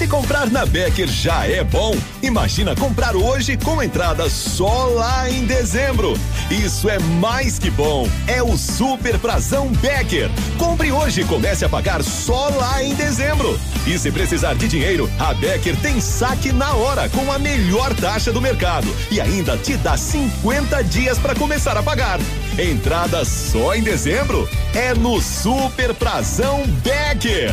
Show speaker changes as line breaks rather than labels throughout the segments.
Se comprar na Becker já é bom, imagina comprar hoje com entrada só lá em dezembro. Isso é mais que bom. É o Super Prazão Becker. Compre hoje e comece a pagar só lá em dezembro. E se precisar de dinheiro, a Becker tem saque na hora com a melhor taxa do mercado e ainda te dá 50 dias para começar a pagar. Entrada só em dezembro? É no Super Prazão Becker.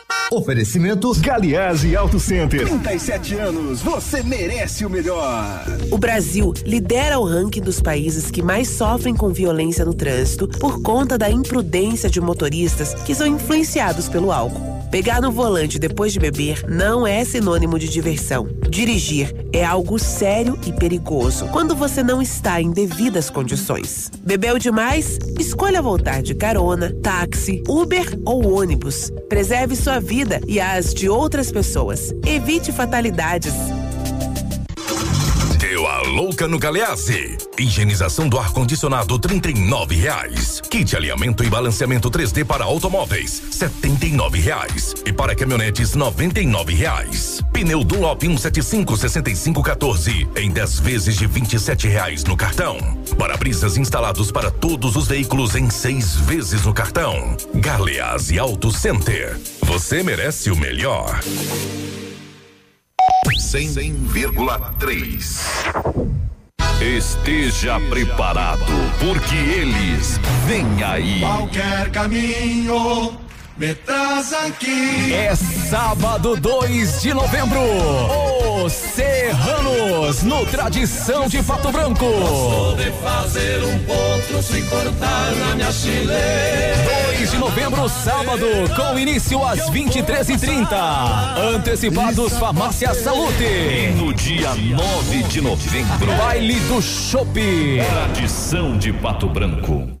Oferecimento Galiase Auto Center. 37 anos, você merece o melhor.
O Brasil lidera o ranking dos países que mais sofrem com violência no trânsito por conta da imprudência de motoristas que são influenciados pelo álcool. Pegar no volante depois de beber não é sinônimo de diversão. Dirigir é algo sério e perigoso quando você não está em devidas condições. Bebeu demais? Escolha voltar de carona, táxi, Uber ou ônibus. Preserve sua vida e as de outras pessoas. Evite fatalidades.
Louca no Galeazzi. Higienização do ar-condicionado, R$ reais. Kit alinhamento e balanceamento 3D para automóveis, R$ reais. E para caminhonetes, R$ reais. Pneu Dunlop 175 6514 em 10 vezes de R$ reais no cartão. Para-brisas instalados para todos os veículos em seis vezes no cartão. Galeazzi Auto Center. Você merece o melhor. 100,3. Esteja preparado, porque eles vêm aí.
Qualquer caminho me traz aqui.
É sábado 2 de novembro. Os Serranos, no Tradição de Pato Branco.
Gosto de fazer um ponto sem cortar na minha chile.
2 de novembro, sábado, com início às 23h30. Antecipados Farmácia Salute.
E no dia 9 de novembro,
Baile do Chopp.
Tradição de Pato Branco.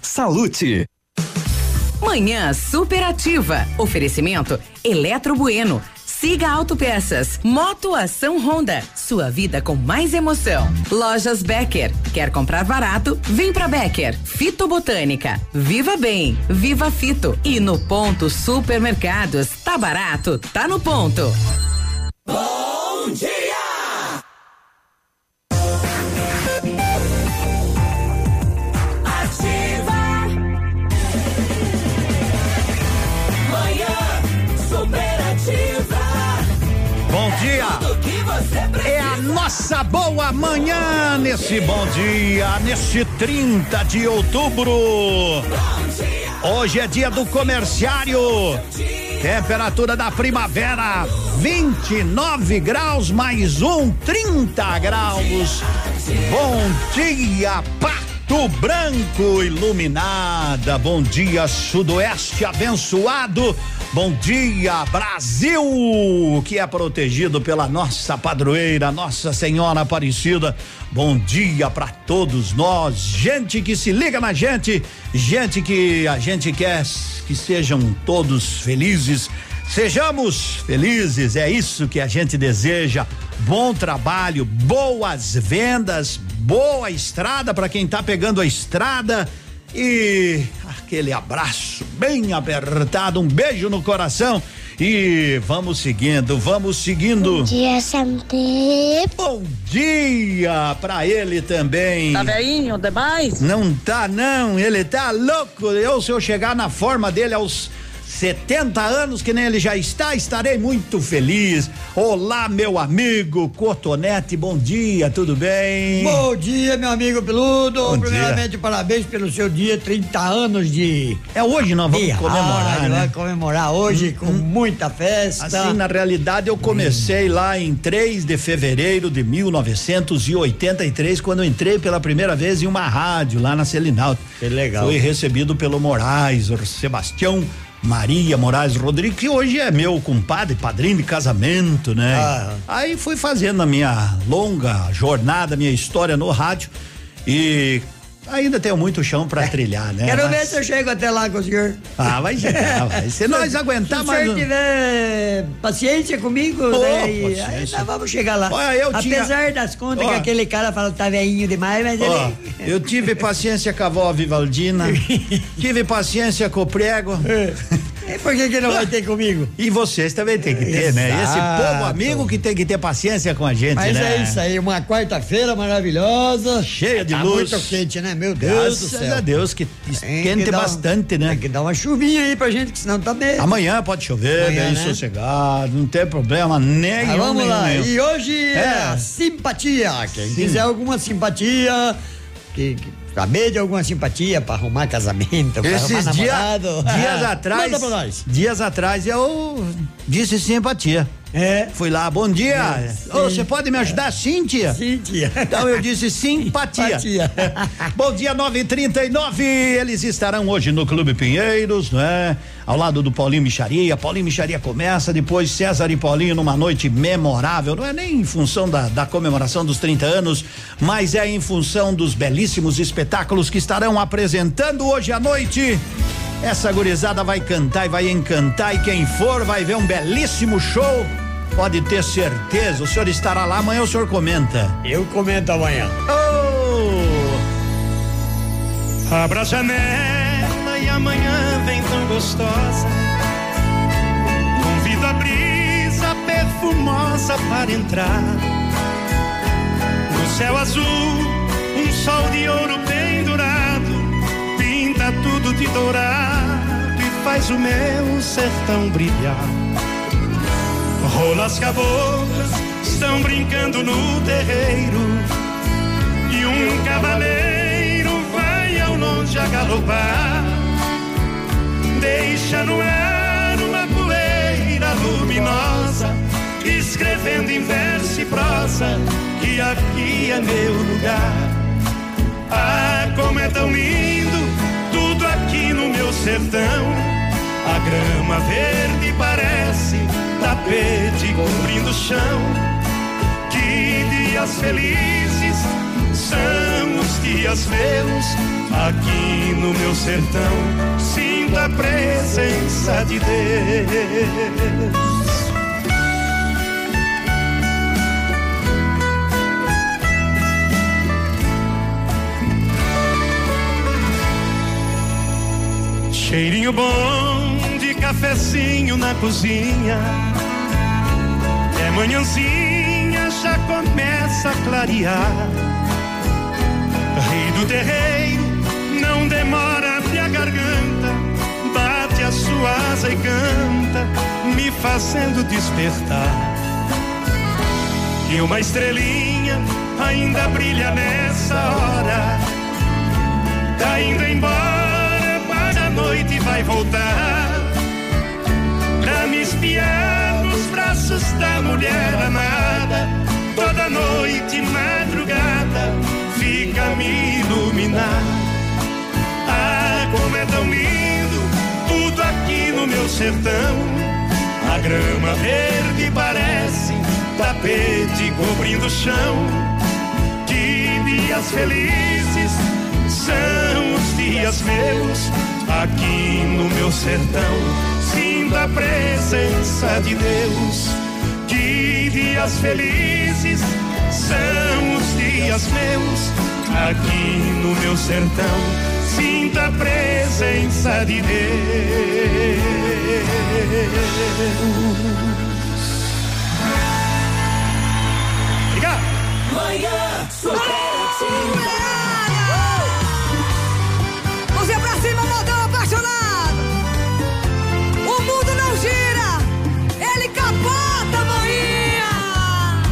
Salute.
Manhã superativa. Oferecimento Eletro Bueno. Siga Autopeças. Moto Ação Honda. Sua vida com mais emoção. Lojas Becker. Quer comprar barato? Vem pra Becker. Fito Botânica. Viva Bem. Viva Fito. E no ponto Supermercados. Tá barato? Tá no ponto.
Bom
nesse bom dia, neste 30 de outubro. Hoje é dia do comerciário. Temperatura da primavera, 29 graus mais um, 30 graus. Bom dia, Pato Branco iluminada. Bom dia, Sudoeste abençoado. Bom dia, Brasil, que é protegido pela nossa padroeira, Nossa Senhora Aparecida. Bom dia para todos nós, gente que se liga na gente, gente que a gente quer que sejam todos felizes. Sejamos felizes, é isso que a gente deseja. Bom trabalho, boas vendas, boa estrada para quem tá pegando a estrada e aquele abraço bem apertado, um beijo no coração e vamos seguindo, vamos seguindo.
Bom dia, Santé.
Bom dia pra ele também.
Tá veinho demais?
Não tá não, ele tá louco. Eu se eu chegar na forma dele aos 70 anos, que nem ele já está, estarei muito feliz. Olá, meu amigo Cotonete, bom dia, tudo bem?
Bom dia, meu amigo Peludo.
Bom
Primeiramente, parabéns pelo seu dia, 30 anos de.
É hoje nós vamos comemorar,
rádio,
né?
Vai comemorar hoje com muita festa.
Assim, na realidade, eu comecei lá em 3 de fevereiro de 1983, quando entrei pela primeira vez em uma rádio lá na Selinalto.
Que legal.
Fui recebido pelo Moraes, o Sebastião Maria Moraes Rodrigues, que hoje é meu compadre, padrinho de casamento, né?
Ah.
Aí fui fazendo a minha longa jornada, minha história no rádio e ainda tenho muito chão pra trilhar, né?
Quero
Mas-
ver se eu chego até lá com o senhor.
Ah, vai chegar, vai. Se nós aguentar
se
mais
Se o
um-
senhor tiver paciência comigo,
Ô,
né? e- aí
paciência.
nós vamos chegar lá.
Olha, eu tinha-
Apesar das contas
Ó.
que aquele cara fala que tá velhinho demais, mas
Ó,
ele.
eu tive paciência com a avó Vivaldina, tive paciência com o prego.
E por que, que não vai ter comigo?
E vocês também tem que ter, né? Esse
Exato.
povo amigo que tem que ter paciência com a gente,
Mas
né?
é isso aí, uma quarta-feira maravilhosa.
Cheia de
tá
luz.
muito quente, né? Meu Deus
Graças
do céu.
a Deus que esquente
que dar um-
bastante, né?
Tem que dar uma chuvinha aí pra gente, que senão tá bem.
Amanhã pode chover,
Amanhã,
bem
né?
sossegado, não tem problema nenhum.
Mas vamos lá,
nenhum.
e hoje é,
É.
simpatia. Quem
Sim.
quiser alguma simpatia, que, que saber de alguma simpatia pra arrumar casamento,
Esses
arrumar
dia-
namorado.
dias atrás,
Manda pra nós.
dias atrás eu disse simpatia.
É.
Fui lá, bom dia.
É,
Ô,
sim.
Você pode me ajudar, Cíntia?
Cíntia.
Então eu disse simpatia.
Simpatia.
Bom dia, 939. Eles estarão hoje no Clube Pinheiros, né? Ao lado do Paulinho Micharia. Paulinho Micharia começa, depois César e Paulinho numa noite memorável. Não é nem em função da, da comemoração dos 30 anos, mas é em função dos belíssimos espetáculos que estarão apresentando hoje à noite. Essa gurizada vai cantar e vai encantar, e quem for vai ver um belíssimo show. Pode ter certeza, o senhor estará lá, amanhã o senhor comenta.
Eu comento amanhã.
Abra a janela e amanhã vem tão gostosa. Convido a brisa perfumosa para entrar. No céu azul, um sol de ouro pendurado. Tudo de dourado e faz o meu sertão brilhar. Rolas caboclas estão brincando no terreiro. E um cavaleiro vai ao longe a galopar. Deixa no ar uma poeira luminosa, escrevendo em verso e prosa que aqui é meu lugar. Ah, como é tão lindo aqui no meu sertão. A grama verde parece tapete cobrindo o chão. Que dias felizes são os dias meus aqui no meu sertão. Sinto a presença de Deus. Cheirinho bom de cafezinho na cozinha. É manhãzinha, já começa a clarear. Rei do terreiro, não demora minha garganta. Bate a sua asa e canta, me fazendo despertar. E uma estrelinha ainda brilha nessa hora. Tá indo embora noite vai voltar pra me espiar nos braços da mulher amada. Toda noite, madrugada, fica a me iluminar. Ah, como é tão lindo tudo aqui no meu sertão. A grama verde parece tapete cobrindo o chão. Que dias felizes são os dias meus aqui no meu sertão. Sinto a presença de Deus. Que dias felizes são os dias meus aqui no meu sertão. Sinto a presença de Deus. Obrigado.
Manhã apaixonado. O mundo não gira, ele capota, manhã.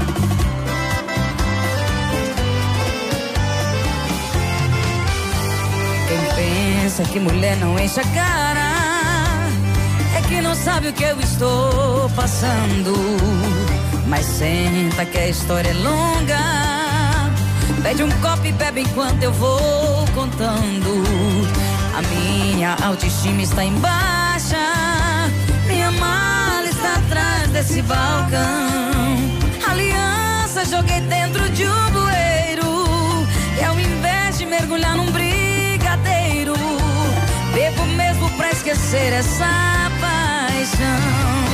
Quem pensa que mulher não enche a cara é que não sabe o que eu estou passando. Mas senta que a história é longa. Pede um copo e bebe enquanto eu vou contando. A minha autoestima está em baixa. Minha mala está atrás desse balcão. Aliança joguei dentro de um bueiro. E ao invés de mergulhar num brigadeiro, bebo mesmo pra esquecer essa paixão.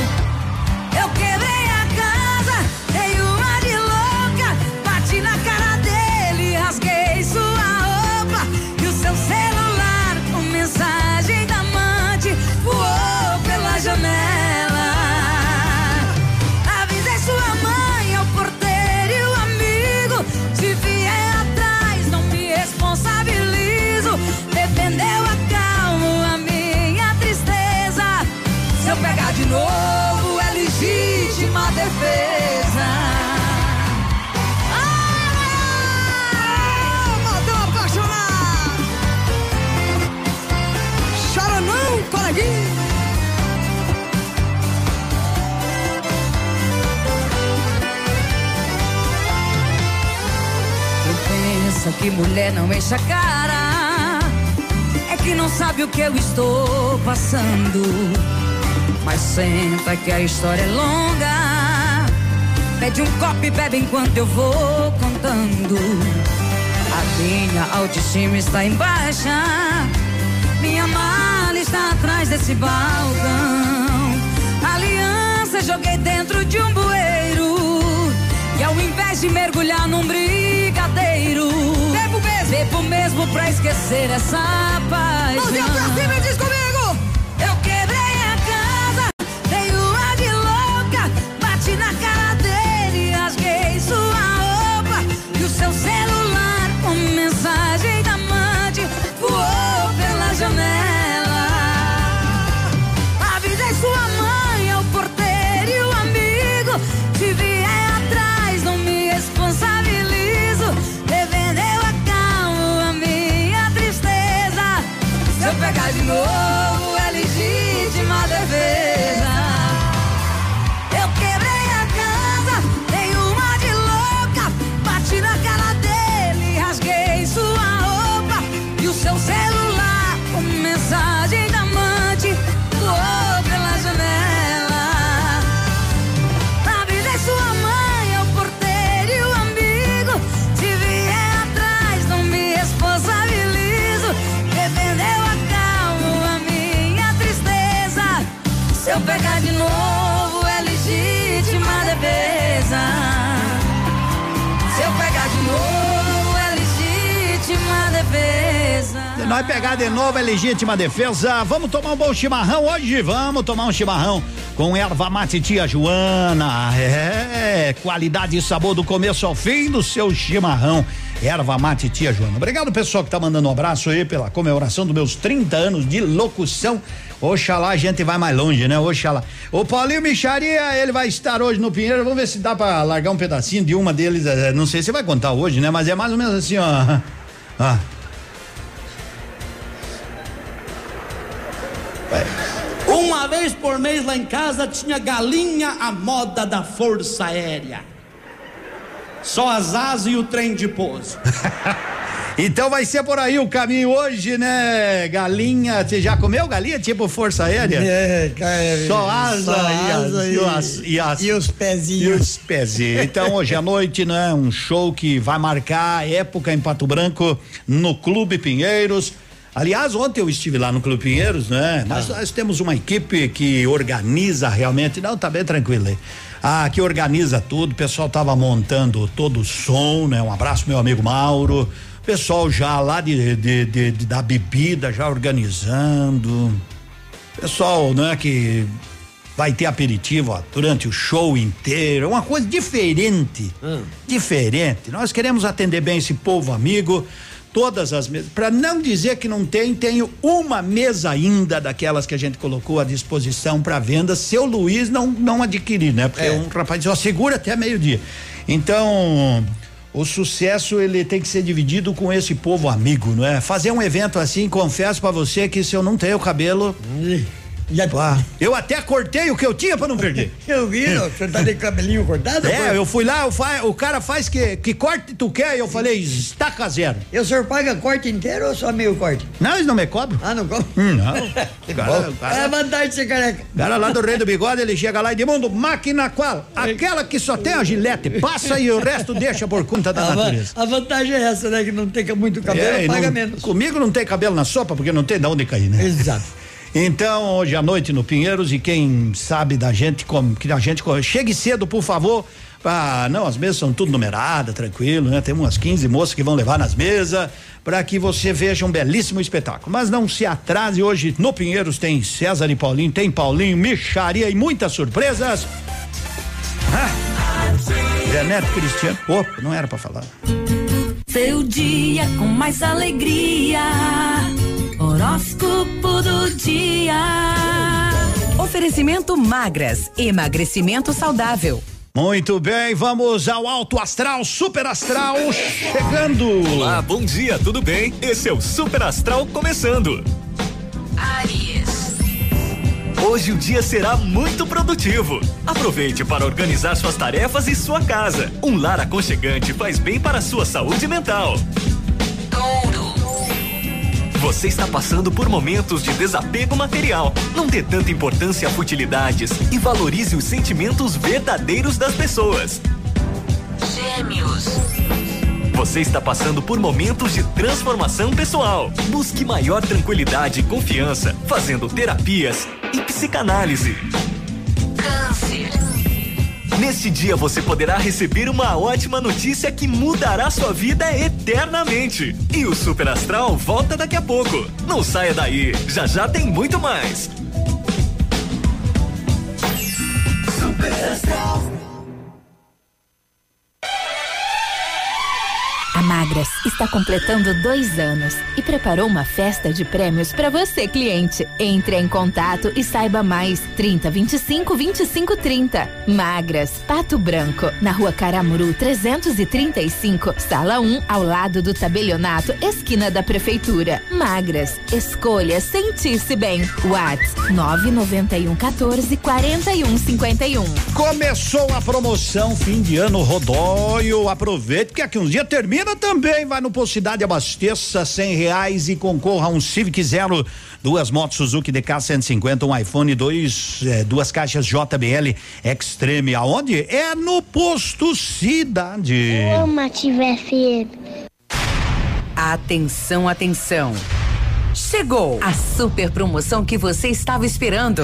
Que mulher não enche a cara é que não sabe o que eu estou passando. Mas senta que a história é longa. Pede um copo e bebe enquanto eu vou contando. A minha autoestima está em baixa. Minha mala está atrás desse balcão. Aliança joguei dentro de um bueiro. E ao invés de mergulhar num brigadeiro, bebo mesmo pra esquecer essa paixão.
Mãozinha pra cima e diz comigo.
Pegar novo é legítima defesa.
Vamos tomar um bom chimarrão hoje? Vamos tomar um chimarrão com erva mate tia Joana. É, qualidade e sabor do começo ao fim do seu chimarrão. Erva mate tia Joana. Obrigado pessoal que tá mandando um abraço aí pela comemoração dos meus 30 anos de locução. Oxalá a gente vai mais longe, né? Oxalá. O Paulinho Micharia, ele vai estar hoje no Pinheiro. Vamos ver se dá pra largar um pedacinho de uma deles. eh, Não sei se vai contar hoje, né? Mas é mais ou menos assim, ó. Ah.
Vez por mês lá em casa tinha galinha à moda da Força Aérea. Só as asas e o trem de pouso.
Então vai ser por aí o caminho hoje, né? Galinha, você já comeu galinha tipo Força Aérea?
É, cara,
Só asa,
só
e,
asa
e,
e-
as- e as-
e os pezinhos.
E os pezinhos. Então hoje à noite, né? Um show que vai marcar a época em Pato Branco no Clube Pinheiros. Aliás, ontem eu estive lá no Clube Pinheiros, né? Nós, nós temos uma equipe que organiza realmente. Não, tá bem tranquilo aí. Ah, que organiza tudo. O pessoal tava montando todo o som, né? Um abraço, meu amigo Mauro. Pessoal já lá de, de- de- de- da bebida, já organizando. Pessoal, né, que vai ter aperitivo ó, durante o show inteiro, uma coisa diferente. Diferente. Nós queremos atender bem esse povo amigo. Todas as mesas. Para não dizer que não tem, tenho uma mesa ainda daquelas que a gente colocou à disposição para venda. Seu Luiz não não adquirir, né? Porque um rapaz disse, ó, segura até meio-dia. Então, o sucesso ele tem que ser dividido com esse povo amigo, não é? Fazer um evento assim, confesso pra você que se eu não tenho cabelo. Pá, eu até cortei o que eu tinha pra não perder.
Eu vi, ó, você tá de cabelinho cortado?
É, eu fui lá, eu fa- o cara faz que, que corte tu quer, eu falei, estaca zero.
E o senhor paga corte inteiro ou só meio corte?
Não, eles não me cobram.
Ah, não cobra?
Hum, não. Cara,
bom.
cara-
É a vantagem de ser careca.
O cara lá do Rei do Bigode, ele chega lá e diz, mundo, máquina qual? Aquela que só tem a gilete, passa e o resto deixa por conta da
A, va-
natureza.
a vantagem é essa, né? Que não tem muito cabelo,
É, e
paga
não-
menos.
Comigo não tem cabelo na sopa, porque não tem de onde cair, né?
Exato.
Então, hoje à noite no Pinheiros, e quem sabe da gente, como, que a gente. Chegue cedo, por favor. Ah, não, as mesas são tudo numeradas, tranquilo, né? Tem umas 15 moças que vão levar nas mesas para que você veja um belíssimo espetáculo. Mas não se atrase, hoje no Pinheiros tem César e Paulinho, tem Paulinho, Micharia e muitas surpresas. Ah, Zé Neto Cristiano. Opa, não era para falar.
Seu dia com mais alegria. Horóscopo do dia.
Oferecimento magras, emagrecimento saudável.
Muito bem, vamos ao alto astral, super astral, chegando.
Olá, bom dia, tudo bem? Esse é o Super Astral começando.
Aries.
Hoje o dia será muito produtivo. Aproveite para organizar suas tarefas e sua casa. Um lar aconchegante faz bem para a sua saúde mental. Você está passando por momentos de desapego material. Não dê tanta importância a futilidades e valorize os sentimentos verdadeiros das pessoas.
Gêmeos.
Você está passando por momentos de transformação pessoal. Busque maior tranquilidade e confiança, fazendo terapias e psicanálise.
Câncer.
Neste dia você poderá receber uma ótima notícia que mudará sua vida eternamente. E o Super Astral volta daqui a pouco. Não saia daí, já já tem muito mais.
Super Astral.
A Magras está completando dois anos e preparou uma festa de prêmios para você, cliente. Entre em contato e saiba mais. 30 25 25 30. Magras, Pato Branco, na rua Caramuru 335, sala 1, ao lado do tabelionato, esquina da prefeitura. Magras, escolha sentir-se bem. Whats 991 14 41 51.
Começou a promoção fim de ano Rodóio. Aproveite que aqui uns dias termina também. Vai no Pocidade Abasteça cem reais e concorra a um Civic Zero, duas motos Suzuki DK 150, um iPhone, dois, eh, duas caixas JBL Extreme. Aonde? É no Posto Cidade.
Amo Ativa FM.
Atenção, atenção. Chegou a super promoção que você estava esperando.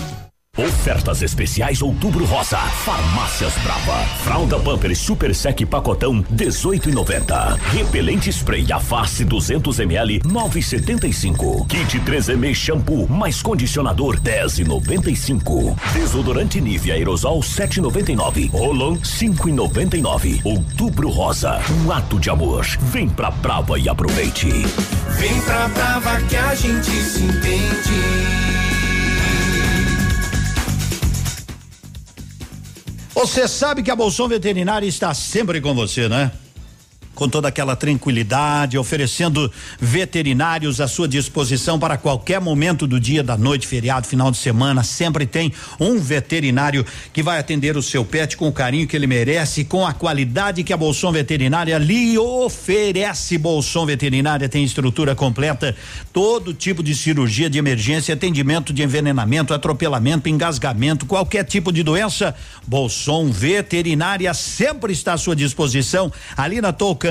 Ofertas especiais Outubro Rosa. Farmácias Brava. Fralda Pampers Super Sec Pacotão 18,90. Repelente Spray a face 200 ml 9,75. Kit 3M Shampoo mais condicionador 10,95. Desodorante Nivea Aerosol 7,99. Rolon 5,99. Outubro Rosa. Um ato de amor. Vem pra Brava e aproveite.
Vem pra Brava que a gente se entende.
Você sabe que a Bolsão Veterinária está sempre com você, né? Com toda aquela tranquilidade, oferecendo veterinários à sua disposição para qualquer momento do dia, da noite, feriado, final de semana. Sempre tem um veterinário que vai atender o seu pet com o carinho que ele merece, com a qualidade que a Bolson Veterinária lhe oferece. Bolson Veterinária tem estrutura completa, todo tipo de cirurgia de emergência, atendimento de envenenamento, atropelamento, engasgamento, qualquer tipo de doença. Bolson Veterinária sempre está à sua disposição. Ali na Toucan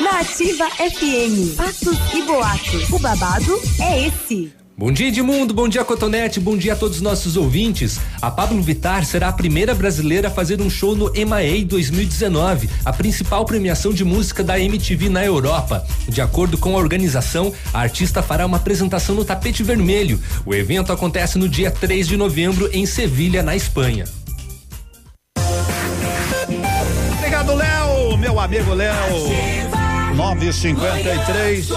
Na Ativa FM, fatos e boatos. O babado é esse.
Bom dia, Edmundo. Bom dia, Cotonete. Bom dia a todos os nossos ouvintes. A Pablo Vitar será a primeira brasileira a fazer um show no EMAE 2019, a principal premiação de música da MTV na Europa. De acordo com a organização, a artista fará uma apresentação no tapete vermelho. O evento acontece no dia 3 de novembro em Sevilha, na Espanha.
Obrigado, Léo, meu amigo Léo. 953.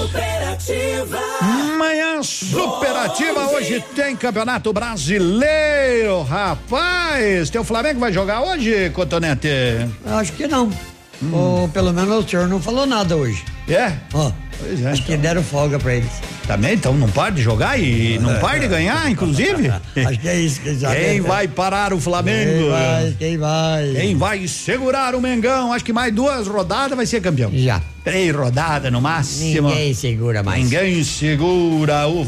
Manhã superativa. Hoje tem Campeonato Brasileiro, rapaz. Tem o Flamengo vai jogar hoje, Cotonete?
Acho que não. Hum. Ou pelo menos o senhor não falou nada hoje.
É?
Ó. Pois é, Acho então. que deram folga pra eles.
Também, então não para de jogar e não para de ganhar, inclusive?
Acho que é isso que já
Quem vai parar o Flamengo?
Quem vai, quem vai?
Quem vai segurar o Mengão? Acho que mais duas rodadas vai ser campeão.
Já.
Três rodadas no máximo.
Ninguém segura mais.
Ninguém segura o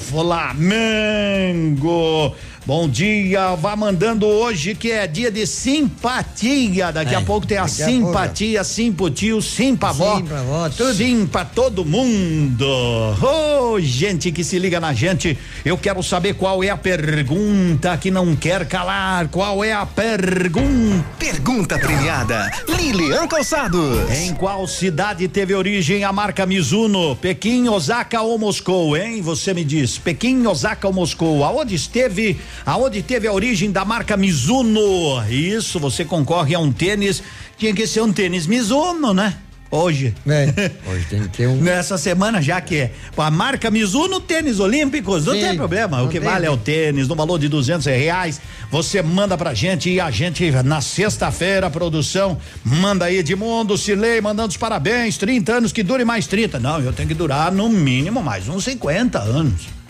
Flamengo. Bom dia, vá mandando hoje que é dia de simpatia. Daqui é, a pouco tem a simpatia, sim pro tio, sim pra avó. Sim pra tudo. Sim pra todo mundo. Ô, oh, gente que se liga na gente, eu quero saber qual é a pergunta que não quer calar. Qual é a pergunta?
Pergunta premiada. Lilian Calçados.
Em qual cidade teve origem a marca Mizuno? Pequim, Osaka ou Moscou, hein? Você me diz. Pequim, Osaka ou Moscou? Aonde esteve aonde teve a origem da marca Mizuno. Isso, você concorre a um tênis, tinha que ser um tênis Mizuno, né? Hoje.
É, hoje tem que ter um.
Nessa semana, já que é a marca Mizuno Tênis Olímpicos, não Sim, tem problema. Não o que tem. vale é o tênis, no valor de duzentos reais. Você manda pra gente e a gente, na sexta-feira, produção manda aí Edmundo, Silei, mandando os parabéns. 30 anos que dure mais 30. Não, eu tenho que durar no mínimo mais uns 50 anos.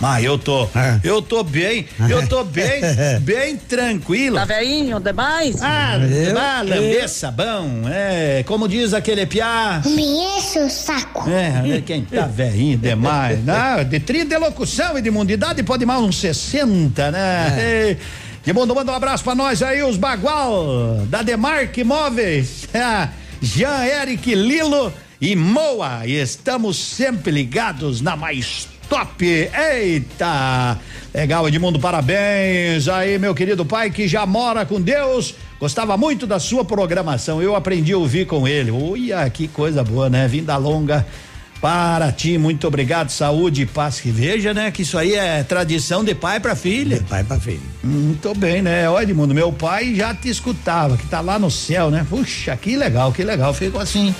Mas eu tô, é. eu tô bem, eu tô bem, bem tranquilo.
Tá veinho demais?
Ah, ah lamber sabão, é, como diz aquele piá.
Me enche o saco.
É, quem tá veinho demais, ah, de 30 de locução e de mundidade pode mais uns 60, né? É. De mundo, manda um abraço pra nós aí, os Bagual, da Demarque Imóveis, Jean Eric Lilo e Moa, e estamos sempre ligados na mais top. Eita! Legal, Edmundo, parabéns. Aí, meu querido pai que já mora com Deus. Gostava muito da sua programação. Eu aprendi a ouvir com ele. Uia, que coisa boa, né? Vinda longa para ti, muito obrigado, saúde e paz. Que veja, né? Que isso aí é tradição de pai para filha.
De pai para filha.
Muito bem, né? Olha, Edmundo, meu pai já te escutava, que tá lá no céu, né? Puxa, que legal, que legal. Fico assim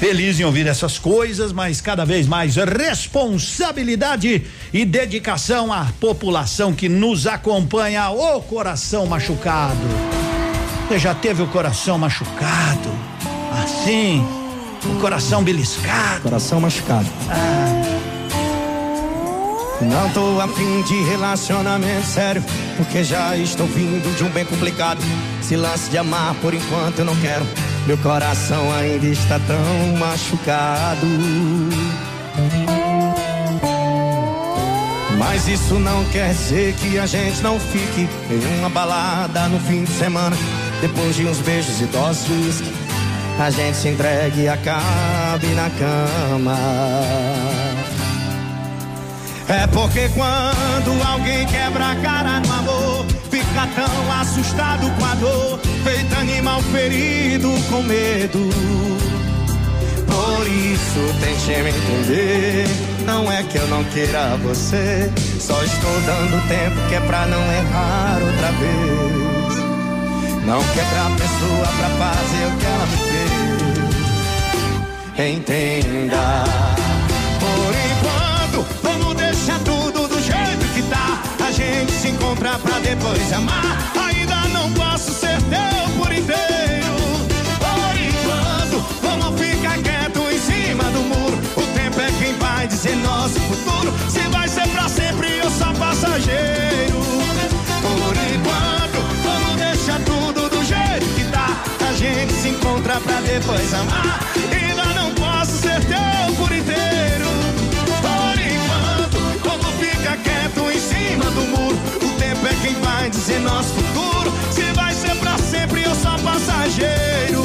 Feliz em ouvir essas coisas, mas cada vez mais responsabilidade e dedicação à população que nos acompanha. O coração machucado. Você já teve o coração machucado? Assim, o coração beliscado.
Coração machucado. Ah.
Não tô afim de relacionamento sério, porque já estou vindo de um bem complicado. Se lance de amar por enquanto eu não quero. Meu coração ainda está tão machucado. Mas isso não quer dizer que a gente não fique em uma balada no fim de semana. Depois de uns beijos e doses a gente se entregue e acabe na cama. É porque quando alguém quebra a cara no amor, fica tão assustado com a dor, feito animal ferido com medo. Por isso tente me entender. Não é que eu não queira você, só estou dando tempo que é pra não errar outra vez. Não quebrar a pessoa pra fazer o que ela me fez. Entenda. Gente se encontra pra depois amar. Ainda não posso ser teu por inteiro. Por enquanto, vamos ficar quieto em cima do muro. O tempo é quem vai dizer nosso futuro. Se vai ser pra sempre ou só passageiro. Por enquanto, vamos deixar tudo do jeito que tá. A gente se encontra pra depois amar. Ainda não posso ser teu por dizer nosso futuro. Se vai ser pra sempre ou só passageiro.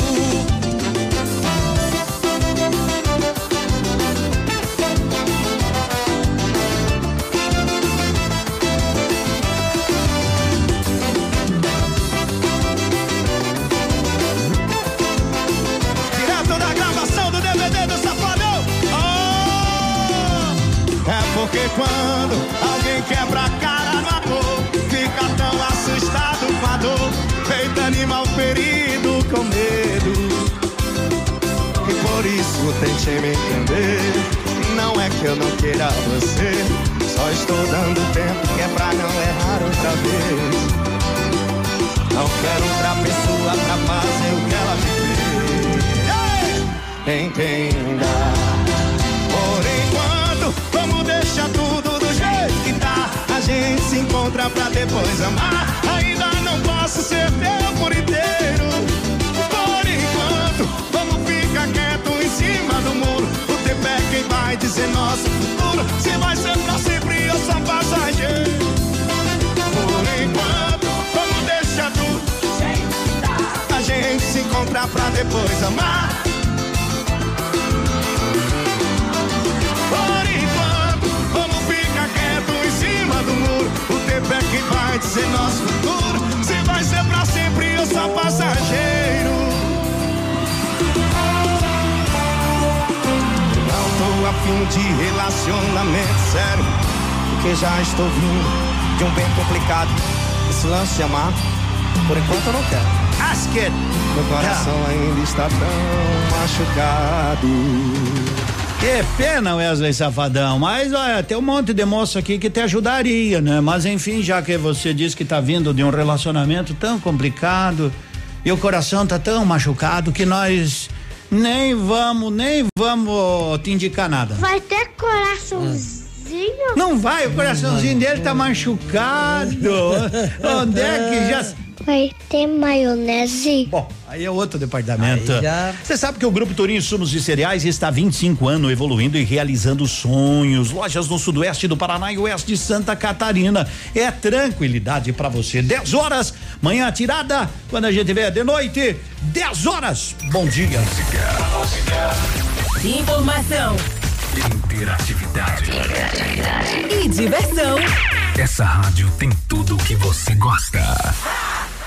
Direto da gravação do DVD do Safadão. Oh! É porque quando alguém quebra a ferido com medo. E por isso tente me entender. Não é que eu não queira você, só estou dando tempo que é pra não errar outra vez. Não quero outra pessoa pra fazer o que ela me fez. Entenda. Por enquanto, vamos deixar tudo do jeito que tá. A gente se encontra pra depois amar. Ainda posso ser teu por inteiro. Por enquanto, vamos ficar quieto em cima do muro. O tempo é quem vai dizer nosso futuro. Se vai ser pra sempre ou só passageiro. Por enquanto, vamos deixar tudo. A gente se encontra pra depois amar. De relacionamento sério. Porque já estou vindo de um bem complicado. Esse lance de amar, por enquanto eu não quero.
Ask it.
Meu coração ainda está tão machucado.
Que pena, Wesley Safadão. Mas olha, tem um monte de moço aqui que te ajudaria, né? Mas enfim, já que você disse que tá vindo de um relacionamento tão complicado e o coração tá tão machucado que nós nem vamos, nem vamos te indicar nada.
Vai ter coraçãozinho?
Não vai, o coraçãozinho dele tá machucado. Onde é que já.
Vai ter maionese?
Bom, aí é outro departamento. Você sabe que o Grupo Turim Insumos de Cereais está há 25 anos evoluindo e realizando sonhos. Lojas no sudoeste do Paraná e oeste de Santa Catarina. É tranquilidade para você. 10 horas, manhã tirada. Quando a gente vê de noite, 10 horas. Bom dia.
Informação
Interatividade.
e diversão.
Essa rádio tem tudo o que você gosta.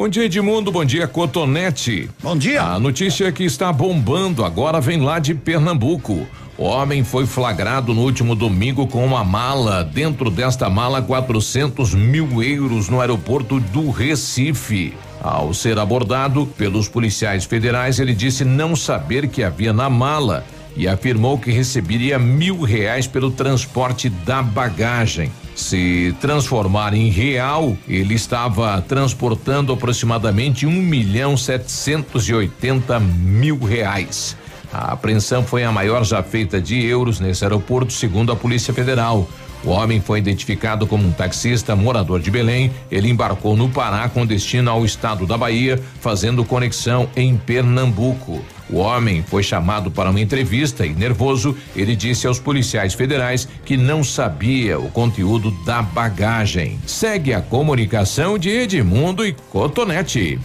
Bom dia, Edmundo. Bom dia, Cotonete.
Bom dia.
A notícia que está bombando agora vem lá de Pernambuco. O homem foi flagrado no último domingo com uma mala. Dentro desta mala, 400 mil euros no aeroporto do Recife. Ao ser abordado pelos policiais federais, ele disse não saber que havia na mala e afirmou que receberia mil reais pelo transporte da bagagem. Se transformar em real, ele estava transportando aproximadamente um milhão setecentos e oitenta mil reais. A apreensão foi a maior já feita de euros nesse aeroporto, segundo a Polícia Federal. O homem foi identificado como um taxista morador de Belém. Ele embarcou no Pará com destino ao estado da Bahia, fazendo conexão em Pernambuco. O homem foi chamado para uma entrevista e, nervoso, ele disse aos policiais federais que não sabia o conteúdo da bagagem. Segue a comunicação de Edmundo e Cotonete.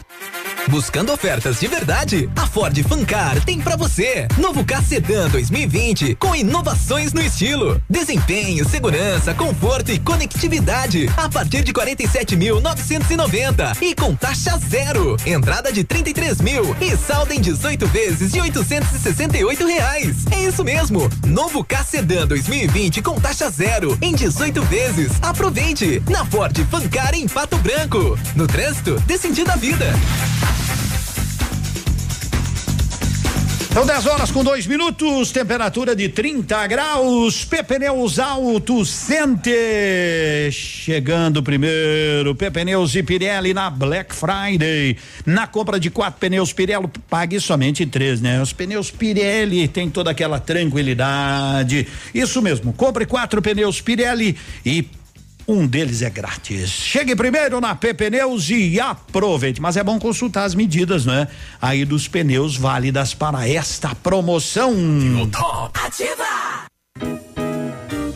Buscando ofertas de verdade? A Ford Fancar tem para você. Novo K Sedan 2020 com inovações no estilo, desempenho, segurança, conforto e conectividade a partir de 47.990 e com taxa zero. Entrada de 33 mil e saldo em 18 vezes de 868 reais. É isso mesmo. Novo K Sedan 2020 com taxa zero em 18 vezes. Aproveite na Ford Fancar em Pato Branco. No trânsito, sentido à vida.
São 10 horas com dois minutos, temperatura de 30 graus. Pepneus Auto Center. Chegando primeiro, Pepneus e Pirelli na Black Friday. Na compra de quatro pneus Pirelli, pague somente três, né? Os pneus Pirelli tem toda aquela tranquilidade. Isso mesmo, compre quatro pneus Pirelli e um deles é grátis. Chegue primeiro na P Pneus e aproveite. Mas é bom consultar as medidas, né? Aí dos pneus válidas para esta promoção.
Ativa!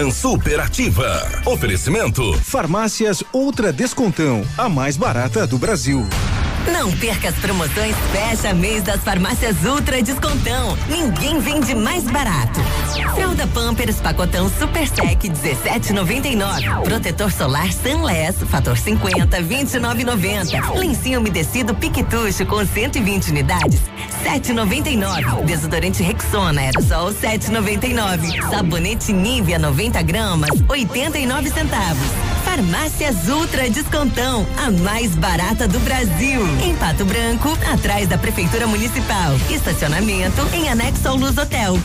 Manhã Superativa. Oferecimento.
Farmácias Ultra Descontão, a mais barata do Brasil.
Não perca as promoções Fecha Mês das Farmácias Ultra Descontão. Ninguém vende mais barato. Fralda Pampers Pacotão Super Sec 17,99. Protetor solar Sunless Fator 50 29,90. Lencinho umedecido Piquetucho com 120 unidades 7,99. Desodorante Rexona Aerosol 7,99. Sabonete Nivea 90 gramas 89 centavos. Farmácias Ultra Descontão, a mais barata do Brasil. Em Pato Branco, atrás da Prefeitura Municipal. Estacionamento em anexo ao Luz Hotel.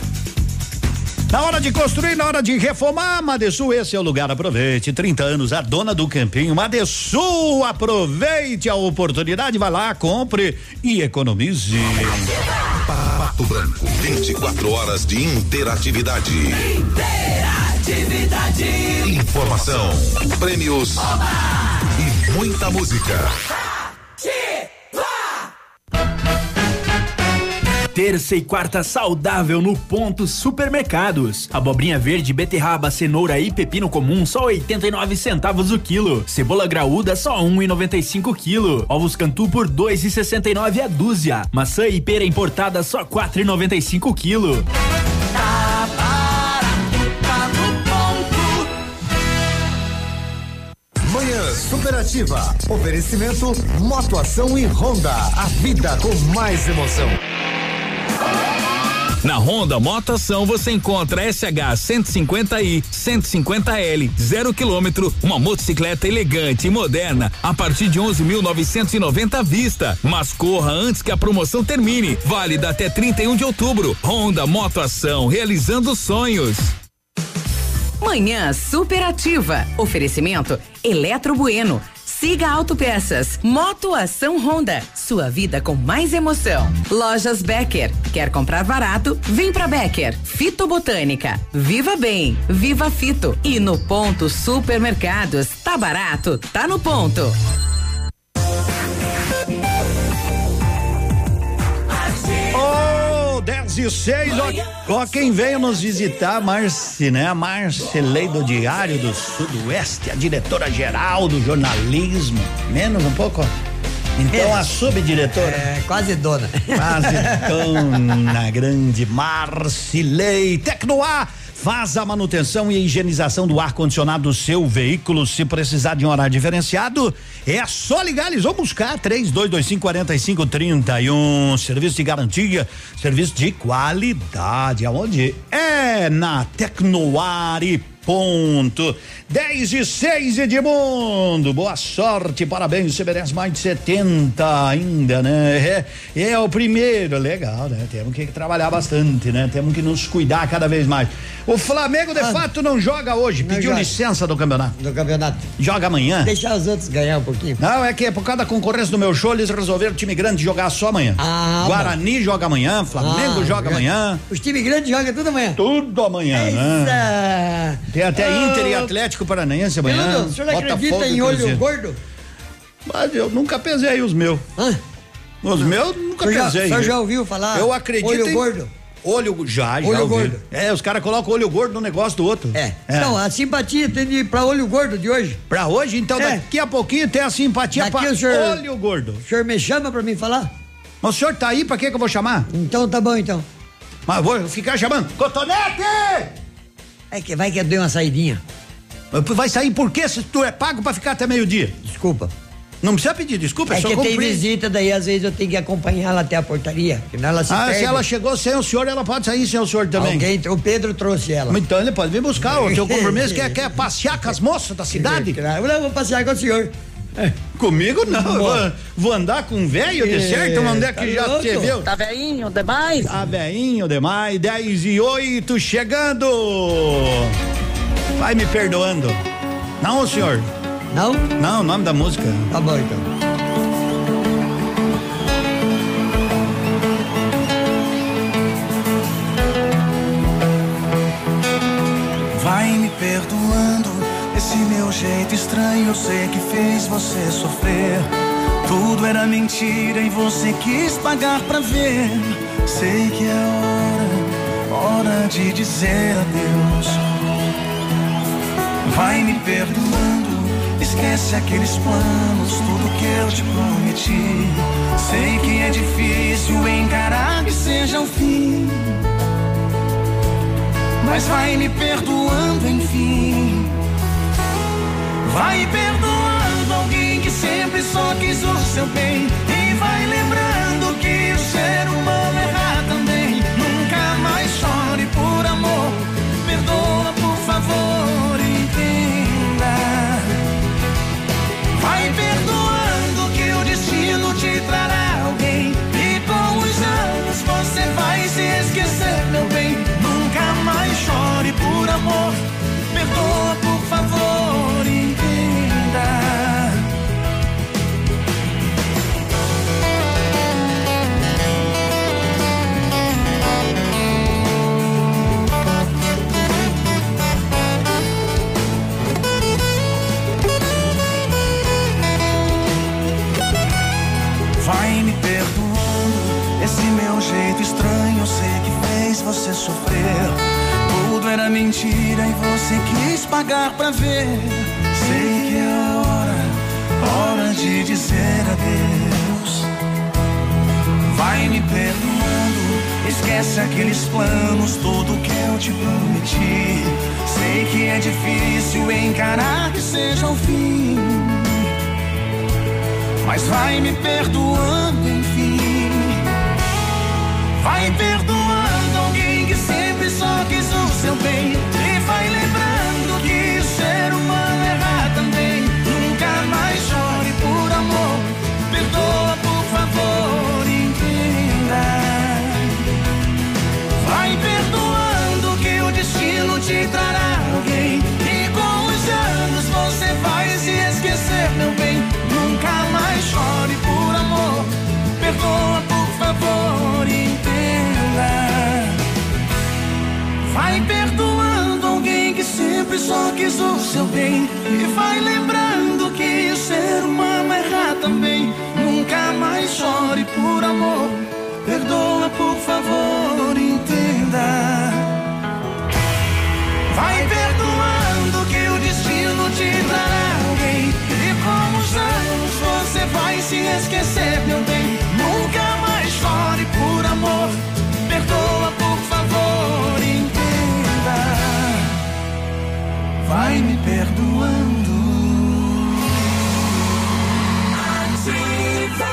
Na hora de construir, na hora de reformar, Madesul, esse é o lugar. Aproveite. 30 anos, a dona do campinho. Madesul, aproveite a oportunidade, vai lá, compre e economize.
Pato Branco, 24 horas de interatividade.
Interatividade.
Informação, prêmios e muita música.
Terça e quarta saudável no Ponto Supermercados. Abobrinha verde, beterraba, cenoura e pepino comum só 89 centavos o quilo. Cebola graúda só 1,95 quilo. Ovos cantu por 2,69 a dúzia. Maçã e pera importada só 4,95 quilo.
Superativa. Oferecimento Motoação e Honda. A vida com mais emoção.
Na Honda Motoação você encontra SH 150i, 150L, zero quilômetro, uma motocicleta elegante e moderna a partir de 11.990 à vista. Mas corra antes que a promoção termine. Válida até 31 de outubro. Honda Motoação, realizando sonhos.
Manhã superativa. Oferecimento Eletro Bueno. Siga Autopeças. Moto Ação Honda. Sua vida com mais emoção. Lojas Becker. Quer comprar barato? Vem pra Becker. Fitobotânica. Viva Bem. Viva Fito. E no ponto Supermercados. Tá barato? Tá no ponto.
10 e 6, ó, ó, quem veio nos visitar, Marci, né? A Marcelei do Diário do Sudoeste, a diretora geral do jornalismo. Menos um pouco, ó. Então a subdiretora.
É, quase dona.
Quase dona, grande Marcilei. Tecnoar faz a manutenção e a higienização do ar-condicionado do seu veículo. Se precisar de um horário diferenciado, é só ligar, eles vão buscar. 3225 4531. Serviço de garantia, serviço de qualidade. Aonde? É na Tecnoar e ponto. 10 e 6, Edmundo. Boa sorte, parabéns. Você merece mais de 70 ainda, né? É, é o primeiro. Legal, né? Temos que trabalhar bastante, né? Temos que nos cuidar cada vez mais. O Flamengo, de
Ah,
fato, não joga hoje.
não
Pediu
joga.
licença do campeonato.
Do campeonato.
Joga amanhã?
Deixar os outros ganhar um pouquinho.
Não, é que por causa da concorrência do meu show, eles resolveram o time grande jogar só amanhã.
Ah,
Guarani joga amanhã, Flamengo
Ah,
joga
grande.
amanhã.
Os times grandes jogam tudo amanhã.
Tudo amanhã, né? Tem até
Ah,
Inter e Atlético Paranaense amanhã.
Peludo, o senhor
Botafogo
acredita em olho
Cruzeiro.
gordo?
Mas eu nunca pesei os meus. Os meus nunca
já-
pesei.
o senhor já ouviu falar
Eu acredito
olho
em-
gordo?
Olho já, já
Olho
ouvi.
gordo.
É, os caras colocam olho gordo no negócio do outro.
É. Então, a simpatia tem de ir pra olho gordo de hoje.
Pra hoje, então,
É.
daqui a pouquinho tem a simpatia
Daqui
pra
senhor-
olho gordo.
O senhor me chama pra mim falar?
Mas o senhor tá aí, pra que que eu vou chamar?
Então tá bom, então.
Mas vou ficar chamando. Cotonete!
É que vai que eu dei uma saidinha.
Vai sair por quê se tu é pago pra ficar até meio-dia?
Desculpa.
Não precisa pedir desculpa, é,
É
só
que tem visita, daí às vezes eu tenho que acompanhar ela até a portaria. Ela se
Ah,
perde.
se ela chegou sem o senhor, ela pode sair sem o senhor também.
Alguém, o Pedro trouxe ela.
Então ele pode vir buscar. O teu compromisso quer, quer passear com as moças da cidade?
Claro, eu vou passear com o senhor.
Comigo não. eu Vou, vou andar com um velho de
É,
certo? Onde é que
tá
já
louco?
você viu?
Tá
velhinho demais. Tá velhinho demais. 10 e 8 chegando. Vai me perdoando. Não, senhor.
Não?
Não, o nome da música.
Tá bom, então.
Vai me perdoando esse meu jeito estranho. Eu sei que fez você sofrer. Tudo era mentira e você quis pagar pra ver. Sei que é hora, hora de dizer adeus. Vai me perdoando, esquece aqueles planos, tudo que eu te prometi. Sei que é difícil encarar que seja o fim. Mas vai me perdoando, enfim. Vai perdoando alguém que sempre só quis o seu bem. E vai lembrando que o ser humano erra também. Nunca mais chore por amor. Perdoa, por favor, entenda. Vai perdoando que o destino te trará alguém. E com os anos você vai se esquecer, meu bem. Nunca mais chore por amor. Perdoa, por favor, você. Tudo era mentira e você quis pagar pra ver. Sei que é hora, hora de dizer adeus. Vai me perdoando, esquece aqueles planos, tudo que eu te prometi. Sei que é difícil encarar que seja o fim. Mas vai me perdoando, enfim. Vai perdoando que sempre só quis o seu bem. E vai lembrando que o ser humano erra também. Nunca mais chore por amor. Perdoa, por favor, entenda. Vai perdoando que o destino te trará alguém. E com os anos você vai se esquecer, meu bem. Nunca mais chore por amor. Perdoa, por favor, Perdoando alguém que sempre só quis o seu bem. E vai lembrando que ser humano é erra também. Nunca mais chore por amor. Perdoa por favor, entenda.
Vai
perdoando que o destino te trará alguém. E com os anos você vai se esquecer, meu bem. Nunca mais chore vai me perdoando. É Ativa.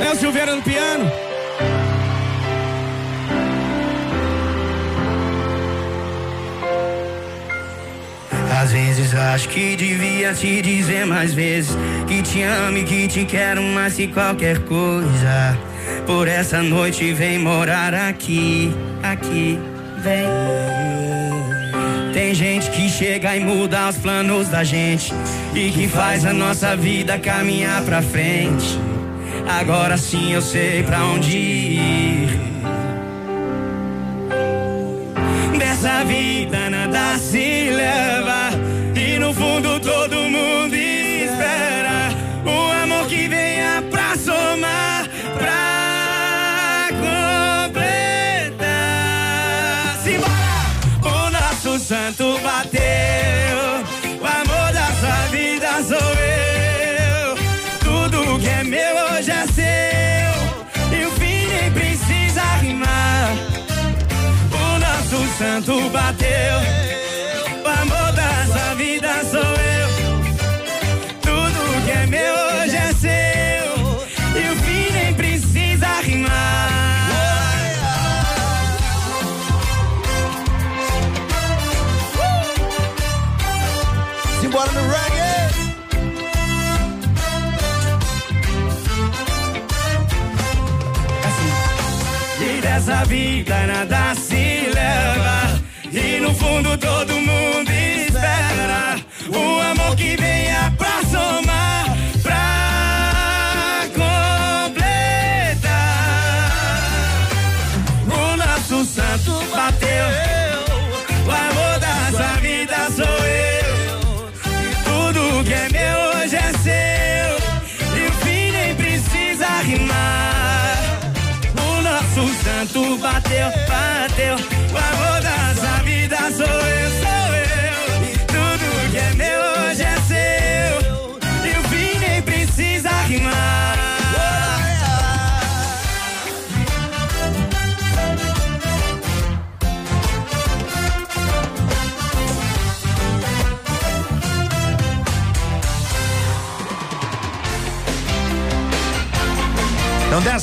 Léo Silveira
no piano.
Às vezes acho que devia te dizer mais vezes que te amo e que te quero mais que qualquer coisa. Por essa noite vem morar aqui, aqui, vem. Tem gente que chega e muda os planos da gente e que faz a nossa vida caminhar pra frente. Agora sim eu sei pra onde ir. Dessa vida nada se leva E no fundo todo mundo santo bateu. O amor da sua vida sou eu. Tudo que é meu hoje é seu. E o fim nem precisa rimar.
Simbora no reggae!
E dessa vida nada se. E no fundo todo mundo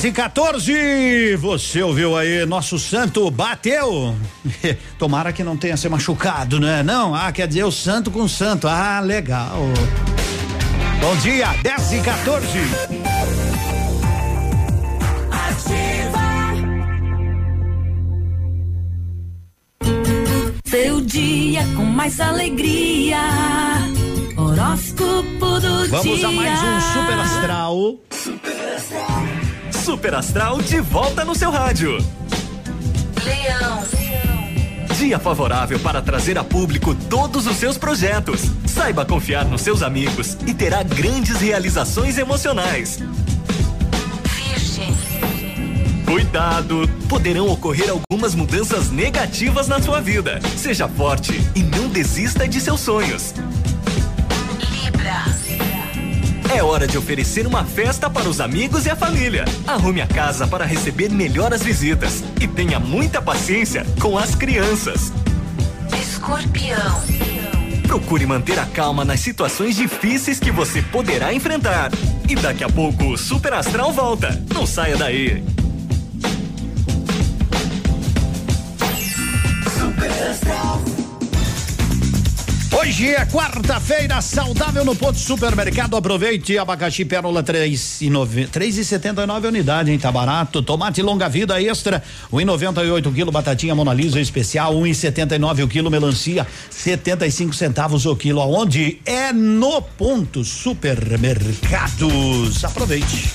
10 e 14, você ouviu aí, nosso santo bateu. Tomara que não tenha se machucado, né? Não, ah, quer dizer o santo com santo. Ah, legal. Bom dia, 10 e 14.
Seu dia com mais alegria. Horóscopo do dia.
Vamos a mais um Super Astral.
Super Astral de volta no seu rádio.
Leão.
Dia favorável para trazer a público todos os seus projetos. Saiba confiar nos seus amigos e terá grandes realizações emocionais.
Virgem.
Cuidado! Poderão ocorrer algumas mudanças negativas na sua vida. Seja forte e não desista de seus sonhos. É hora de oferecer uma festa para os amigos e a família. Arrume a casa para receber melhores visitas e tenha muita paciência com as crianças.
Escorpião.
Procure manter a calma nas situações difíceis que você poderá enfrentar. E daqui a pouco o Super Astral volta. Não saia daí.
Hoje é quarta-feira, saudável no ponto supermercado. Aproveite abacaxi pérola três e nove, três e setenta e nove unidade, hein? Tá barato. Tomate longa vida extra, um e noventa e oito quilo. Batatinha Mona Lisa especial, um e setenta e nove o quilo. Melancia, setenta e cinco centavos o quilo. Aonde? É no ponto supermercados. Aproveite.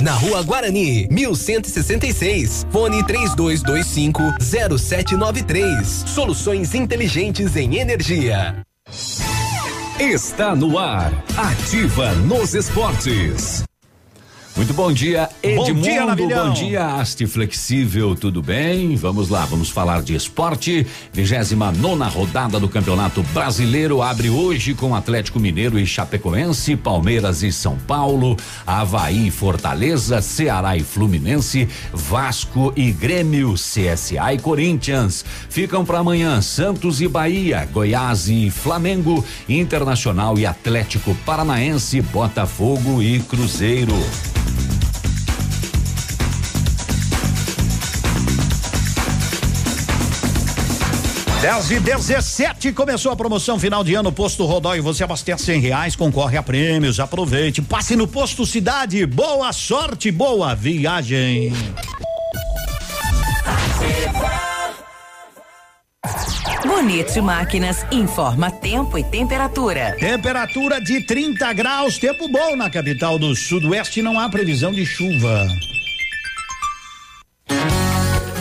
na Rua Guarani, 1166. Fone 3225 0793. Soluções inteligentes em energia.
Está no ar. Ativa nos esportes.
Muito bom dia, Edmundo.
Bom dia, Navilhão.
Bom dia, Haste Flexível, tudo bem? Vamos lá, vamos falar de esporte. 29 nona rodada do Campeonato Brasileiro abre hoje com Atlético Mineiro e Chapecoense, Palmeiras e São Paulo, Havaí e Fortaleza, Ceará e Fluminense, Vasco e Grêmio, CSA e Corinthians. Ficam para amanhã Santos e Bahia, Goiás e Flamengo, Internacional e Atlético Paranaense, Botafogo e Cruzeiro.
10 e 17 começou a promoção final de ano Posto Rodóio. Você abastece 100 reais, concorre a prêmios. Aproveite, passe no Posto Cidade. Boa sorte, boa viagem.
Bonito Máquinas informa tempo e temperatura.
Temperatura de 30 graus, tempo bom na capital do Sudoeste. Não há previsão de chuva.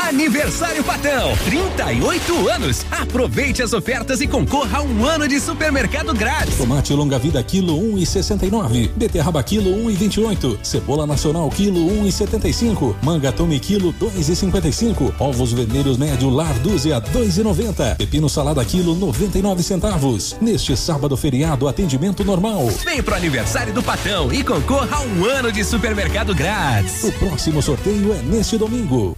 Aniversário Patão, 38 anos. Aproveite as ofertas e concorra a um ano de supermercado grátis.
Tomate longa vida quilo um e sessenta e nove. Beterraba quilo um e vinte e oito. Cebola nacional quilo um e setenta e cinco. Manga tome quilo dois e cinquenta e cinco. Ovos vermelhos médio lar dúzia dois e noventa. Pepino salada quilo noventa e nove centavos. Neste sábado feriado atendimento normal.
Vem pro aniversário do Patão e concorra a um ano de supermercado grátis.
O próximo sorteio é neste domingo.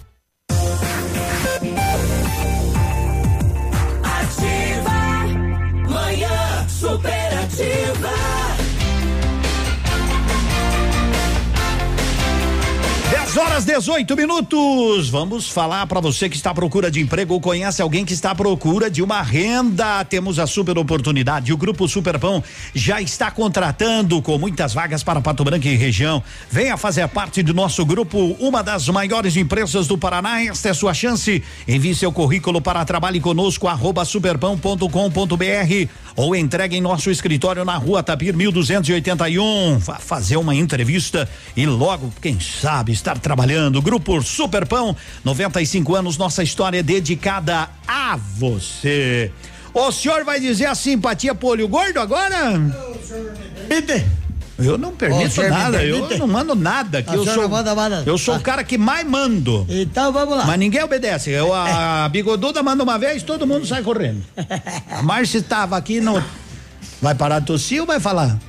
Horas 18 minutos. Vamos falar para você que está à procura de emprego ou conhece alguém que está à procura de uma renda. Temos a super oportunidade. O Grupo Superpão já está contratando com muitas vagas para Pato Branco e região. Venha fazer parte do nosso grupo, uma das maiores empresas do Paraná. Esta é sua chance. Envie seu currículo para trabalhe conosco arroba superpão.com.br ou entregue em nosso escritório na rua Tapir 1281. Vá fazer uma entrevista e logo, quem sabe, estar trabalhando. Grupo Superpão, 95 anos, nossa história é dedicada a você. O senhor vai dizer a simpatia pro olho gordo agora? Eu não permito nada, eu não mando nada.
Ah,
eu sou,
manda nada?
eu sou
Ah.
o cara que mais mando.
Então vamos lá.
Mas ninguém obedece. Eu, a bigoduda manda uma vez, todo mundo sai correndo. A Márcia estava aqui no. Vai parar de tossir ou vai falar?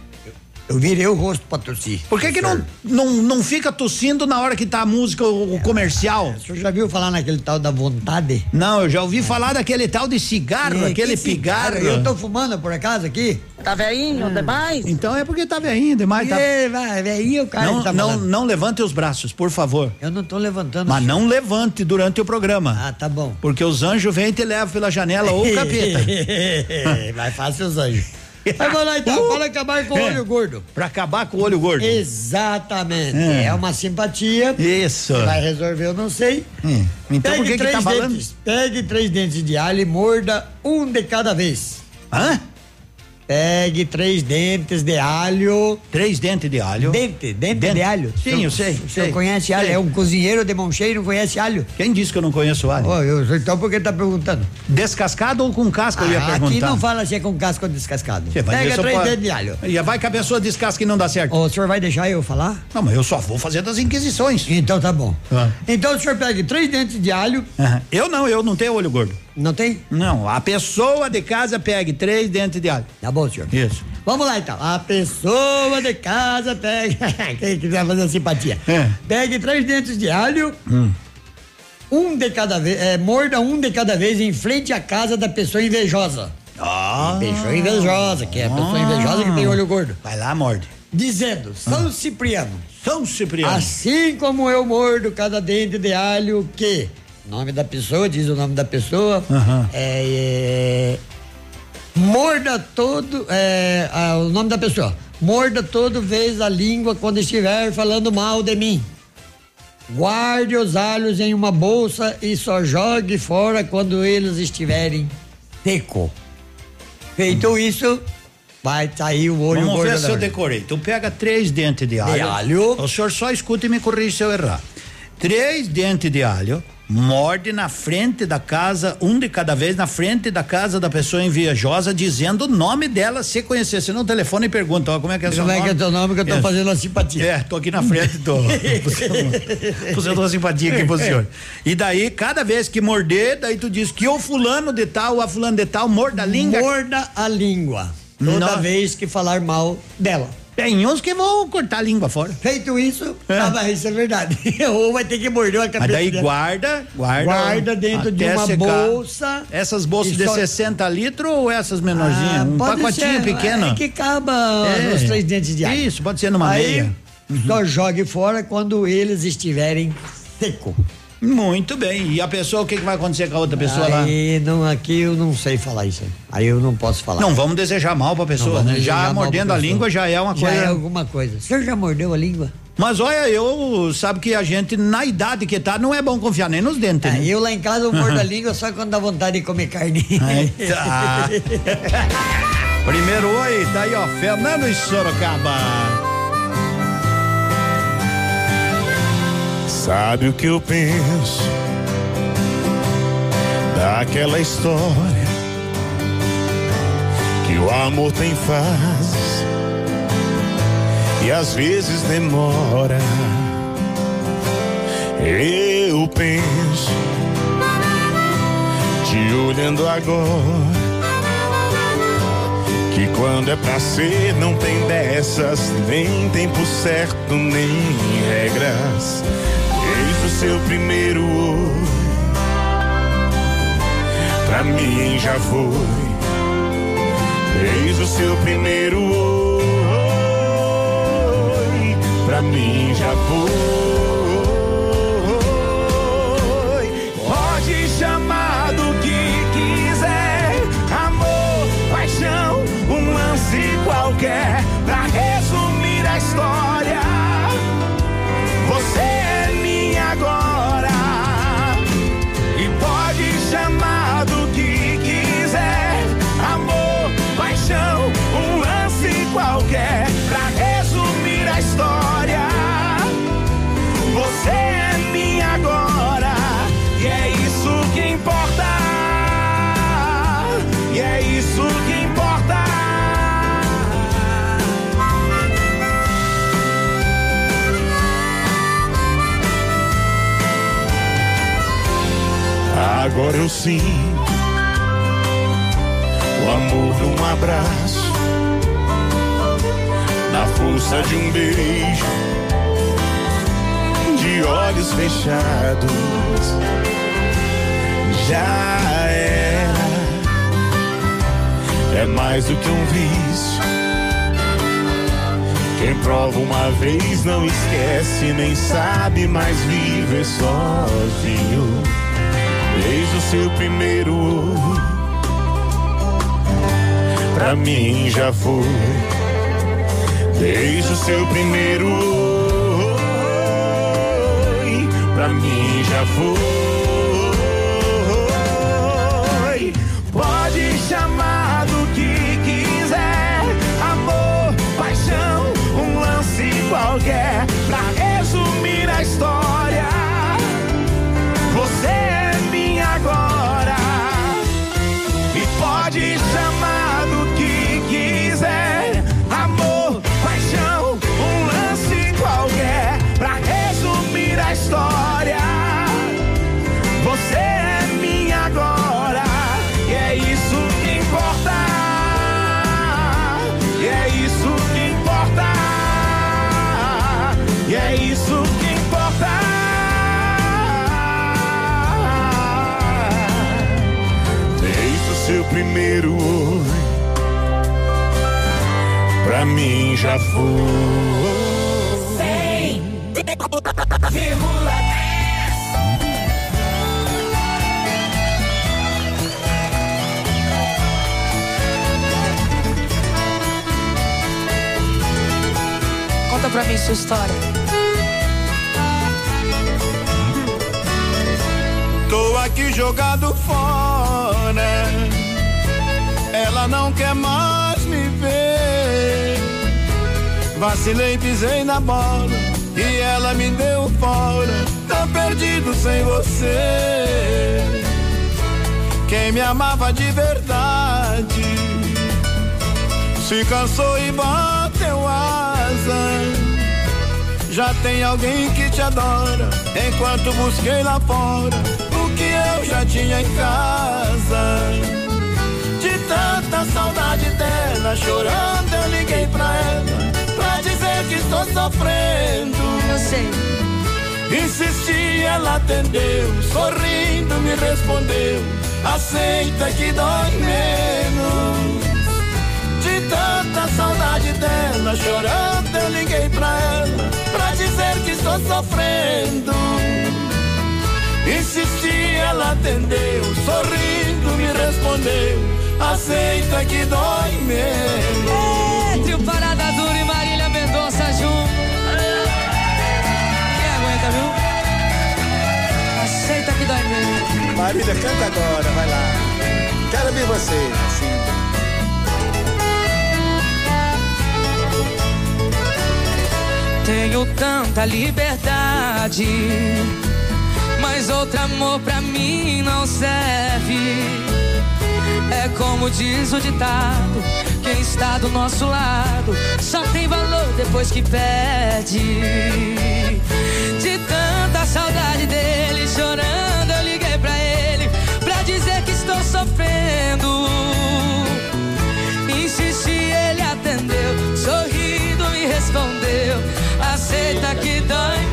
Eu virei o rosto pra tossir.
Por que que não, não, não fica tossindo na hora que tá a música, o, o comercial?
O senhor já viu falar naquele tal da vontade?
Não, eu já ouvi falar daquele tal de cigarro,
É,
aquele
cigarro?
pigarro.
Eu tô fumando por acaso aqui?
Tá veinho demais? Então é porque tá veinho demais. Tá...
É, vai, velhinho, o cara
Não,
tá
não, não levante os braços, por favor.
Eu não tô levantando.
Mas não levante durante o programa.
Ah, tá bom.
Porque os anjos vêm e te levam pela janela ou o capeta.
Vai fácil os anjos. Mas vamos lá então, para acabar com o
É.
olho gordo.
Pra acabar com o olho gordo.
Exatamente.
É.
É, uma simpatia.
Isso.
Vai resolver, eu não sei.
Hum, Então por que que tá falando?
dentes, Pegue três dentes de alho e morda um de cada vez.
Hã?
Pegue três dentes de alho.
Três dentes de alho?
Dente, dente,
Dente.
de alho.
Sim,
senhor-
eu sei,
O senhor conhece alho?
sei.
É um cozinheiro de mão cheia e não conhece alho?
Quem disse que eu não conheço alho?
Oh, eu, então por que tá perguntando?
Descascado ou com casca, eu ia
Ah,
perguntar.
aqui não fala se é com casca ou descascado.
Você
Pega três
pra-
dentes de alho.
E vai que a pessoa descasca e não dá certo.
O senhor vai deixar eu falar?
Não, mas eu só vou fazer das inquisições.
Então tá bom.
Ah.
Então o senhor pegue três dentes de alho.
Eu não, eu não tenho olho gordo.
Não tem?
Não, a pessoa de casa pegue três dentes de alho.
Tá bom, senhor.
Isso.
Vamos lá então. A pessoa de casa pega. Quem quiser fazer simpatia.
É.
Pegue três dentes de alho.
Hum.
Um de cada vez. É, morda um de cada vez em frente à casa da pessoa invejosa.
Ah.
Pessoa invejosa, que é a pessoa invejosa que tem olho gordo.
Vai lá, morde.
Dizendo, São Cipriano.
São Cipriano.
Assim como eu mordo cada dente de alho, que nome da pessoa, diz o nome da pessoa,
Aham.
é, é, morda todo, é, ah, o nome da pessoa, Morda toda vez a língua quando estiver falando mal de mim. Guarde os alhos em uma bolsa e só jogue fora quando eles estiverem seco. Feito isso, vai sair o olho
Vamos ver se eu decorei. Tu pega três dentes de alho.
alho.
O senhor só escuta e me corrige se eu errar. Três dentes de alho, morde na frente da casa, um de cada vez, na frente da casa da pessoa invejosa, dizendo o nome dela, se conhecer. Se não, telefone e pergunta, ó, como é que é seu
Como
nome?
é que é teu nome que eu tô
É.
fazendo a simpatia?
É, tô aqui na frente, tô. Fazendo uma simpatia aqui pro senhor. E daí, cada vez que morder, daí tu diz que o fulano de tal, a fulano de tal, morda a língua.
Morda a língua. Toda
Não.
vez que falar mal dela.
Tem uns que vão cortar a língua fora.
Feito isso, ah, mas isso é verdade. Ou vai ter que morder a
Mas
cabeça.
daí
dela.
guarda, guarda.
Guarda dentro de uma
secar.
bolsa.
Essas bolsas de
só-
60 litros ou essas menorzinhas?
Ah,
um
pode
pacotinho
ser,
pequeno.
É que caba
É.
três dentes de alho.
Isso, pode ser numa
Aí,
meia.
Só jogue fora quando eles estiverem seco.
Muito bem. E a pessoa, o que, que vai acontecer com a outra pessoa lá?
aí, não, aqui eu não sei falar isso aí. Aí eu não posso falar.
Não vamos desejar mal pra pessoa, né? Já mordendo a
pessoa.
língua já é uma
Já
coisa.
é alguma coisa. O senhor já mordeu a língua?
Mas olha, eu sabe que a gente, na idade que tá, não é bom confiar nem nos dentes. né?
É, eu lá em casa eu mordo a língua só quando dá vontade de comer carne.
Aí. Primeiro oi, tá aí, ó, Fernando e Sorocaba.
Sabe o que eu penso daquela história que o amor tem fases e às vezes demora. Eu penso te olhando agora que quando é pra ser não tem dessas, nem tempo certo, nem regras. Seu primeiro oi, pra mim já foi. Desde o seu primeiro oi, pra mim já foi. Agora eu sinto o amor num abraço, na força de um beijo, de olhos fechados. Já era, é mais do que um vício. Quem prova uma vez não esquece, nem sabe mais viver sozinho. Desde o seu primeiro pra mim já foi. Desde o seu primeiro oi, pra mim já foi. Pode chamar do que quiser, amor, paixão, um lance qualquer, primeiro oi, pra mim já foi.
Conta pra mim sua história.
Tô aqui jogado fora. Não quer mais me ver. Vacilei, pisei na bola e ela me deu fora. Tá perdido sem você. Quem me amava de verdade se cansou e bateu asa. Já tem alguém que te adora. Enquanto busquei lá fora o que eu já tinha em casa. De tanta saudade dela, chorando, eu liguei pra ela. Pra dizer que estou sofrendo.
Eu sei.
Insisti, ela atendeu, sorrindo me respondeu. Aceita que dói menos. De tanta saudade dela, chorando, eu liguei pra ela. Pra dizer que estou sofrendo. Insisti, ela atendeu, sorrindo me respondeu. Aceita que dói menos.
Entre o Parada Dura e Marília Mendonça junto. Quem aguenta, viu? Aceita que dói mesmo.
Marília, canta agora, vai lá. Quero ver você, assim.
Tenho tanta liberdade, mas outro amor pra mim não serve. É como diz o ditado: quem está do nosso lado só tem valor depois que perde. De tanta saudade dele, chorando, eu liguei pra ele pra dizer que estou sofrendo. Insisti, ele atendeu, sorrindo me respondeu. Aceita que dói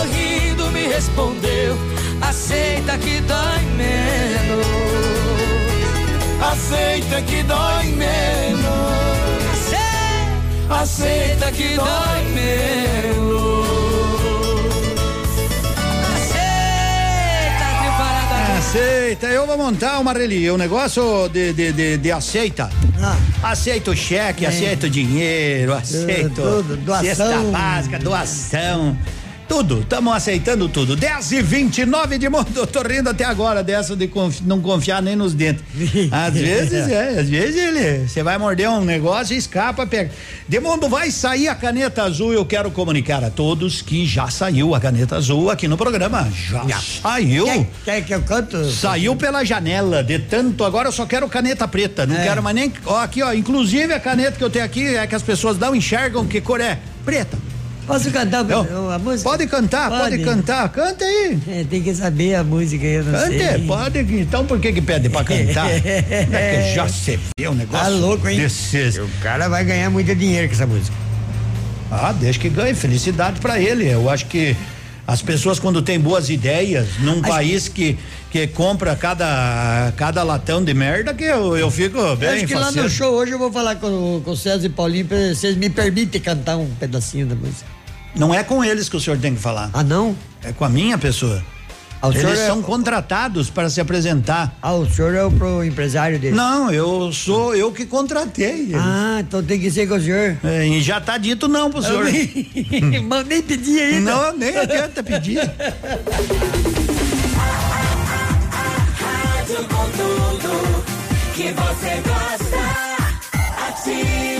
sorrindo me respondeu. Aceita que dói menos.
Aceita que dói menos. Aceita que dói menos.
Aceita, eu vou montar uma religião, um negócio de, de, de, de aceita. Aceito cheque,
É.
aceito dinheiro, aceito
tudo, doação.
cesta básica, doação. Tudo, estamos aceitando tudo. 10 e 29 de mundo. Eu tô rindo até agora dessa de não confiar nem nos dentes. Às vezes é, às vezes ele. Você vai morder um negócio e escapa, pega. Demundo, vai sair a caneta azul. Eu quero comunicar a todos que já saiu a caneta azul aqui no programa. Já, saiu.
Quer, quer que eu canto?
Saiu pela janela, de tanto. Agora eu só quero caneta preta. Não
É.
quero mais nem. Ó, aqui, ó. Inclusive a caneta que eu tenho aqui é que as pessoas não enxergam que cor é. Preta.
Posso cantar
Eu-
a música?
Pode cantar, pode, cantar. Canta aí.
É, tem que saber a música, eu não
Cante,
sei.
pode. Então por que que pede pra cantar? é que já se vê um negócio
Tá louco, hein?
desses.
O cara vai ganhar muito dinheiro com essa música.
Ah, deixa que ganhe. Felicidade pra ele. Eu acho que as pessoas quando têm boas ideias num país que que compra cada cada latão de merda que eu, eu fico bem
Acho que lá
faceiro.
no show hoje eu vou falar com, com o César e Paulinho vocês me permitem cantar um pedacinho da música.
Não é com eles que o senhor tem que falar.
Ah, não?
É com a minha pessoa.
Ah,
eles
é-
são contratados para se apresentar.
Ah, o senhor é o pro empresário dele?
Não, eu sou eu que contratei. eles.
Ah, então tem que ser com o senhor.
É, e já tá dito não pro senhor.
Mas nem pedi ainda.
Não, nem adianta pedir.
Que você gosta. Ativa.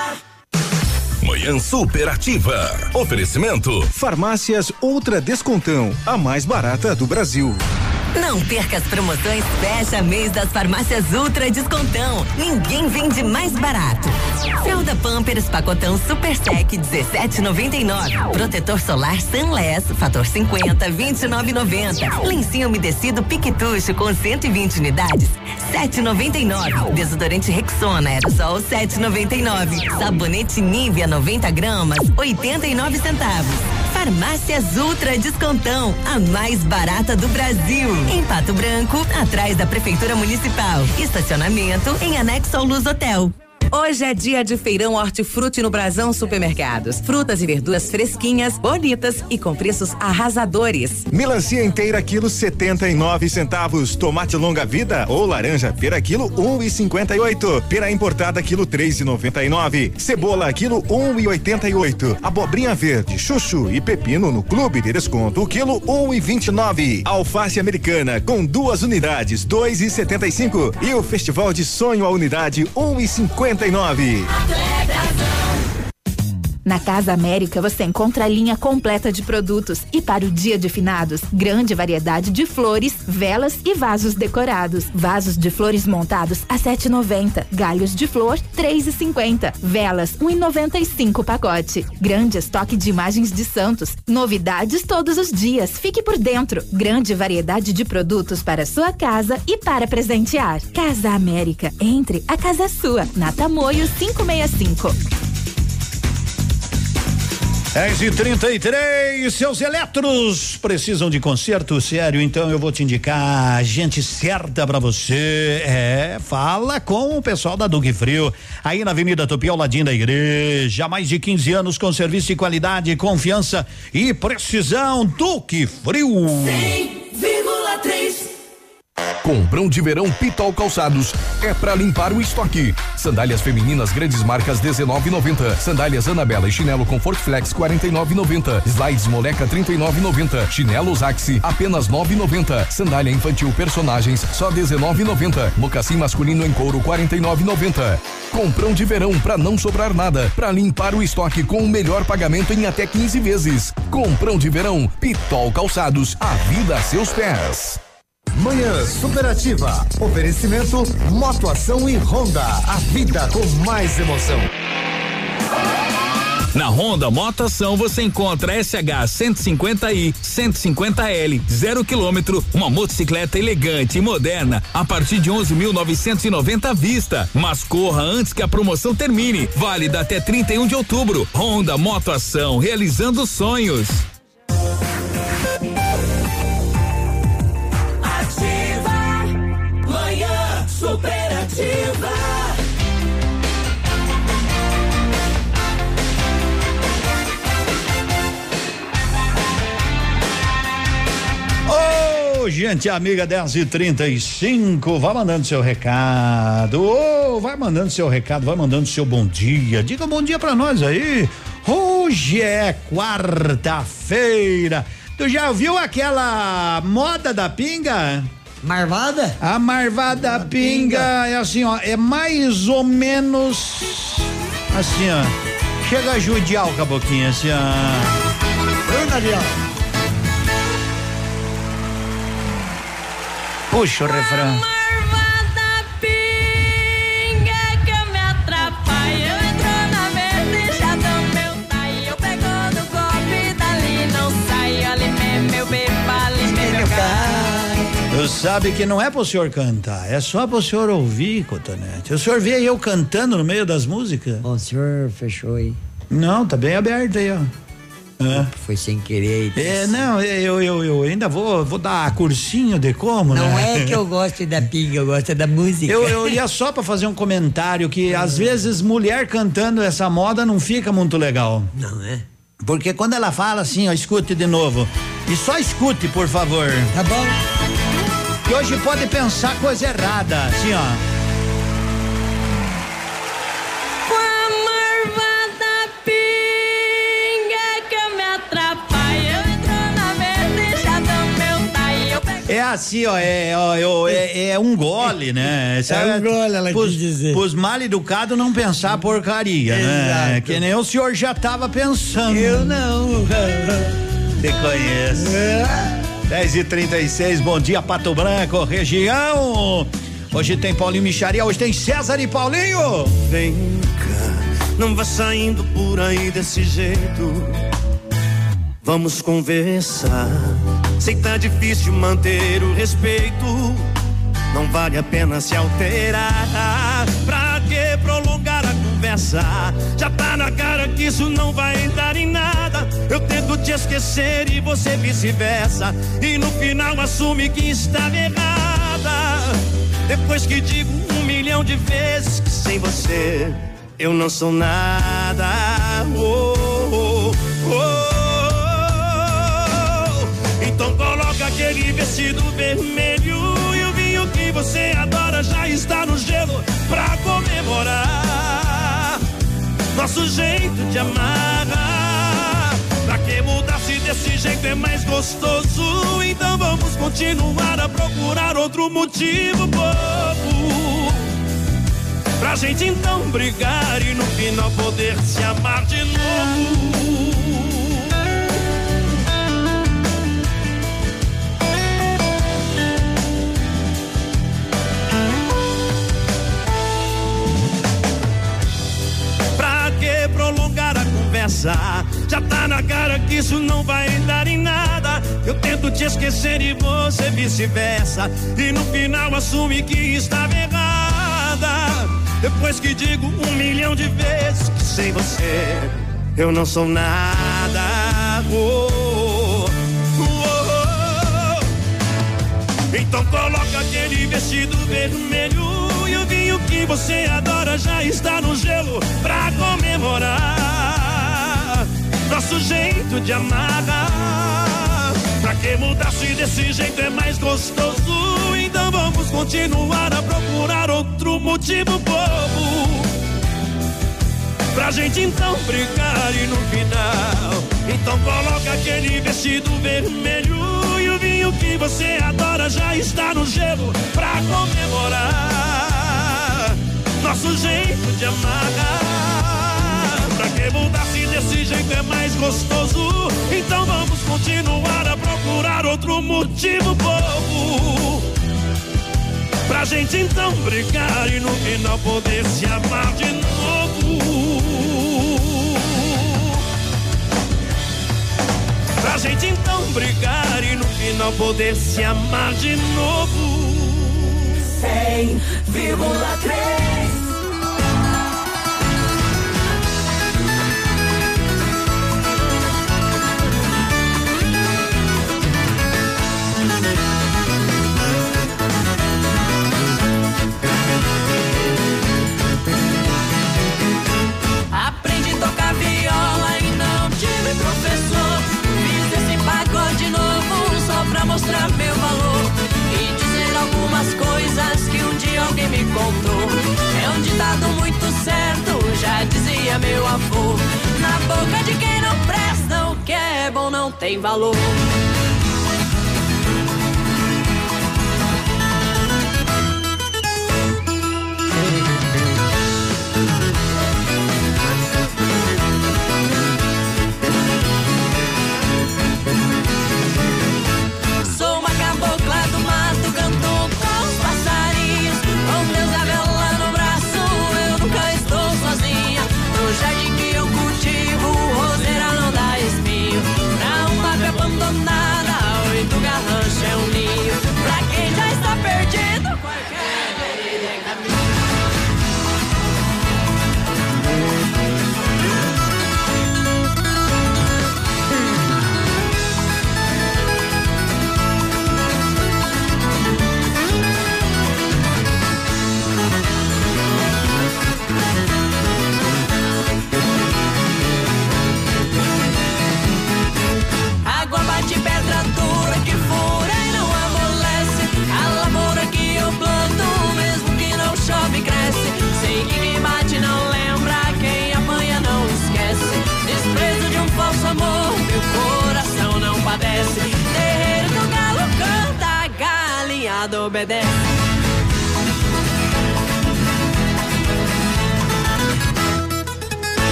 Manhã Superativa. Oferecimento.
Farmácias Ultra Descontão, a mais barata do Brasil.
Não perca as promoções Fecha Mês das Farmácias Ultra Descontão. Ninguém vende mais barato. Fralda Pampers Pacotão Super Sec 17,99. Protetor solar Sunless Fator 50 29,90. Lencinho umedecido Piquetucho com 120 unidades 7,99. Desodorante Rexona Aerosol 7,99. Sabonete Nivea 90 gramas 89 centavos. Farmácias Ultra Descontão, a mais barata do Brasil. Em Pato Branco, atrás da Prefeitura Municipal. Estacionamento em anexo ao Luz Hotel.
Hoje é dia de feirão hortifruti no Brasão Supermercados. Frutas e verduras fresquinhas, bonitas e com preços arrasadores.
Melancia inteira quilo 79 centavos, tomate longa vida ou laranja pera quilo 1,58, pera importada quilo 3,99, cebola quilo 1,88, abobrinha verde, chuchu e pepino no clube de desconto quilo 1,29, alface americana com duas unidades 2,75 e o festival de sonho a unidade 1,59.
Na Casa América você encontra a linha completa de produtos e para o dia de finados, grande variedade de flores, velas e vasos decorados. Vasos de flores montados a 7,90, galhos de flor 3,50, velas 1,95 pacote. Grande estoque de imagens de santos, novidades todos os dias. Fique por dentro. Grande variedade de produtos para sua casa e para presentear. Casa América, entre, a casa é sua. Na Tamoio 565.
10 e 33 seus eletros precisam de conserto sério, então eu vou te indicar a gente certa para você. É, fala com o pessoal da Duque Frio, aí na Avenida Tupi, ao ladinho da igreja. Mais de 15 anos com serviço de qualidade, confiança e precisão. Duque Frio.
100,3
Comprão de verão Pitol Calçados é para limpar o estoque. Sandálias femininas grandes marcas 19,90. Sandálias Anabela e chinelo Comfort Flex 49,90. Slides Moleca 39,90. Chinelos Axi apenas 9,90. Sandália infantil personagens só 19,90. Mocassim masculino em couro 49,90. Comprão de verão para não sobrar nada, para limpar o estoque com o melhor pagamento em até 15 vezes. Comprão de verão Pitol Calçados, a vida a seus pés.
Manhã Superativa. Oferecimento Motoação e Honda. A vida com mais emoção.
Na Honda Motoação você encontra SH 150i, 150L, 0 quilômetro, uma motocicleta elegante e moderna a partir de 11.990 à vista. Mas corra antes que a promoção termine. Válida até 31 de outubro. Honda Motoação, realizando sonhos.
Superativa.
Ô, gente amiga 10 e 35 vai mandando seu recado. Ô, vai mandando seu recado, vai mandando seu bom dia. Diga bom dia pra nós aí. Hoje é quarta-feira. Tu já ouviu aquela moda da pinga?
Marvada?
A marvada pinga é assim, ó, é mais ou menos assim, ó. Chega a judiar o caboquinho, assim, ó. Puxa o refrão. Tu sabe que não é pro senhor cantar, é só pro senhor ouvir, Cotonete. O senhor vê eu cantando no meio das músicas?
O senhor fechou aí.
Não, tá bem aberto aí, ó. É.
Foi sem querer.
É, não, eu, eu, eu ainda vou, vou dar cursinho de como,
Não
né?
é que eu gosto da pinga, eu gosto da música.
Eu, eu ia só pra fazer um comentário que às vezes mulher cantando essa moda não fica muito legal.
Não é?
Porque quando ela fala assim, ó, escute de novo. E só escute, por favor.
Tá bom.
Que hoje pode pensar coisa errada, assim, ó. É assim, ó, é, ó, eu- é, é um gole, né?
É um gole, ela
pros,
quis dizer.
Pros mal educados não pensar porcaria, né?
Exato.
Que nem o senhor já tava pensando.
Eu não.
Te conheço. 10 e 36 bom dia, Pato Branco, região. Hoje tem Paulinho Micharia, hoje tem César e Paulinho.
Vem cá, não vá saindo por aí desse jeito. Vamos conversar. Sei que tá difícil manter o respeito. Não vale a pena se alterar. Pra conversa? Já tá na cara que isso não vai dar em nada. Eu tento te esquecer e você vice-versa. E no final assume que estava errada. Depois que digo um milhão de vezes que sem você eu não sou nada. Oh, oh, oh. Então coloca aquele vestido vermelho e o vinho que você adora já está no gelo pra comemorar nosso jeito de amar. Pra que mudar se desse jeito é mais gostoso? Então vamos continuar a procurar outro motivo bobo. Pra gente então brigar e no final poder se amar de novo. A? Já tá na cara que isso não vai dar em nada. Eu tento te esquecer e você vice-versa. E no final assume que estava errada. Depois que digo um milhão de vezes que sem você eu não sou nada. Oh, oh, oh, oh. Então coloca aquele vestido vermelho e o vinho que você adora já está no gelo pra comemorar nosso jeito de amar. Pra que mudar se desse jeito é mais gostoso? Então vamos continuar a procurar outro motivo bobo. Pra gente então brigar e no final. Então coloca aquele vestido vermelho e o vinho que você adora já está no gelo pra comemorar nosso jeito de amar. Pra que mudar desse jeito é mais gostoso? Então vamos continuar a procurar outro motivo bobo. Pra gente então brigar e no final poder se amar de novo. Pra gente então brigar e no final poder se amar de novo.
100,3 meu valor e dizer algumas coisas que um dia alguém me contou. É um ditado muito certo, já dizia meu avô. Na boca de quem não presta, o que é bom não tem valor.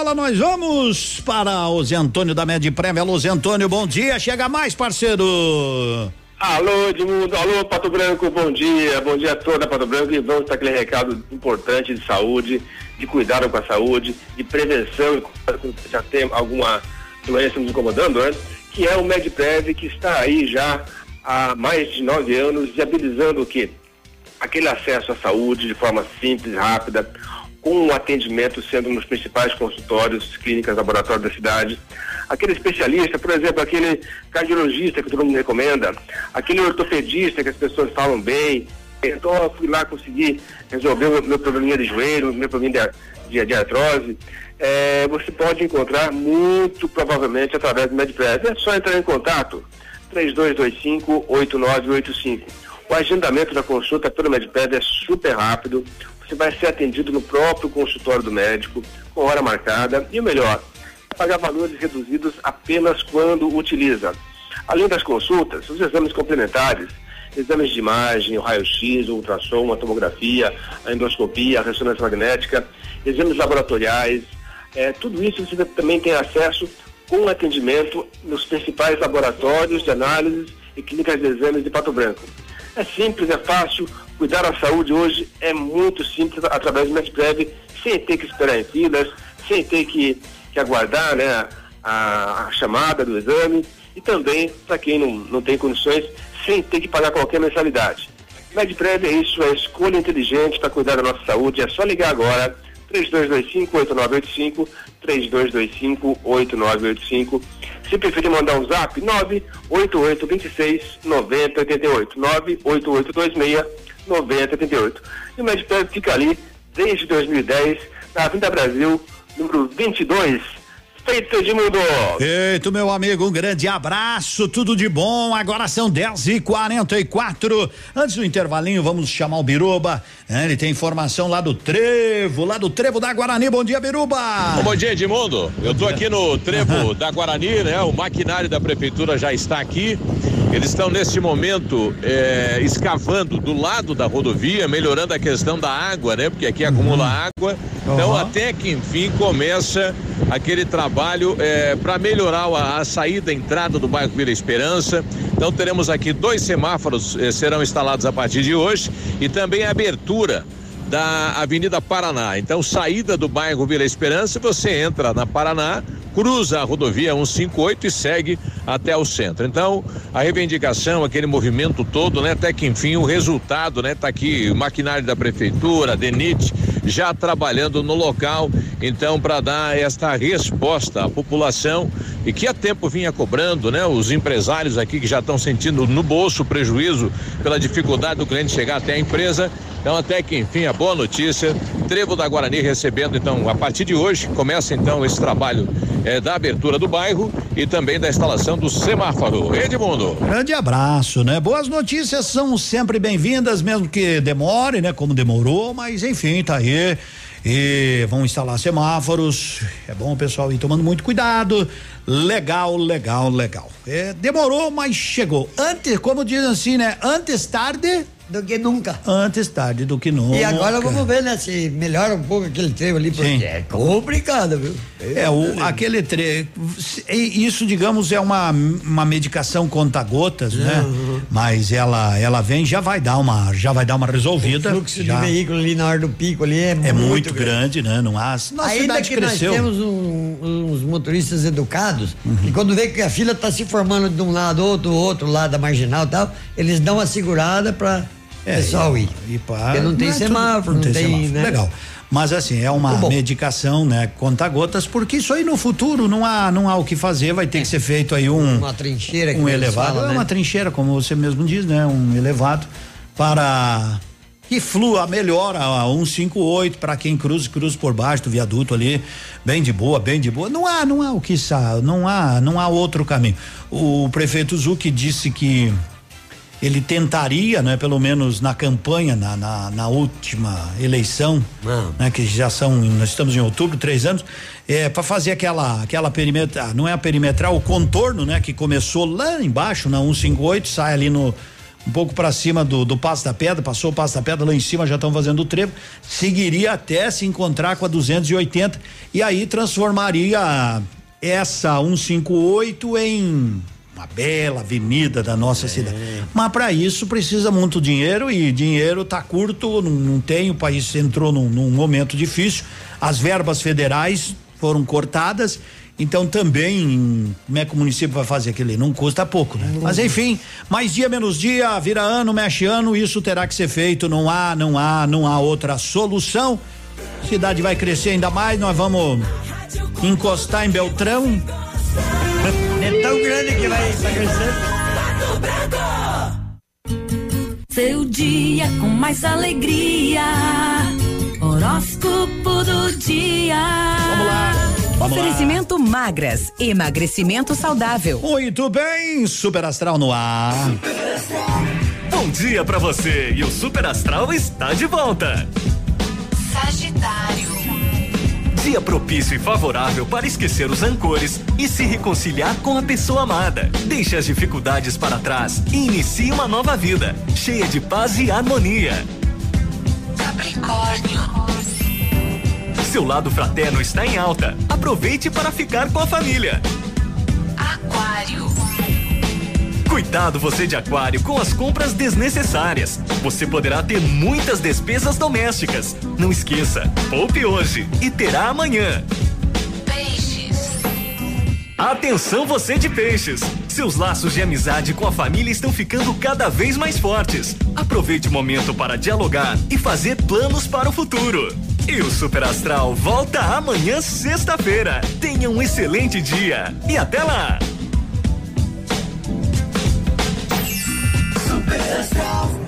Viola
nós vamos para o Zé Antônio da Medprev. Alô, Zé Antônio, bom dia. Chega mais, parceiro.
Alô, Edmundo, alô, Pato Branco, bom dia, bom dia a toda Pato Branco e vamos para aquele recado importante de saúde, de cuidado com a saúde, de prevenção, já tem alguma doença nos incomodando, né? Que é o MedPrev, que está aí já há mais de nove anos, viabilizando o quê? Aquele acesso à saúde de forma simples, rápida, com o atendimento sendo nos principais consultórios, clínicas, laboratórios da cidade. Aquele especialista, por exemplo, aquele cardiologista que todo mundo recomenda, aquele ortopedista que as pessoas falam bem. Então fui lá conseguir resolver o meu probleminha de joelho, meu probleminha de, de, de artrose. É, você pode encontrar muito provavelmente através do MedPrev. É só entrar em contato 3225-8985. O agendamento da consulta pelo MedPrev é super rápido. Você vai ser atendido no próprio consultório do médico, com hora marcada. E o melhor, pagar valores reduzidos apenas quando utiliza. Além das consultas, os exames complementares, exames de imagem, o raio-x, o ultrassom, a tomografia, a endoscopia, a ressonância magnética, exames laboratoriais, é, tudo isso você também tem acesso com atendimento nos principais laboratórios de análises e clínicas de exames de Pato Branco. É simples, é fácil, cuidar da saúde hoje é muito simples através do MedPrev, sem ter que esperar em filas, sem ter que, que aguardar né, a, a chamada do exame e também, para quem não, não tem condições, sem ter que pagar qualquer mensalidade. MedPrev é isso, é escolha inteligente para cuidar da nossa saúde, é só ligar agora 3225-8985, 3225-8985. Se preferir mandar um zap, 98826-9088, 98826-9088. E o MedPrev fica ali desde 2010, na Avenida Brasil, número 22, Feito, Edmundo.
Feito, meu amigo, um grande abraço, tudo de bom. Agora são 10 e 44 Antes do intervalinho, vamos chamar o Biruba. É, ele tem informação lá do Trevo, lá do Trevo da Guarani. Bom dia, Biruba.
Bom dia, Edmundo. Eu tô aqui no Trevo da Guarani, né? O maquinário da prefeitura já está aqui. Eles estão neste momento é, escavando do lado da rodovia, melhorando a questão da água, né? Porque aqui acumula água. Então, até que enfim começa aquele trabalho é, para melhorar a, a, saída, a entrada do bairro Vila Esperança. Então teremos aqui dois semáforos eh, serão instalados a partir de hoje e também a abertura da Avenida Paraná. Então saída do bairro Vila Esperança, você entra na Paraná, cruza a rodovia 158 e segue até o centro. Então, a reivindicação, aquele movimento todo, né, até que enfim o resultado, né, tá aqui o maquinário da prefeitura, DENIT já trabalhando no local, então para dar esta resposta à população e que há tempo vinha cobrando, né, os empresários aqui que já estão sentindo no bolso prejuízo pela dificuldade do cliente chegar até a empresa. Então, até que enfim, a boa notícia, Trevo da Guarani recebendo, então, a partir de hoje, começa então esse trabalho eh, da abertura do bairro e também da instalação do semáforo. Edmundo.
Grande abraço, né? Boas notícias são sempre bem-vindas, mesmo que demore, né? Como demorou, mas enfim, tá aí. E vão instalar semáforos. É bom o pessoal ir tomando muito cuidado. Legal, legal, legal. É, demorou, mas chegou. Antes, como dizem assim, né? Antes tarde
do que nunca.
Antes tarde do que nunca.
E agora vamos ver, né, se melhora um pouco aquele trevo ali, porque
Sim.
é complicado, viu?
É, o, aquele trevo. Isso, digamos, é uma, uma medicação conta-gotas, né?
Uhum.
Mas ela ela vem já vai dar uma já vai dar uma resolvida.
O fluxo
já,
de veículo ali na hora do pico ali é,
é muito, grande, né? Não há. Nossa
Ainda
cidade
que
cresceu.
nós temos um- uns motoristas educados, que quando vê que a fila está se formando de um lado, outro, outro lado da marginal e tal, eles dão uma segurada para pessoal ir.
E pá,
Porque não tem
é tudo-
semáforo, não tem,
semáforo.
né?
Legal. Mas assim, é uma
bom.
medicação, né? Conta gotas, porque isso aí no futuro não há, não há o que fazer, vai ter que ser feito aí um.
Uma trincheira que
Um elevado.
falam,
é
né?
uma trincheira, como você mesmo diz, né? Um elevado para que flua melhor a 158 para quem cruza, cruza por baixo do viaduto ali, bem de boa, bem de boa. Não há, não há o que não há, não há outro caminho. O prefeito Zucchi disse que ele tentaria, né, pelo menos na campanha, na, na, na última eleição, né, que já são, nós estamos em outubro, três anos, é para fazer aquela, aquela perimetral, não é a perimetral, o contorno, né, que começou lá embaixo na 158, sai ali no um pouco para cima do, do Passo da Pedra, passou o Passo da Pedra lá em cima, já estão fazendo o trevo, seguiria até se encontrar com a 280 e aí transformaria essa 158 em uma bela avenida da nossa cidade. Mas para isso precisa muito dinheiro e dinheiro tá curto, não, não tem, o país entrou num, num momento difícil. As verbas federais foram cortadas, então também como é que o município vai fazer aquilo? Não custa pouco, né? Mas enfim, mais dia menos dia, vira ano, mexe ano, isso terá que ser feito, não há, não há, não há outra solução. A cidade vai crescer ainda mais, nós vamos encostar em Beltrão.
É tão grande que vai, vai crescer.
Seu dia com mais alegria. Horóscopo do dia. Vamos lá.
Oferecimento magras, emagrecimento saudável.
Muito bem, Super Astral no ar.
Bom dia pra você e o Super Astral está de volta.
Sagitário.
Dia propício e favorável para esquecer os rancores e se reconciliar com a pessoa amada. Deixe as dificuldades para trás e inicie uma nova vida, cheia de paz e harmonia.
Capricórnio.
Seu lado fraterno está em alta. Aproveite para ficar com a família.
Aquário.
Cuidado você de aquário com as compras desnecessárias. Você poderá ter muitas despesas domésticas. Não esqueça, poupe hoje e terá amanhã.
Peixes.
Atenção você de peixes! Seus laços de amizade com a família estão ficando cada vez mais fortes. Aproveite o momento para dialogar e fazer planos para o futuro. E o Super Astral volta amanhã, sexta-feira. Tenha um excelente dia e até lá!
A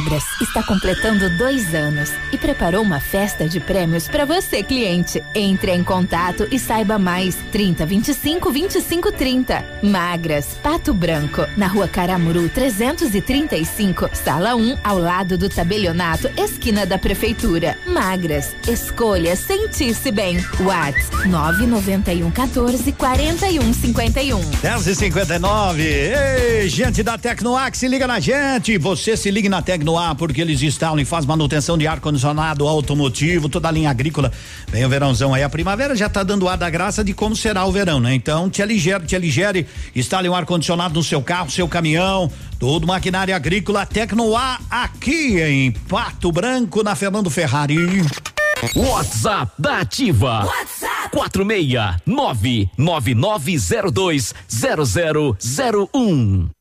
Magras está completando dois anos e preparou uma festa de prêmios para você, cliente. Entre em contato e saiba mais. 30 25 25 30. Magras, Pato Branco, na rua Caramuru 335, sala 1, ao lado do tabelionato, esquina da prefeitura. Magras, escolha sentir-se bem. Whats 991 14 41 51.
10 e 59 Ei, gente da se liga na gente. Você se liga na Manoá, porque eles instalam e faz manutenção de ar-condicionado automotivo, toda a linha agrícola. Vem o verãozão aí, a primavera já tá dando ar da graça de como será o verão, né? Então, te aligere, te aligere, instale um ar-condicionado no seu carro, seu caminhão, todo maquinário agrícola Tecnoar aqui em Pato Branco, na Fernando Ferrari.
WhatsApp da Ativa. WhatsApp 46999020001.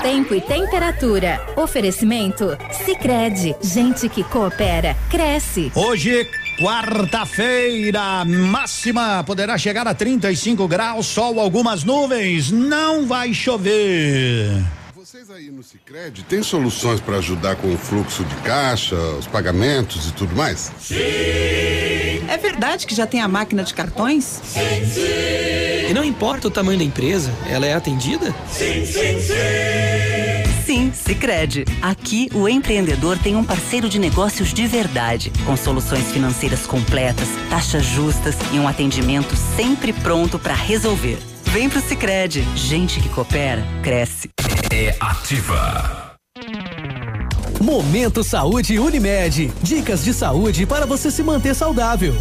Tempo e temperatura. Oferecimento? Sicredi Gente que coopera, cresce.
Hoje, quarta-feira, máxima poderá chegar a 35 graus, sol, algumas nuvens, não vai chover.
Vocês aí no Cicred têm soluções para ajudar com o fluxo de caixa, os pagamentos e tudo mais?
É verdade que já tem a máquina de cartões? Sim, sim. E não importa o tamanho da empresa, ela é atendida?
Sim, sim, sim. Sim, Sicredi. Aqui o empreendedor tem um parceiro de negócios de verdade, com soluções financeiras completas, taxas justas e um atendimento sempre pronto para resolver. Vem pro Sicredi. Gente que coopera, cresce.
É ativa.
Momento Saúde Unimed. Dicas de saúde para você se manter saudável.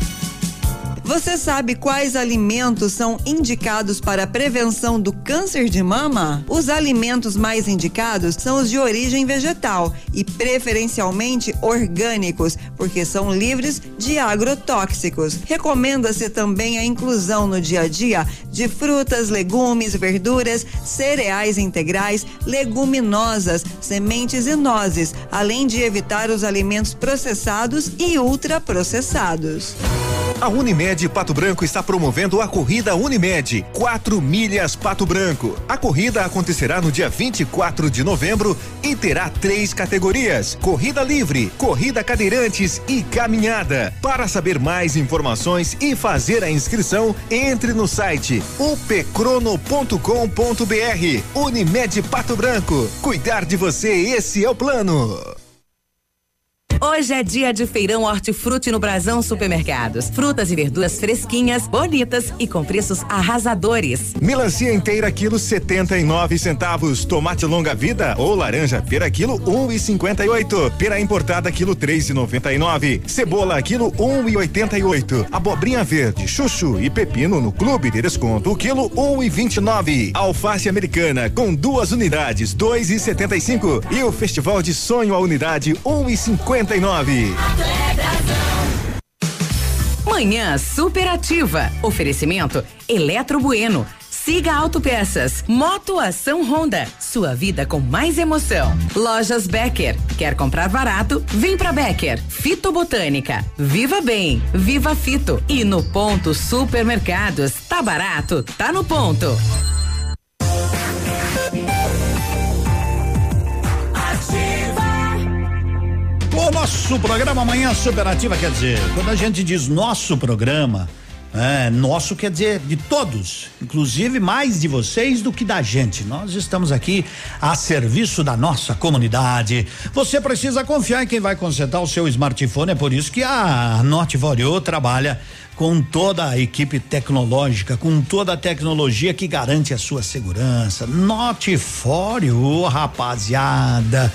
Você sabe quais alimentos são indicados para a prevenção do câncer de mama? Os alimentos mais indicados são os de origem vegetal e preferencialmente orgânicos, porque são livres de agrotóxicos. Recomenda-se também a inclusão no dia a dia de frutas, legumes, verduras, cereais integrais, leguminosas, sementes e nozes, além de evitar os alimentos processados e ultraprocessados.
A Unimed Pato Branco está promovendo a corrida Unimed 4 milhas Pato Branco. A corrida acontecerá no dia 24 de novembro e terá três categorias: corrida livre, corrida cadeirantes e caminhada. Para saber mais informações e fazer a inscrição, entre no site upcrono.com.br. Unimed Pato Branco. Cuidar de você, esse é o plano.
Hoje é dia de feirão hortifruti no Brasão Supermercados. Frutas e verduras fresquinhas, bonitas e com preços arrasadores.
Melancia inteira quilo 79 centavos, tomate longa vida ou laranja pera quilo 1,58, pera importada quilo 3,99, cebola quilo 1,88, abobrinha verde, chuchu e pepino no clube de desconto quilo 1,29, alface americana com duas unidades 2,75 e o festival de sonho a unidade 1,59.
Manhã superativa. Oferecimento Eletro Bueno. Siga Autopeças. Moto Ação Honda. Sua vida com mais emoção. Lojas Becker. Quer comprar barato? Vem pra Becker. Fitobotânica. Viva Bem. Viva Fito. E no Ponto Supermercados. Tá barato? Tá no ponto.
O nosso programa Manhã Superativa quer dizer, quando a gente diz nosso programa, é, nosso quer dizer de todos, inclusive mais de vocês do que da gente. Nós estamos aqui a serviço da nossa comunidade. Você precisa confiar em quem vai consertar o seu smartphone, é por isso que a Norte trabalha com toda a equipe tecnológica, com toda a tecnologia que garante a sua segurança. Norte Vorio, rapaziada.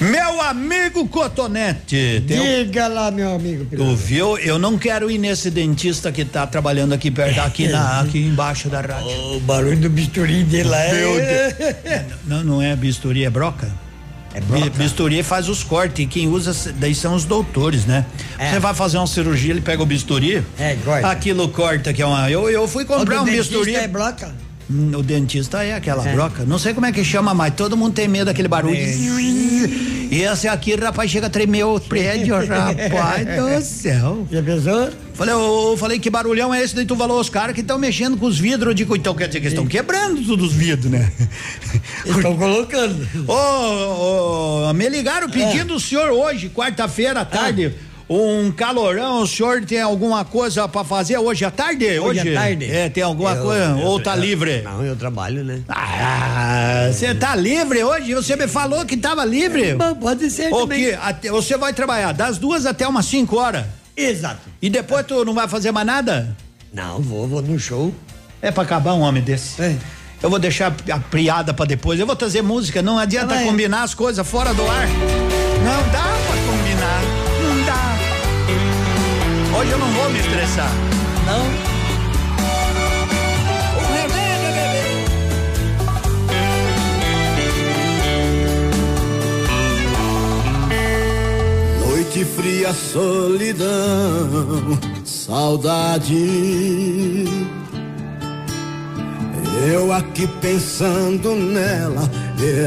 Meu amigo Cotonete.
Diga lá, meu amigo.
Tu viu? Eu não quero ir nesse dentista que tá trabalhando aqui perto, aqui, na, aqui embaixo da rádio.
O barulho do bisturi dele lá é.
Não, não é bisturi, é broca? É
broca.
Bisturi faz os cortes e quem usa daí são os doutores, né? Você vai fazer uma cirurgia, ele pega o bisturi.
É, corta.
Aquilo corta que é uma. Eu, eu fui comprar um bisturi.
É broca?
Hum, O dentista é aquela
É.
broca. Não sei como é que chama, mas todo mundo tem medo daquele barulho. E esse aqui, rapaz, chega a tremer o prédio, rapaz do céu.
Já pensou?
Falei, eu falei, que barulhão é esse? Daí tu falou, os caras que estão mexendo com os vidros. Eu digo, então quer dizer que estão quebrando todos os vidros, né?
Estão colocando.
Ô, ô, me ligaram pedindo o senhor hoje, quarta-feira à tarde. Um calorão, o senhor tem alguma coisa pra fazer hoje à tarde?
Hoje à tarde?
É, tem alguma
Eu-
coisa?
eu-
Ou tá
eu-
livre?
Não, eu trabalho, né?
Ah, você tá livre hoje? Você me falou que tava livre?
Bom, Pode ser
O
também.
que? Até- Você vai trabalhar das duas até umas 5 horas?
Exato.
E depois tu não vai fazer mais nada?
Não, vou, vou no show.
É pra acabar um homem desse.
É.
Eu vou deixar a priada pra depois. Eu vou trazer música. Não adianta combinar as coisas fora do ar. Não dá pra Hoje eu não vou me estressar.
Não?
O bebê.
Noite fria, solidão, saudade. Eu aqui pensando nela,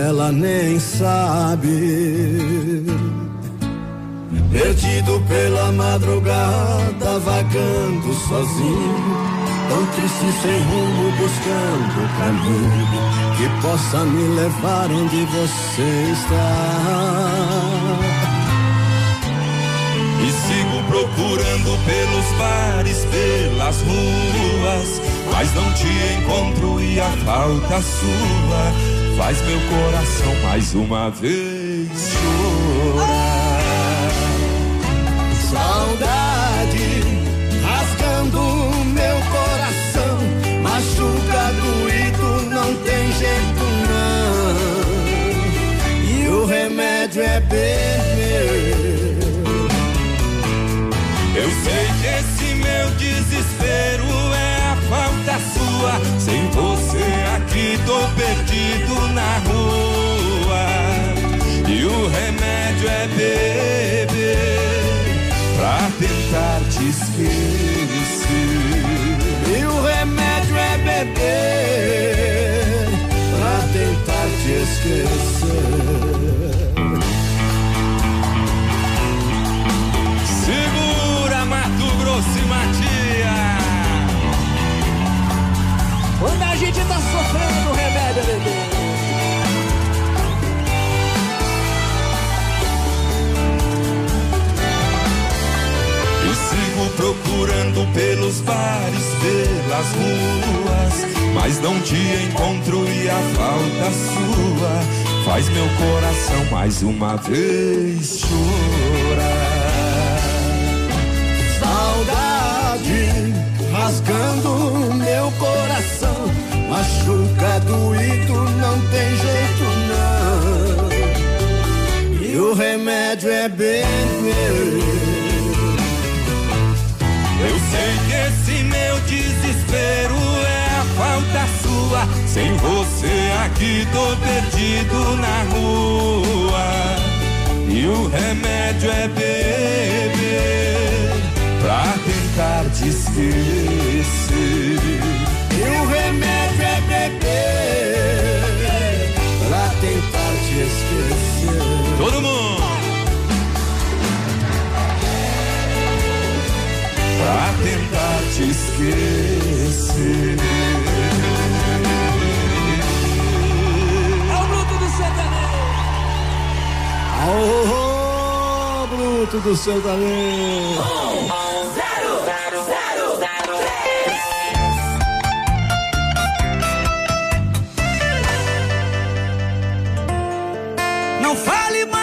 ela nem sabe. Perdido pela madrugada, vagando sozinho, tão triste sem rumo, buscando o caminho que possa me levar onde você está.
E sigo procurando pelos bares, pelas ruas, mas não te encontro e a falta sua faz meu coração mais uma vez chorar.
Saudade rasgando meu coração, machuca doído, não tem jeito não. E o remédio é beber.
Eu sei que esse meu desespero é a falta sua. Sem você aqui tô perdido na rua. E o remédio é beber tentar te esquecer.
E o remédio é beber pra tentar te esquecer.
Segura Mato Grosso e Matias.
Quando a gente tá sofrendo, o remédio é beber.
Procurando pelos bares, pelas ruas, mas não te encontro e a falta sua faz meu coração mais uma vez chorar.
Saudade rasgando meu coração, machuca doído, não tem jeito não. E o remédio é beber.
Sei que esse meu desespero é a falta sua. Sem você aqui tô perdido na rua. E o remédio é beber pra tentar te esquecer.
E o remédio é beber Pra tentar te esquecer.
É o bruto do sertanejo.
Ô, bruto do sertanejo. Não fale mais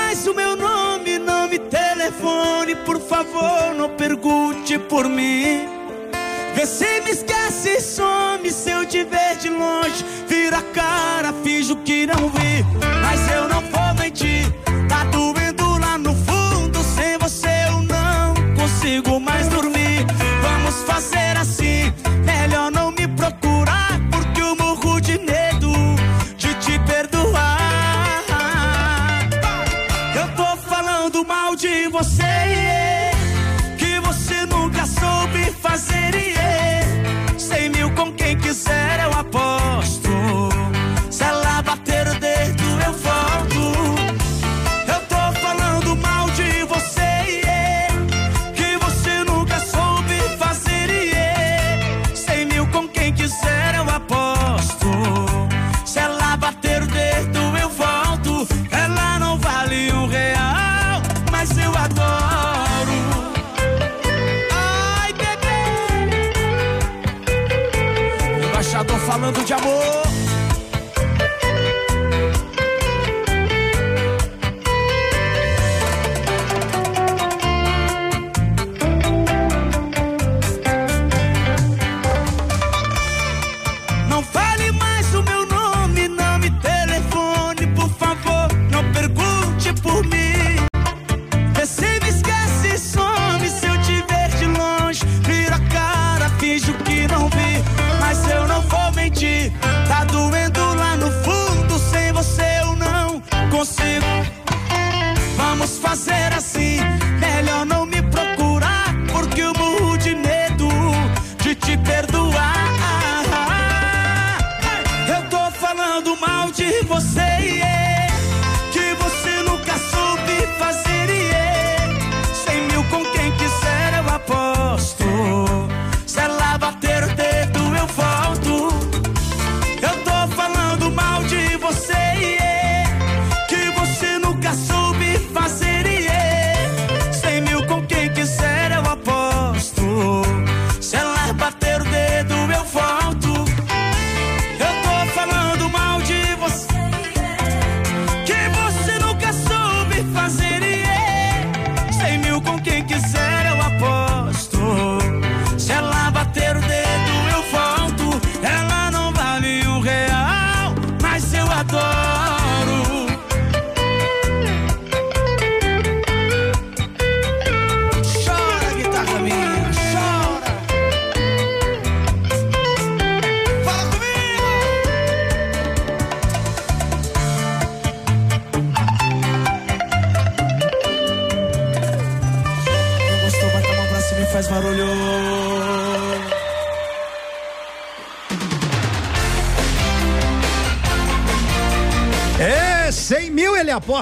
telefone, por favor, não pergunte por mim. Vê se me esquece e some se eu te ver de longe. Vira a cara, finjo que não vi, mas eu não vou mentir. Tá doendo lá no fundo, sem você eu não consigo mais dormir. Vamos fazer assim,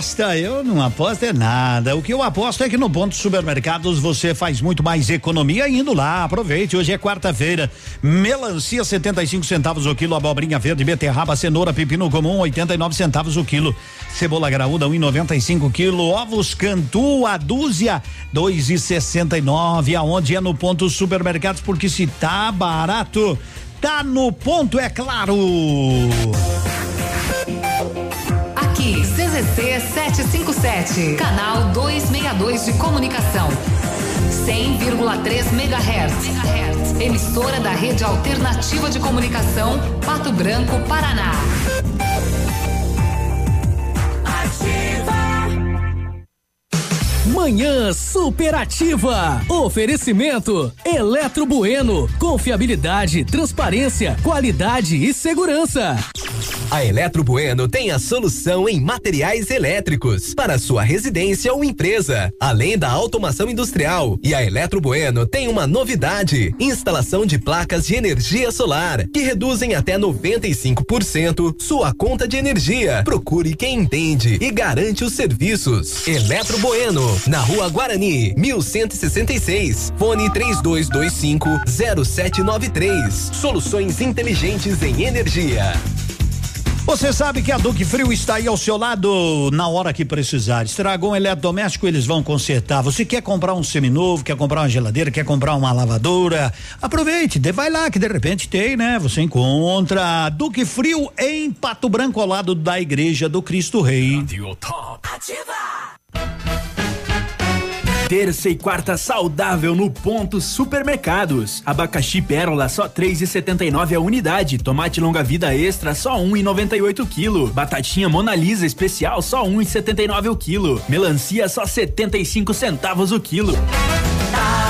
aposta. Eu não aposto é nada. O que eu aposto é que no ponto supermercados você faz muito mais economia indo lá. Aproveite, hoje é quarta-feira. Melancia 75 centavos o quilo, abobrinha verde, beterraba, cenoura, pepino comum 89 centavos o quilo. Cebola graúda 1,95 quilo, ovos cantu a dúzia 2,69. Aonde é no ponto supermercados porque se tá barato, tá no ponto é claro.
757, canal 262 de comunicação. 100,3 MHz. Emissora da Rede Alternativa de Comunicação, Pato Branco, Paraná.
Manhã superativa. Oferecimento Eletro Bueno. Confiabilidade, transparência, qualidade e segurança.
A Eletro Bueno tem a solução em materiais elétricos para sua residência ou empresa, além da automação industrial. E a Eletro Bueno tem uma novidade: instalação de placas de energia solar que reduzem até 95% sua conta de energia. Procure quem entende e garante os serviços. Eletro Bueno, na Rua Guarani, 1166. Fone 3225 0793. Soluções inteligentes em energia.
Você sabe que a Duque Frio está aí ao seu lado na hora que precisar. Estragou um eletrodoméstico, eles vão consertar. Você quer comprar um seminovo, quer comprar uma geladeira, quer comprar uma lavadora? Aproveite, dê- vai lá que de repente tem, né? Você encontra Duque Frio em Pato Branco ao lado da Igreja do Cristo Rei.
Terça e quarta saudável no ponto supermercados. Abacaxi pérola só 3,79 a unidade. Tomate longa vida extra só 1,98 quilo. Batatinha Mona Lisa especial só 1,79 o quilo. Melancia só 75 centavos o quilo.
O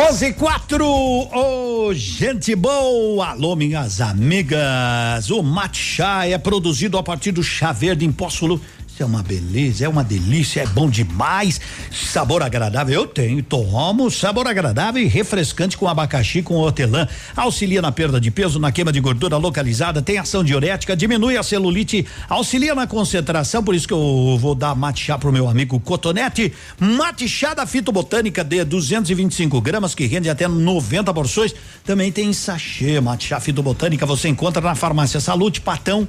11 e 4, ô gente boa, alô minhas amigas, o mate chá é produzido a partir do chá verde em Pósfolo, isso é uma beleza, é uma delícia, é bom demais, sabor agradável, eu tenho, tomo, sabor agradável e refrescante com abacaxi com hortelã, auxilia na perda de peso, na queima de gordura localizada, tem ação diurética, diminui a celulite, auxilia na concentração, por isso que eu vou dar mate chá pro meu amigo Cotonete, mate chá da fitobotânica de 225 gramas que rende até 90 porções, também tem sachê, mate chá fitobotânica, você encontra na farmácia Salute, Patão,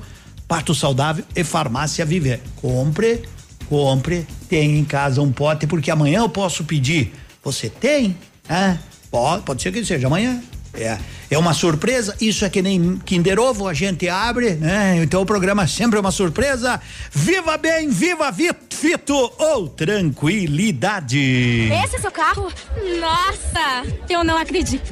Pato Saudável e Farmácia Viver. Compre, compre, tem em casa um pote, porque amanhã eu posso pedir. Você tem? Ah, pode, pode ser que seja amanhã. É, é uma surpresa, isso é que nem Kinder Ovo, a gente abre, né? Então o programa sempre é uma surpresa. Viva bem, viva Fito ou tranquilidade.
Esse é seu carro? Nossa, eu não acredito.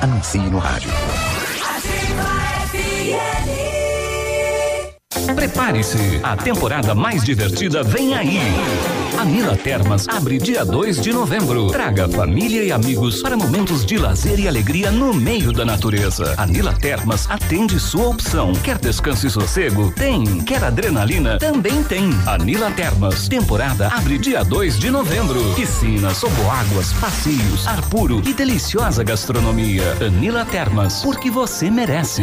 Anuncie no rádio.
Prepare-se, a temporada mais divertida vem aí. A Nila Termas abre dia 2 de novembro. Traga família e amigos para momentos de lazer e alegria no meio da natureza. A Nila Termas atende sua opção. Quer descanso e sossego? Tem. Quer adrenalina? Também tem. A Nila Termas, temporada abre dia 2 de novembro. Piscinas, águas, passeios, ar puro e deliciosa gastronomia. Anila Termas, porque você merece.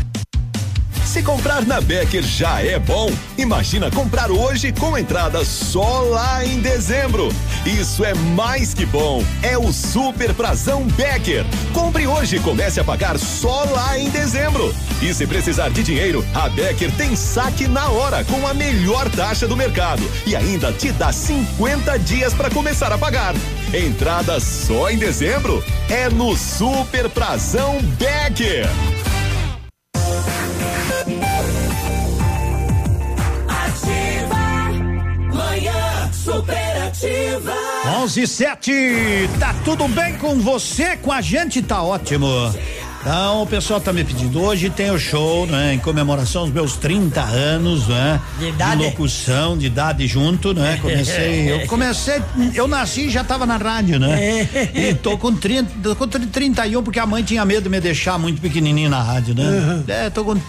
Se comprar na Becker já é bom, imagina comprar hoje com entrada só lá em dezembro. Isso é mais que bom. É o Super Prazão Becker. Compre hoje e comece a pagar só lá em dezembro. E se precisar de dinheiro, a Becker tem saque na hora com a melhor taxa do mercado e ainda te dá 50 dias para começar a pagar. Entrada só em dezembro? É no Super Prazão Becker.
Superativa.
11 e 7, tá tudo bem com você? Com a gente tá ótimo. Então, o pessoal tá me pedindo. Hoje tem o show, né? Em comemoração aos meus 30 anos, né?
De idade?
locução, de idade junto, né? Comecei, eu comecei, eu nasci e já tava na rádio, né? E tô com 30, tô com 31 porque a mãe tinha medo de me deixar muito pequenininho na rádio, né?
Uhum.
É, tô com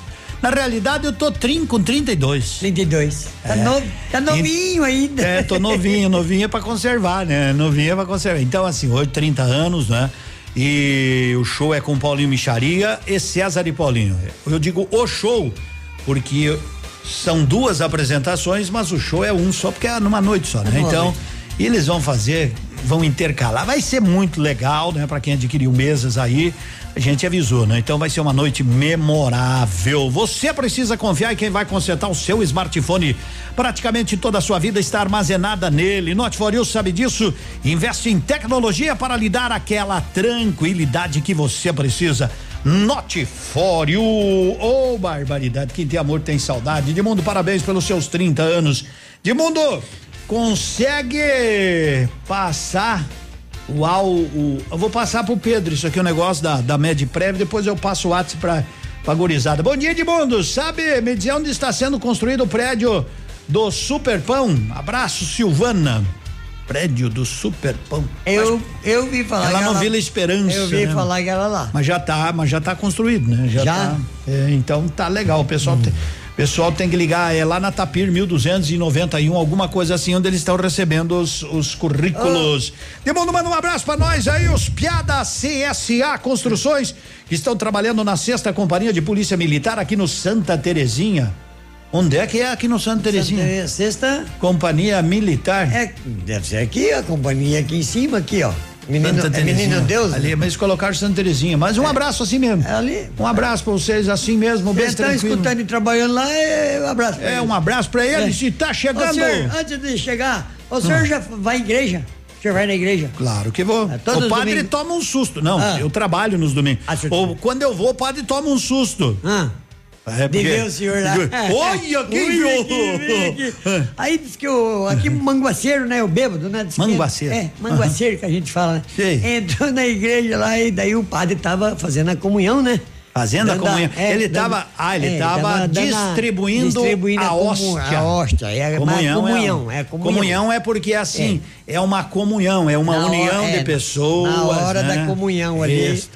na realidade, eu tô trin, com 32.
32. Tá, no, tá novinho ainda.
É, tô novinho, novinho é pra conservar, né? Novinho é pra conservar. Então, assim, hoje 30 anos, né? E o show é com Paulinho Micharia e César e Paulinho. Eu digo o show, porque são duas apresentações, mas o show é um só, porque é numa noite só, né?
numa
Então, eles vão fazer, vão intercalar. Vai ser muito legal, né? Pra quem adquiriu mesas aí, a gente avisou, né? Então vai ser uma noite memorável. Você precisa confiar em quem vai consertar o seu smartphone. Praticamente toda a sua vida está armazenada nele. Note for You sabe disso. Investe em tecnologia para lhe dar aquela tranquilidade que você precisa. Note for You. Oh, barbaridade. Quem tem amor tem saudade. Edmundo, parabéns pelos seus 30 anos. Edmundo, consegue passar o, au- o eu vou passar pro Pedro isso aqui o negócio da da Medprev, depois eu passo o WhatsApp pra pra gurizada. Bom dia, Edmundo. Sabe, me dizer onde está sendo construído o prédio do Superpão? Abraço, Silvana. Prédio do Superpão.
Eu, eu vi falar
Ela
que
não
ela-
Vila Esperança.
Eu vi
né?
falar que era lá.
Mas já tá, mas já tá construído, né? Já?
Já?
tá. É, então tá legal. O pessoal tem, o pessoal tem que ligar é lá na Tapir 1291, alguma coisa assim, onde eles estão recebendo os, os currículos. Demundo, manda um abraço pra nós aí, os Piada CSA Construções, que estão trabalhando na sexta companhia de polícia militar aqui no Santa Terezinha. Onde é que é aqui no Santa Terezinha?
Sexta.
Companhia Militar.
É, deve ser aqui, a companhia aqui em cima, aqui, ó. Menino,
Santa
é menino. Deus? né?
Ali, mas eles colocaram Santa Terezinha. Mas um abraço assim mesmo.
ali.
Um abraço pra vocês assim mesmo, bem
Vocês estão
tranquilo.
escutando e trabalhando lá, é um abraço pra
É,
eles.
um abraço pra eles
É.
e tá chegando.
Senhor, antes de chegar, o senhor já vai à igreja? O senhor vai na igreja?
Claro que vou.
todos
o padre toma um susto. Não,
Ah.
eu trabalho nos domingos.
Ah,
Ou quando eu vou, o padre toma um susto.
Ah.
É,
De ver o senhor lá.
Olha, quem viu?
aqui. Aí diz que o, aqui manguaceiro, né? O bêbado, né? Diz
Manguaceiro.
É, manguaceiro que a gente fala, né? Entrou na igreja lá e daí o padre tava fazendo a comunhão, né?
Fazendo a comunhão.
é,
ele
dando-
tava, ah, ele
é,
tava
dando
distribuindo,
distribuindo
a, hóstia.
A hóstia, é
comunhão,
comunhão, é,
é,
comunhão.
comunhão é porque assim, é, uma comunhão, é uma
Na
união
hora-
de
é,
pessoas.
Na hora
né?
da comunhão ali.
Isso.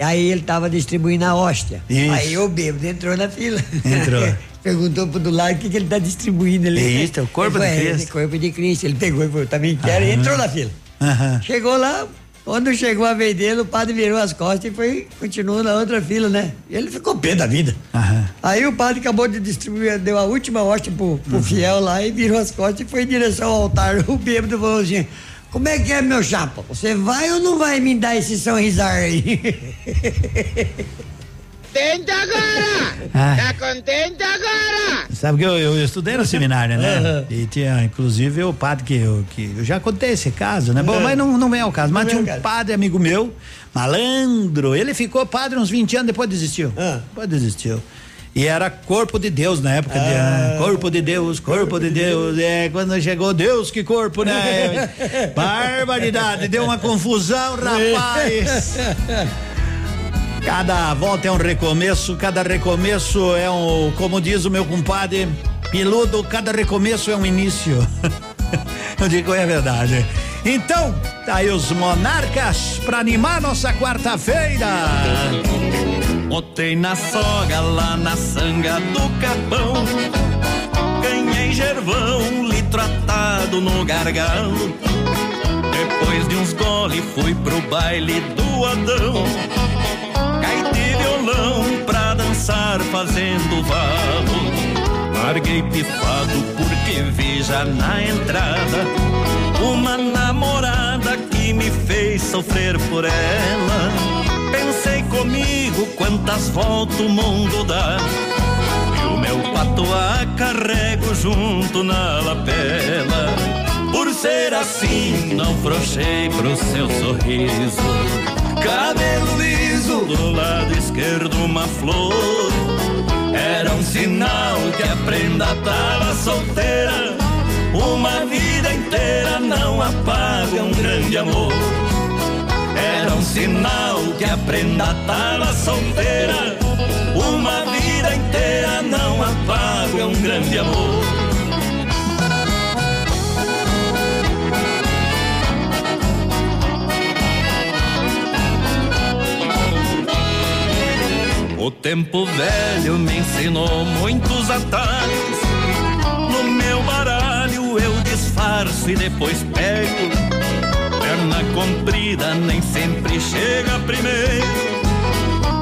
Aí ele tava distribuindo a hóstia.
Isso.
Aí o bêbado entrou na fila.
Entrou.
Perguntou pro do lado o que, que ele tá distribuindo ali.
Isso, é o corpo
Ele
de
falou, "É,
Cristo."
corpo de Cristo. Ele pegou e falou, também quero. E entrou na fila.
Aham.
Chegou lá, quando chegou a vez dele, o padre virou as costas e foi, continuou na outra fila, né? E ele ficou pé da vida.
Aham.
Aí o padre acabou de distribuir, deu a última hóstia pro, pro fiel lá e virou as costas e foi em direção ao altar. O bêbado falou assim: Como é que é, meu chapa? Você vai ou não vai me dar esse sorrisar aí?
Contente agora!
Ah.
Tá contente agora?
Sabe que eu, eu estudei no seminário, né?
Aham.
E tinha, inclusive, o padre que eu, que eu já contei esse caso, né? Bom, mas não, não vem ao caso. Mas
Não
tinha um
caso.
padre amigo meu, malandro. Ele ficou padre uns 20 anos, depois desistiu.
Ah.
Depois desistiu. E era corpo de Deus na época. de, ah, corpo de Deus, corpo de Deus. É, quando chegou Deus, que corpo, né? Barbaridade, deu uma confusão, rapaz. Cada volta é um recomeço, cada recomeço é um, como diz o meu compadre, piludo, cada recomeço é um início. Eu digo é verdade. Então, tá aí os monarcas pra animar nossa quarta-feira.
Botei na soga lá na sanga do capão. Ganhei gervão, litro atado no gargalo.
fui pro baile do Adão. Caí de violão pra dançar fazendo valo. Larguei pifado porque vi já na entrada uma namorada que me fez sofrer por ela. Pensei comigo quantas voltas o mundo dá. E o meu patoa carrego junto na lapela. Por ser assim, não frouxei pro seu sorriso. Cabelo liso, do lado esquerdo uma flor. Era um sinal que a prenda tava solteira. Uma vida inteira não apaga um grande amor. Era um sinal que a prenda tava solteira. Uma vida inteira não apaga um grande amor. O tempo velho me ensinou muitos atalhos. No meu baralho eu disfarço e depois pego. Perna comprida nem sempre chega primeiro.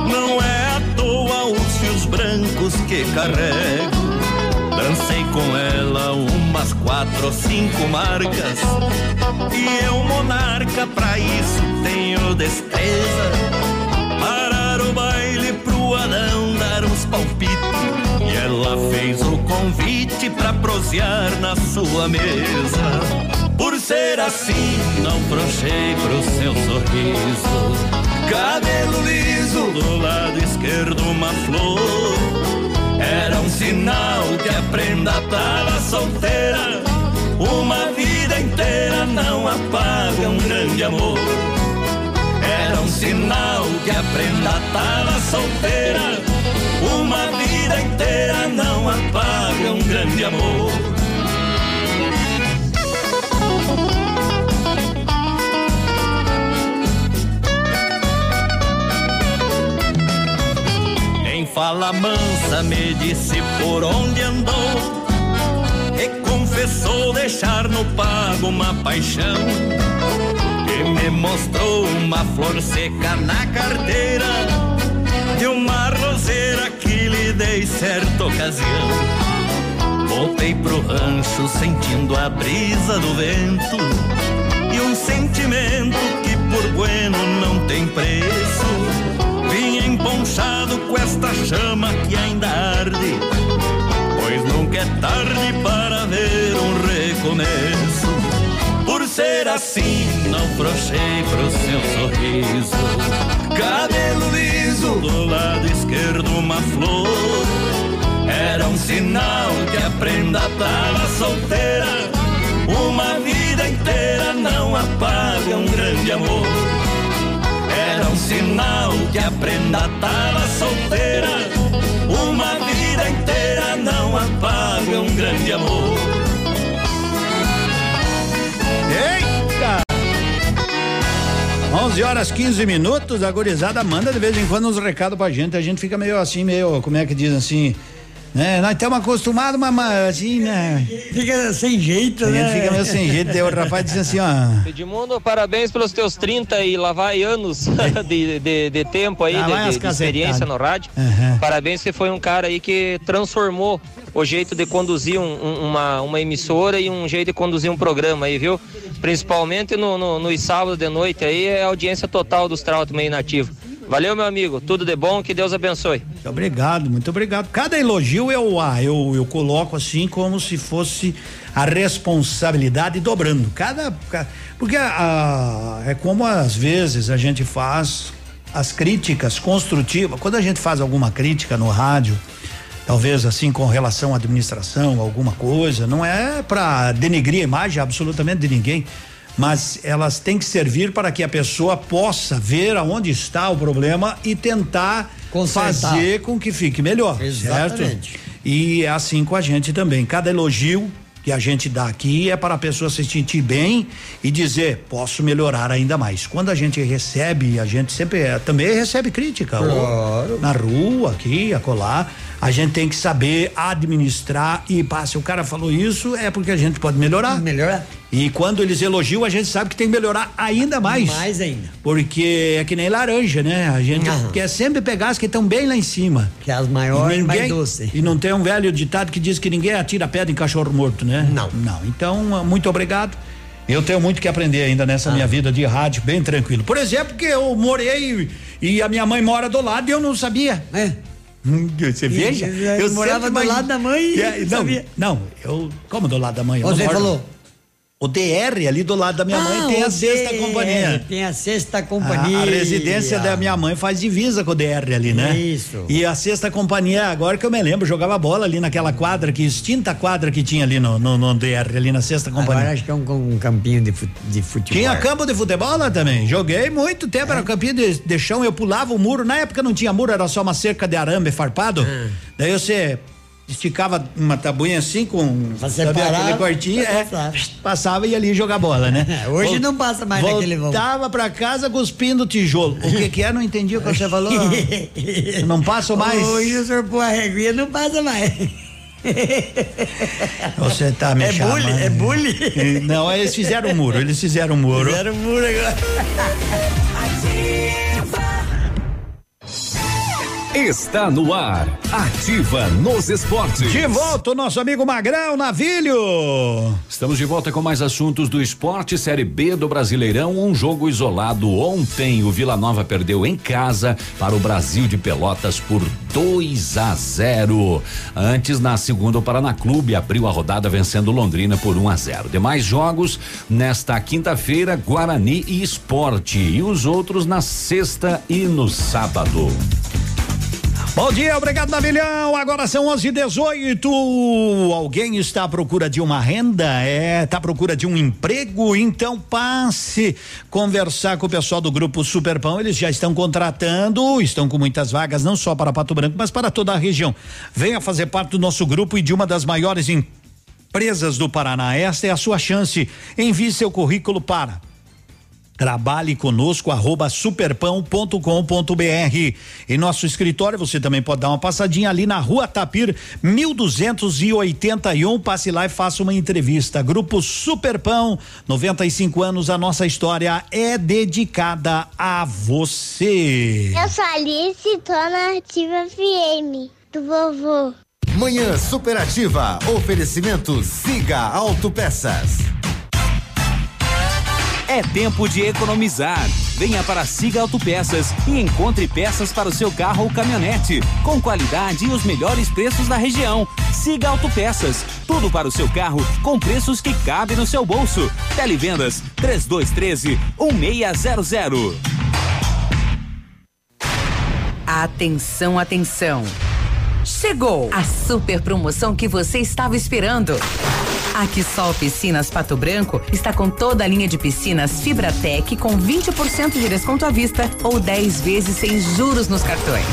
Não é à toa os fios brancos que carrego. Dancei com ela umas quatro ou cinco marcas. E eu, monarca, pra isso tenho destreza. Palpites. E ela fez o convite pra prosear na sua mesa. Por ser assim, não frouxei pro seu sorriso. Cabelo liso, do lado esquerdo uma flor. Era um sinal que a prenda tava solteira. Uma vida inteira não apaga um grande amor. Era um sinal que a prenda tava solteira. Uma vida inteira não apaga um grande amor. 'Em fala mansa me disse por onde andou e confessou deixar no pago uma paixão e me mostrou uma flor seca na carteira de uma roseira que lhe dei certa ocasião. Voltei pro rancho sentindo a brisa do vento e um sentimento que por bueno não tem preço. Vim emponchado com esta chama que ainda arde, pois nunca é tarde para ver um recomeço. Por ser assim, não frouxei pro seu sorriso. Cabelo liso, do lado esquerdo uma flor. Era um sinal que a prenda tava solteira. Uma vida inteira não apaga um grande amor. Era um sinal que a prenda tava solteira. Uma vida inteira não apaga um grande amor.
11 horas 15 minutos, a gurizada manda de vez em quando uns recados pra gente, a gente fica meio assim, meio, como é que diz assim, né? Nós estamos acostumados, mas assim, né?
Fica sem jeito,
A
né?
gente fica meio sem jeito, daí o rapaz diz assim, ó.
Edmundo, parabéns pelos teus 30 e lá vai anos de, de, de tempo aí,
Lá
de, de- de experiência no rádio.
Aham.
Parabéns, você foi um cara aí que transformou o jeito de conduzir um- um- uma, uma emissora e um jeito de conduzir um programa aí, viu? Principalmente no, no- nos sábados de noite aí, é audiência total dos Trautmann aí nativo. Valeu, meu amigo. Tudo de bom, que Deus abençoe.
Muito obrigado, muito obrigado. Cada elogio eu, ah, eu, eu coloco assim como se fosse a responsabilidade dobrando. Cada. ca- Porque ah, é como às vezes a gente faz as críticas construtivas. Quando a gente faz alguma crítica no rádio, talvez assim com relação à administração, alguma coisa, não é para denegrir a imagem absolutamente de ninguém, mas elas têm que servir para que a pessoa possa ver aonde está o problema e tentar
Consertar.
fazer com que fique melhor,
Exatamente.
certo? E é assim com a gente também. Cada elogio que a gente dá aqui é para a pessoa se sentir bem e dizer, posso melhorar ainda mais. Quando a gente recebe, a gente sempre é, também recebe crítica,
Claro.
na rua, aqui, acolá, A gente tem que saber administrar e pá, se o cara falou isso é porque a gente pode melhorar.
Melhorar.
E quando eles elogiam, a gente sabe que tem que melhorar ainda mais.
Mais ainda.
Porque é que nem laranja, né? A gente
Aham.
quer sempre pegar as que estão bem lá em cima.
Que é as maiores
E
e mais
ninguém-
doces.
E não tem um velho ditado que diz que ninguém atira pedra em cachorro morto, né? Não. Não. Então, muito obrigado. Eu tenho muito que aprender ainda nessa
Ah.
minha vida de rádio, bem tranquilo. Por exemplo, que eu morei e a minha mãe mora do lado e eu não sabia.
É.
Você veja?
E-
eu
morava do lado da mãe e
É, não,
sabia.
não, eu. Como do lado da mãe?
Você falou.
O DR ali do lado da minha mãe
Ah,
tem a
o
sexta
DR,
companhia.
Tem a sexta
A,
companhia.
a residência da minha mãe faz divisa com o DR ali, né?
Isso.
E a sexta companhia, agora que eu me lembro, jogava bola ali naquela quadra, que extinta quadra que tinha ali no, no, no DR, ali na sexta companhia.
Agora acho que é um, um campinho de, fut- de futebol.
Tinha campo de futebol lá também. Joguei muito tempo,
É.
era campinho de, de chão, eu pulava o muro. Na época não tinha muro, era só uma cerca de arame farpado.
Ah.
Daí você esticava uma tabuinha assim com sabe,
separar,
aquele cortinho, é, passava e ia ali jogar bola, né?
Hoje
Vol-
não passa mais naquele vão.
Voltava pra casa cuspindo tijolo. O que que é? Não entendi o que você falou. não passo mais.
Hoje o senhor pôr a reguinha não passa mais.
Você tá me
É
chamando.
bullying, é bullying.
Não, eles fizeram um muro, eles fizeram um muro.
Fizeram muro agora.
Está no ar. Ativa nos esportes.
De volta o nosso amigo Magrão Navilho.
Estamos de volta com mais assuntos do esporte. Série B do Brasileirão. Um jogo isolado ontem. O Vila Nova perdeu em casa para o Brasil de Pelotas por 2 a 0. Antes, na segunda, o Paraná Clube abriu a rodada vencendo Londrina por 1 a 0. Demais jogos nesta quinta-feira, Guarani e Esporte. E os outros na sexta e no sábado.
Bom dia, obrigado Navilhão. Agora são 11 e 18 Alguém está à procura de uma renda? É, está à procura de um emprego? Então passe conversar com o pessoal do grupo Superpão. Eles já estão contratando, estão com muitas vagas, não só para Pato Branco, mas para toda a região. Venha fazer parte do nosso grupo e de uma das maiores empresas do Paraná. Esta é a sua chance. Envie seu currículo para Trabalhe conosco, arroba superpão.com.br. Em nosso escritório, você também pode dar uma passadinha ali na rua Tapir, 1281. Passe lá e faça uma entrevista. Grupo Superpão, 95 anos, a nossa história é dedicada a você.
Eu sou Alice, tô na Ativa FM, do vovô.
Manhã Superativa. Oferecimento Siga Autopeças.
É tempo de economizar. Venha para Siga Autopeças e encontre peças para o seu carro ou caminhonete, com qualidade e os melhores preços da região. Siga Autopeças, tudo para o seu carro com preços que cabem no seu bolso. Televendas 3213 1600.
Atenção, atenção. Chegou a super promoção que você estava esperando. A Quissol Piscinas Pato Branco está com toda a linha de piscinas Fibratec com 20% de desconto à vista ou 10 vezes sem juros nos cartões.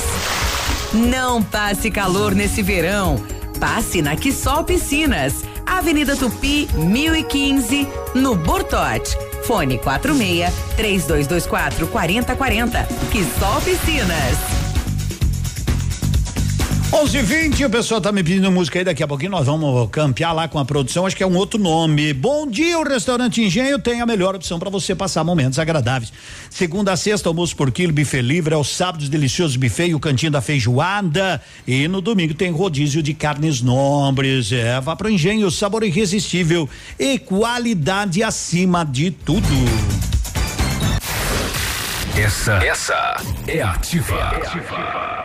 Não passe calor nesse verão. Passe na Quissol Piscinas, Avenida Tupi, 1015, no Bortote. Fone 46 3224 4040. Quissol Piscinas.
11 20 o pessoal tá me pedindo música aí, daqui a pouquinho nós vamos campear lá com a produção, acho que é um outro nome. Bom dia, o restaurante Engenho tem a melhor opção para você passar momentos agradáveis. Segunda a sexta, almoço por quilo, buffet livre, aos sábados, delicioso buffet e o cantinho da feijoada. E no domingo tem rodízio de carnes nobres. É, vá pro Engenho, sabor irresistível e qualidade acima de tudo.
Essa, essa é ativa.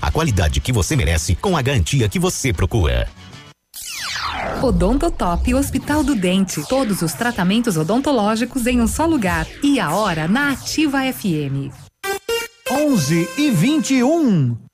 a qualidade que você merece com a garantia que você procura.
Odontotop Hospital do Dente. Todos os tratamentos odontológicos em um só lugar. E a hora na Ativa FM.
11 e 21.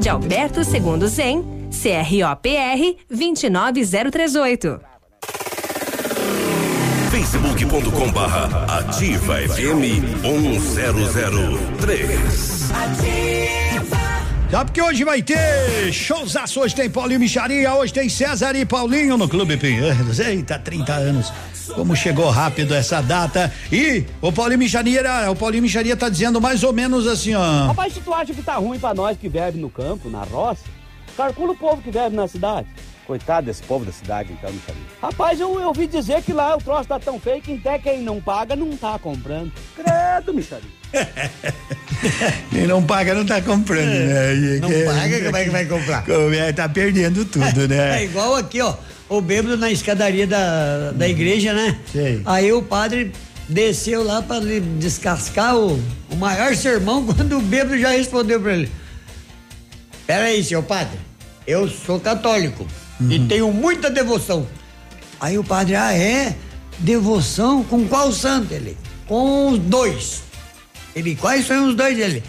de Alberto Segundo Zen, CROPR 29038.
facebook.com barra ativa FM 1003.
Sabe que hoje vai ter showzaço, hoje tem Paulinho Micharia, hoje tem César e Paulinho no Clube Pinheiros. Eita, 30 anos. Como chegou rápido essa data. E o Paulinho Micharia, o Paulinho Micharia tá dizendo mais ou menos assim, ó.
Rapaz, se tu acha que tá ruim pra nós que vive no campo, na roça, calcula o povo que vive na cidade.
Coitado desse povo da cidade, então, Micharia.
Rapaz, eu, eu ouvi dizer que lá o troço tá tão feio que até quem não paga não tá comprando. Credo, Micharia.
Quem não paga não tá comprando, né? E
Não paga, como é que vai comprar?
Como é, tá perdendo tudo,
É
né?
igual aqui, ó. O bêbado na escadaria da, da igreja, né?
Sei.
Aí o padre desceu lá para descascar o, o maior sermão quando o bêbado já respondeu para ele. Peraí, seu padre, eu sou católico e tenho muita devoção. Aí o padre, ah, é? Devoção com qual santo? Ele, com os dois. Ele, quais são os dois? Ele,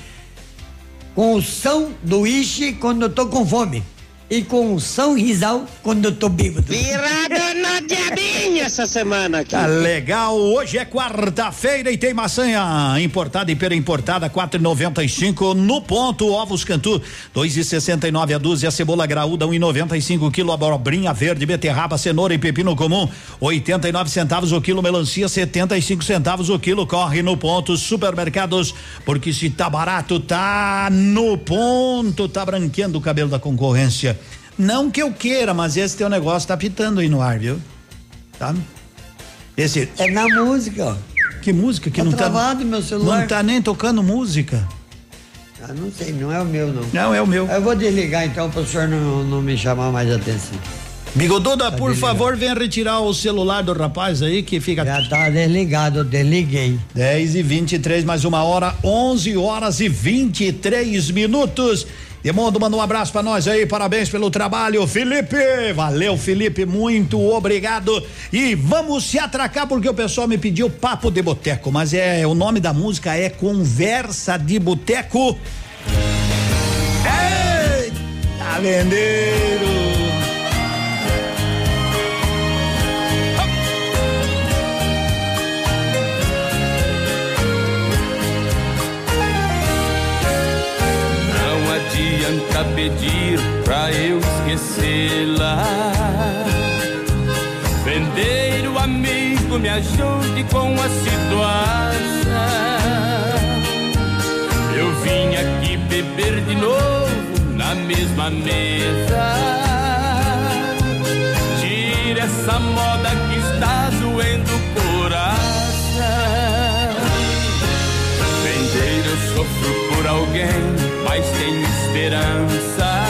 com o São do Ixe quando eu tô com fome. E com o São Rizal quando eu tô bêbado.
Virada na diabinha essa semana aqui.
Tá legal, hoje é quarta-feira e tem maçanha importada e pera importada, quatro e noventa e cinco no ponto, ovos cantu, dois e sessenta e nove a dúzia, cebola graúda, um e noventa e cinco quilo, abobrinha verde, beterraba, cenoura e pepino comum, oitenta e nove centavos o quilo, melancia, setenta e cinco centavos o quilo, corre no ponto, supermercados, porque se tá barato, tá no ponto, tá branqueando o cabelo da concorrência. Não que eu queira, mas esse teu negócio tá pitando aí no ar, viu? Tá? Esse.
É na música, ó.
Que música que
Tá
não
travado
tá.
meu celular.
Não tá nem tocando música.
Ah, não sei, não é o meu, não.
Não, é o meu.
Eu vou desligar então para o senhor não, não me chamar mais atenção.
Bigoduda, por
desligado.
favor, venha retirar o celular do rapaz aí que fica.
Já tá desligado, eu desliguei.
10 e 23 mais uma hora, 11 horas e 23 minutos. Demondo, manda um abraço pra nós aí, parabéns pelo trabalho, Felipe. Valeu, Felipe, muito obrigado. E vamos se atracar porque o pessoal me pediu papo de boteco, mas é o nome da música é Conversa de Boteco. Eita, vendeiro.
Adianta pedir pra eu esquecê-la. Vendeiro amigo, me ajude com a situação. Eu vim aqui beber de novo na mesma mesa. Tira essa moda que está doendo o coração. Vendeiro, eu sofro por alguém, mas tenho esperança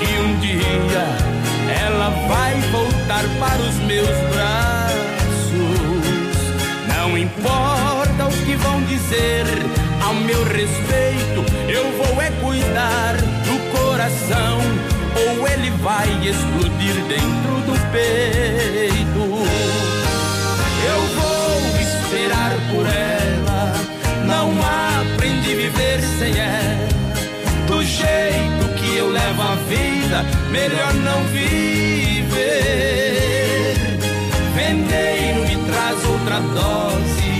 que um dia ela vai voltar para os meus braços. Não importa o que vão dizer ao meu respeito, eu vou é cuidar do coração, ou ele vai explodir dentro do peito. Melhor não viver. Vendeiro me traz outra dose.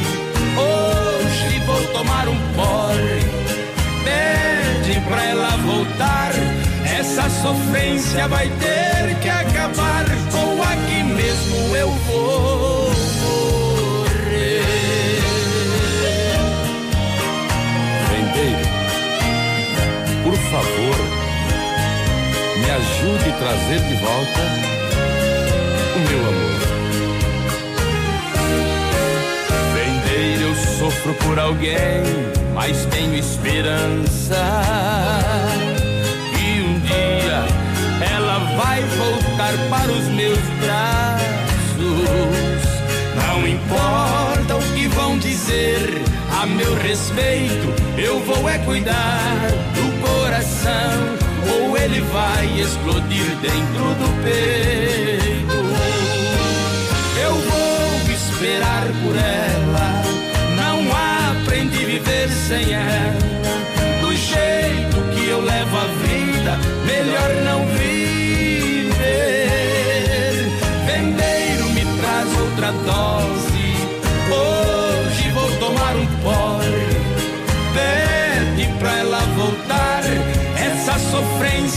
Hoje vou tomar um porre. Pede pra ela voltar. Essa sofrência vai ter que acabar. Ou aqui mesmo eu vou
trazer de volta o meu amor.
Vendeiro, eu
Sofro por alguém, mas tenho esperança. E um dia ela vai voltar para os meus braços. Não importa o que vão dizer a meu respeito, eu vou é cuidar do coração. Ele vai explodir dentro do peito. Eu vou esperar por ela. Não aprendi a viver sem ela. Do jeito que eu levo a vida, melhor não viver.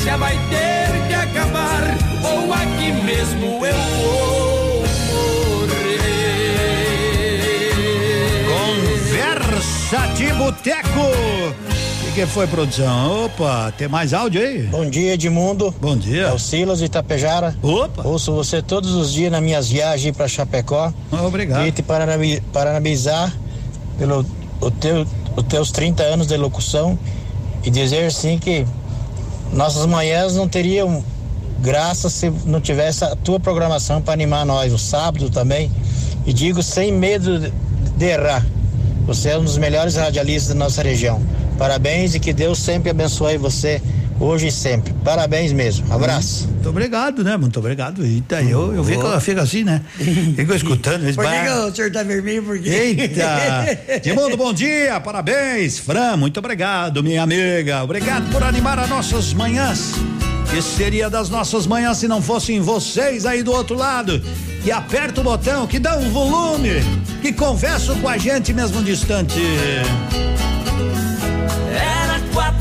Sofrência vai ter que acabar. Ou aqui mesmo eu vou morrer.
Conversa de Boteco. O que, foi, produção? Opa, tem mais áudio aí?
Bom dia, Edmundo.
Bom dia.
É o Silas de Itapejara.
Opa.
Ouço você todos os dias nas minhas viagens para Chapecó.
Obrigado.
E te parabenizar pelo o teu, os teus 30 anos de locução e dizer sim que nossas manhãs não teriam graça se não tivesse a tua programação para animar nós, o sábado também. E digo sem medo de- errar. Você é um dos melhores radialistas da nossa região. Parabéns e que Deus sempre abençoe você hoje e sempre. Parabéns mesmo. Abraço.
Muito obrigado, né? Muito obrigado. Eita, eu, eu vi que ela fica assim, né? Fico escutando.
Por que,
bar-
que o senhor tá vermelho? Por quê?
Eita! Edmundo, bom dia, parabéns. Fran, muito obrigado, minha amiga. Obrigado por animar as nossas manhãs. Que seria das nossas manhãs se não fossem vocês aí do outro lado? Que aperta o botão, que dá um volume, que conversam com a gente mesmo distante.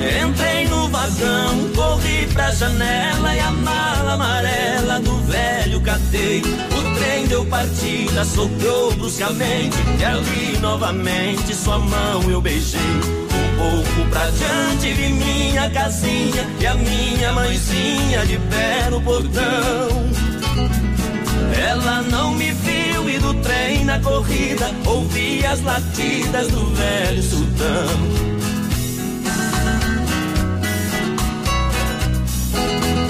Entrei no vagão, corri pra janela e a mala amarela do velho catei. O trem deu partida, soprou bruscamente e ali novamente sua mão eu beijei. Um pouco pra diante vi minha casinha e a minha mãezinha de pé no portão. Ela não me viu e do trem na corrida ouvi as latidas do velho sultão. Thank you.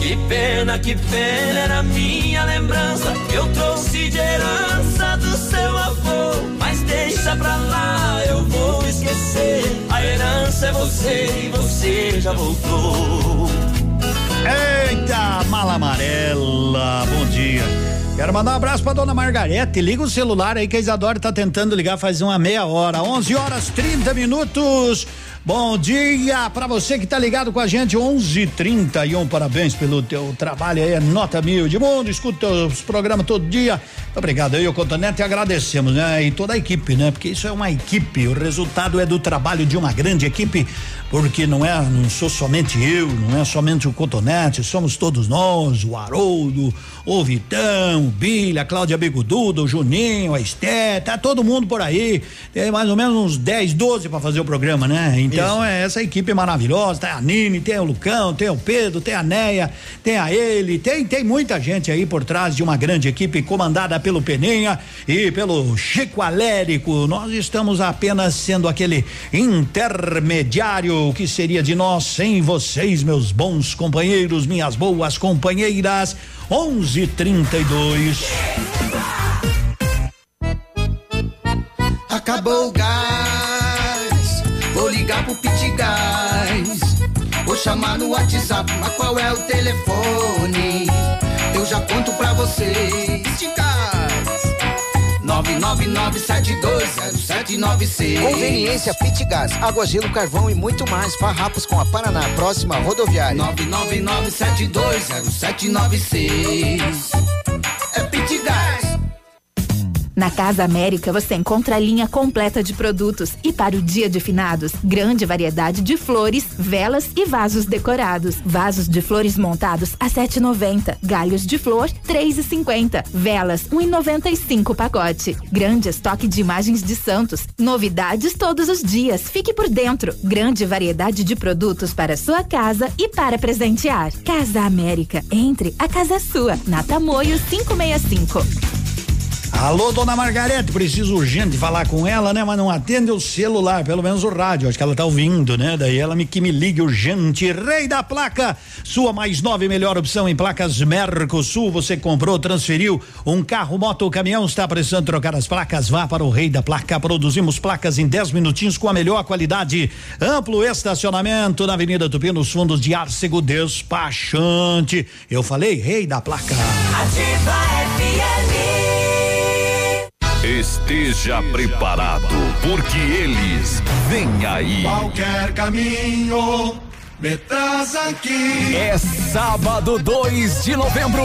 Que pena, que pena era minha lembrança. Eu trouxe de herança do seu avô. Mas deixa pra lá, eu vou esquecer. A herança é você e você já voltou.
Eita, mala amarela, bom dia. Quero mandar um abraço pra dona Margarete. Liga o celular aí que a Isadora tá tentando ligar faz uma meia hora. 11 horas 30 minutos. Bom dia pra você que tá ligado com a gente, 11:31. Parabéns pelo teu trabalho aí, é nota mil de mundo. Escuta os programas todo dia. Muito obrigado aí, o Cotonete, agradecemos, né? E toda a equipe, né? Porque isso é uma equipe, o resultado é do trabalho de uma grande equipe. porque não é, não sou somente eu, não é somente o Cotonete, somos todos nós, o Haroldo, o Vitão, o Bilha, a Cláudia Begududa, o Juninho, a Esté, tá todo mundo por aí. Tem mais ou menos uns 10, 12 para fazer o programa, né? Então é essa equipe maravilhosa, tem a Nini, tem o Lucão, tem o Pedro, tem a Neia, tem a ele, tem tem muita gente aí por trás de uma grande equipe comandada pelo Peninha e pelo Chico Alérico. Nós estamos apenas sendo aquele intermediário que seria de nós sem vocês, meus bons companheiros, minhas boas companheiras. 11:32.
Acabou o gás, ligar pro Pit Gás. Vou chamar no WhatsApp, mas qual é o telefone? Eu já conto pra vocês. Pit Gás, 999720796.
Conveniência Pit Gás, água, gelo, carvão e muito mais. Farrapos com a Paraná, próxima rodoviária.
999720796. É Pit Gás.
Na Casa América você encontra a linha completa de produtos e para o dia de finados, grande variedade de flores, velas e vasos decorados. Vasos de flores montados a 7,90, galhos de flor 3,50, velas 1,95 pacote. Grande estoque de imagens de santos, novidades todos os dias. Fique por dentro. Grande variedade de produtos para sua casa e para presentear. Casa América, entre a casa é sua. Na Tamoio 565.
Alô, dona Margarete, preciso urgente falar com ela, né? Mas não atende o celular, pelo menos o rádio. Acho que ela tá ouvindo, né? Daí ela me que me ligue urgente. Rei da placa, sua mais nova e melhor opção em placas Mercosul. Você comprou, transferiu um carro, moto ou caminhão, está precisando trocar as placas? Vá para o Rei da Placa. Produzimos placas em 10 minutinhos com a melhor qualidade. Amplo estacionamento na Avenida Tupi, nos fundos de Arcego Despachante. Eu falei, Rei da Placa.
Ativa FM.
Esteja preparado, porque eles vêm aí.
Qualquer caminho me traz aqui.
É sábado 2 de novembro.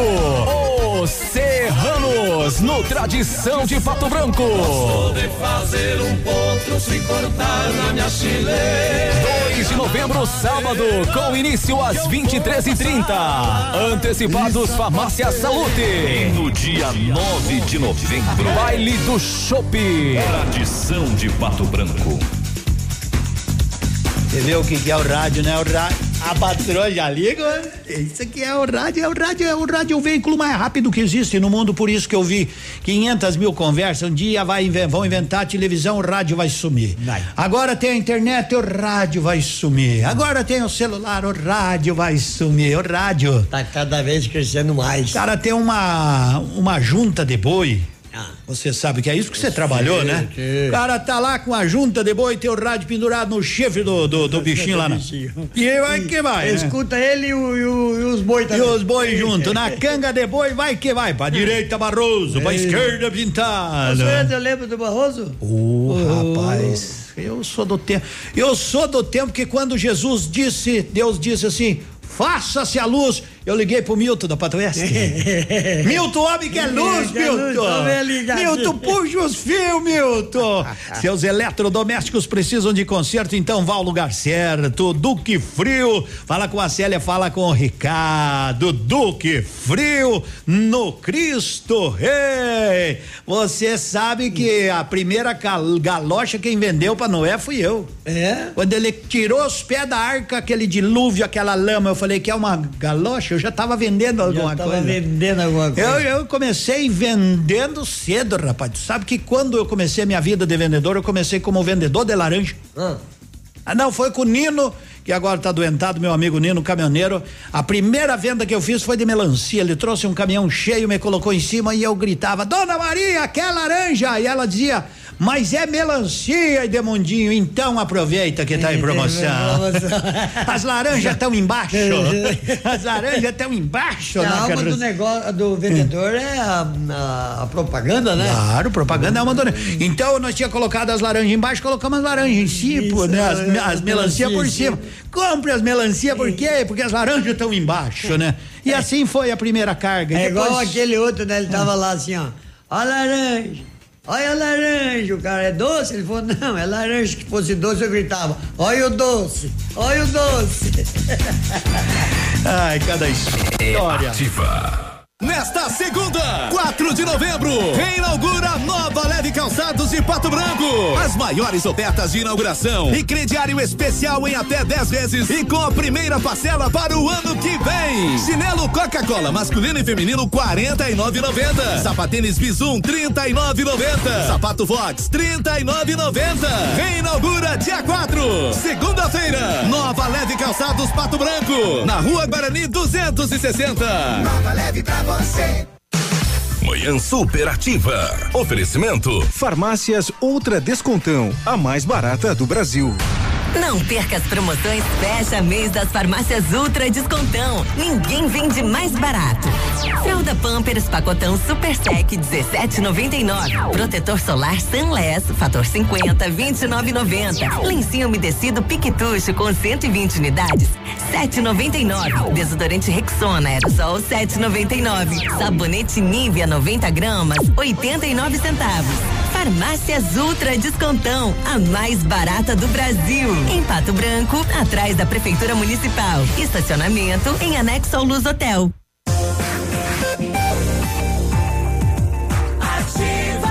Os Serranos, no Tradição de Pato Branco.
de fazer um ponto se cortar na minha chile.
2 de novembro, sábado, com início às 23h30. Antecipados Farmácia Salute.
No dia 9 de novembro,
Baile do Chopp.
Tradição de Pato Branco.
Você vê o que, que é o rádio, né? O rádio, a patroa já liga. Isso aqui é o rádio, é o rádio, é o rádio, é o veículo mais rápido que existe no mundo. Por isso que eu vi 500 mil conversas. Um dia vai, vão inventar a televisão, o rádio vai sumir. Agora tem a internet, o rádio vai sumir. Agora tem o celular, o rádio vai sumir. O rádio.
Tá cada vez crescendo mais.
Cara, tem uma, uma junta de boi. Você sabe que é isso que você trabalhou, né?
sim.
O cara tá lá com a junta de boi e tem o rádio pendurado no chifre do, do, do bichinho lá. Na... E aí vai que vai. né?
Escuta ele e, o- e o- e os boi
E
também.
os boi junto, na canga de boi, vai que vai. Pra direita, Barroso, pra
É.
esquerda, Pintado.
Você lembra do Barroso?
Ô, rapaz, eu sou do tempo. Eu sou do tempo que quando Jesus disse, Deus disse assim: faça-se a luz. Eu liguei pro Milton da Patoeste. Milton, homem que é luz,
é
Milton.
bem ligado.
Milton, puxa os fios, Milton. Seus eletrodomésticos precisam de conserto, então vá ao lugar certo. Duque Frio. Fala com a Célia, fala com o Ricardo. Duque Frio no Cristo Rei. Você sabe que a primeira gal- galocha quem vendeu pra Noé fui eu.
É?
Quando ele tirou os pés da arca, aquele dilúvio, aquela lama, eu falei que é uma galocha, eu já tava vendendo alguma
tava
coisa.
vendendo alguma coisa.
Eu, eu comecei vendendo cedo, rapaz. Tu sabe que quando eu comecei a minha vida de vendedor, eu comecei como vendedor de laranja. Ah, não, foi com o Nino, que agora tá doentado, meu amigo Nino, caminhoneiro. A primeira venda que eu fiz foi de melancia. Ele trouxe um caminhão cheio, me colocou em cima e eu gritava: Dona Maria, quer laranja? E ela dizia: Mas é melancia, Edemundinho. Então aproveita que tá em promoção. As laranjas estão embaixo. As laranjas estão embaixo.
A
na
alma do negócio do vendedor é a, a- a propaganda, né?
Claro, propaganda é uma dona. Então nós tinha colocado as laranjas embaixo, colocamos as laranjas em cima, né? As, me- as melancia por cima. Compre as melancia por quê? Porque as laranjas estão embaixo, né? E assim foi a primeira carga.
É
Depois-
igual aquele outro, né? Ele tava lá assim, ó. Ó a laranja. Olha a laranja, o cara é doce? Ele falou, não, é laranja. Que fosse doce, eu gritava, olha o doce, olha o doce.
Ai, cada história.
Ativa.
Nesta segunda, 4 de novembro, reinaugura nova Leve Calçados de Pato Branco. As maiores ofertas de inauguração e crediário especial em até 10 vezes e com a primeira parcela para o ano que vem. Chinelo Coca-Cola masculino e feminino 49,90. Sapatênis Bizum 39,90. Sapato Vox 39,90. Reinaugura dia 4, segunda-feira. Nova Leve Calçados Pato Branco, na Rua Guarani 260.
Nova leve pra você.
Manhã superativa. Oferecimento.
Farmácias Ultra Descontão, a mais barata do Brasil.
Não perca as promoções Fecha Mês das Farmácias Ultra Descontão. Ninguém vende mais barato. Fralda Pampers Pacotão Super Sec 17,99. Protetor solar Sunless Fator 50 29,90. Lencinho umedecido Piquetucho com 120 unidades 7,99. Desodorante Rexona Aerosol 7,99. Sabonete Nivea 90 gramas 89 centavos. Farmácias Ultra Descontão, a mais barata do Brasil. Em Pato Branco, atrás da Prefeitura Municipal. Estacionamento em anexo ao Luz Hotel.
Ativa.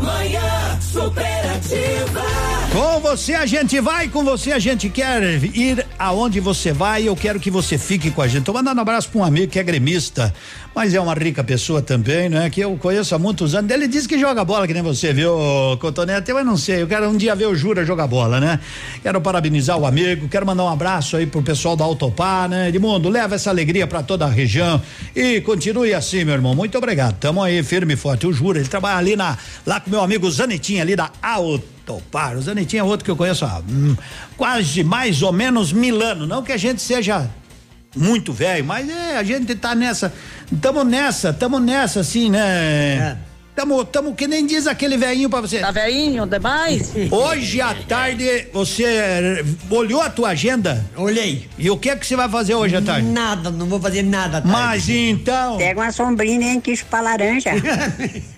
Manhã superativa.
Com você a gente vai, com você a gente quer ir aonde você vai. Eu quero que você fique com a gente. Tô mandando um abraço para um amigo que é gremista, mas é uma rica pessoa também, né? Que eu conheço há muitos anos. Ele disse que joga bola, que nem você, viu, Cotonete? Eu não sei. Eu quero um dia ver o Jura jogar bola, né? Quero parabenizar o amigo, quero mandar um abraço aí pro pessoal da Autopar, né? Edmundo, leva essa alegria para toda a região e continue assim, meu irmão. Muito obrigado. Tamo aí firme e forte. O Jura, ele trabalha ali na, lá com meu amigo Zanetinho ali da Auto. Topar. O Zanetinho é outro que eu conheço há hum, quase mais ou menos mil anos. Não que a gente seja muito velho, mas é, a gente tá nessa. Tamo nessa, tamo nessa, assim, né? Tamo, tamo que nem diz aquele velhinho pra você.
Tá velhinho demais?
Hoje à tarde você olhou a tua agenda?
Olhei.
E o que é que você vai fazer hoje à tarde?
Nada, não vou fazer nada. à tarde.
Mas então.
Pega uma sombrinha e quis pra laranja.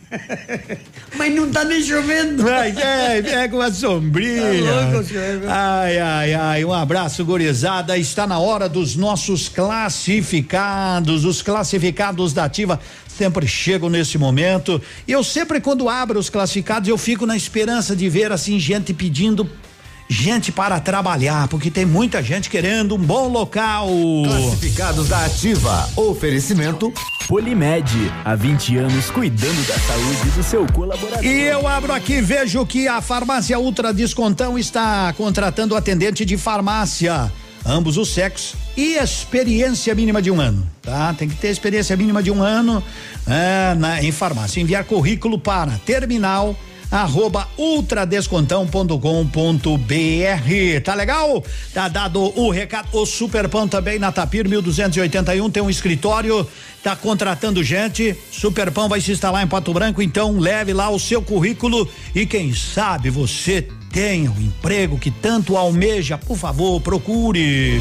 Mas não tá nem chovendo.
Vai, é, pega uma sombrinha.
Tá louco, senhor.
Ai, ai, ai, um abraço, gurizada. Está na hora dos nossos classificados. Os classificados da Ativa sempre chegam nesse momento. E eu sempre, quando abro os classificados, eu fico na esperança de ver, assim, gente pedindo gente para trabalhar, porque tem muita gente querendo um bom local.
Classificados da Ativa. Oferecimento
Polimed, há 20 anos cuidando da saúde do seu colaborador.
E eu abro aqui, vejo que a farmácia Ultra Descontão está contratando atendente de farmácia. Ambos os sexos e experiência mínima de um ano, tá? Tem que ter experiência mínima de um ano é, na, em farmácia. Enviar currículo para terminal arroba ultradescontão.com.br. Tá legal? Tá dado o recado. O Superpão também na Tapir 1281 tem um escritório, tá contratando gente. Superpão vai se instalar em Pato Branco, então leve lá o seu currículo e quem sabe você tenha o emprego que tanto almeja. Por favor, procure.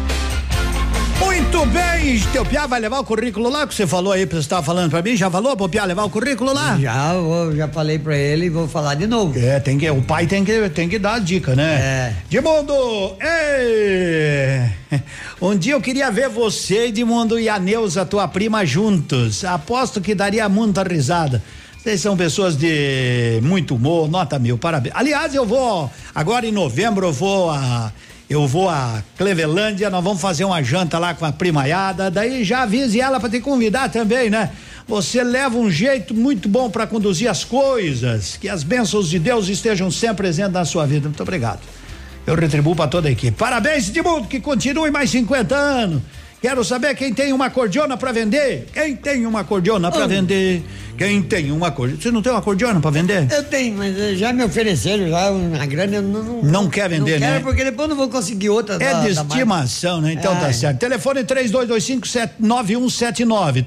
Muito bem, teu Piá vai levar o currículo lá que você falou aí, você estava falando pra mim, já falou pro Piá levar o currículo lá?
Já, vou, já falei pra ele e vou falar de novo.
É, tem que, o pai tem que, tem que dar a dica, né?
É.
Edmundo, ei! Um dia eu queria ver você, Edmundo, e a Neuza, tua prima, juntos. Aposto que daria muita risada. Vocês são pessoas de muito humor, nota mil, parabéns. Aliás, eu vou, agora em novembro, eu vou a. Eu vou a Clevelândia, nós vamos fazer uma janta lá com a primaiada, daí já avise ela para te convidar também, né? Você leva um jeito muito bom para conduzir as coisas, que as bênçãos de Deus estejam sempre presentes na sua vida. Muito obrigado. Eu retribuo para toda a equipe. Parabéns, Edmundo, que continue mais 50 anos. Quero saber quem tem uma cordiona para vender. Quem tem uma cordiona para vender? Quem tem um acordeão. Você não tem um acordeão pra vender?
Eu tenho, mas eh, já me ofereceram já na grana, eu não, não,
Não quer vender,
não
né?
quero porque depois eu não vou conseguir outra
É
da-
de
da marca.
estimação, né? Então tá
É.
certo. Telefone 3225-9179.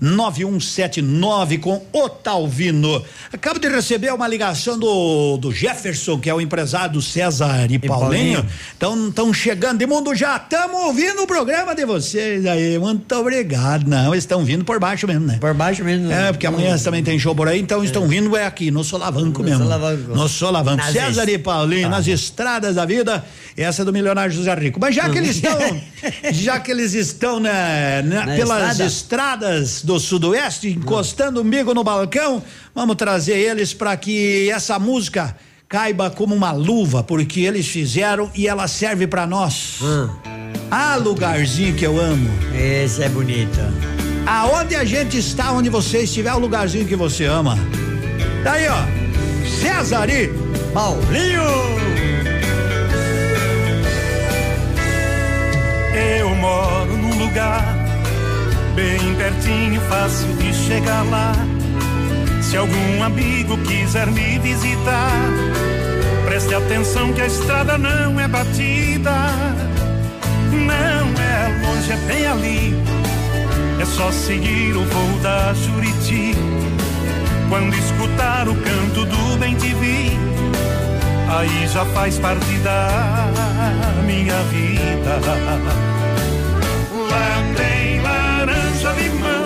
3225-9179 com Otalvino. Acabo de receber uma ligação do, do Jefferson, que é o empresário do César e, Paulinho.
Paulinho.
Estão chegando de mundo já. Estamos ouvindo o programa de vocês aí. Muito obrigado. Não, eles estão vindo por baixo mesmo, né?
Por baixo mesmo.
É, porque amanhã também tem show por aí, então estão vindo é aqui, no Solavanco
No
mesmo.
Solavanco.
No Solavanco.
Nas
César e Paulinho,
Tá.
nas estradas da vida, essa é do milionário José Rico. Mas já que eles estão, já que eles estão né, na-
Na
pelas
estrada?
estradas do sudoeste, encostando o umbigo no balcão, vamos trazer eles para que essa música caiba como uma luva, porque eles fizeram e ela serve para nós. Ah, lugarzinho que eu amo.
Esse é bonito.
Aonde a gente está, onde você estiver, o lugarzinho que você ama. Daí, ó. César e
Paulinho.
Eu moro num lugar bem pertinho, fácil de chegar lá. Se algum amigo quiser me visitar, preste atenção que a estrada não é batida. Não é longe, é bem ali. Só seguir o voo da Juriti. Quando escutar o canto do bem te vi, aí já faz parte da minha vida. Lá tem laranja, limão,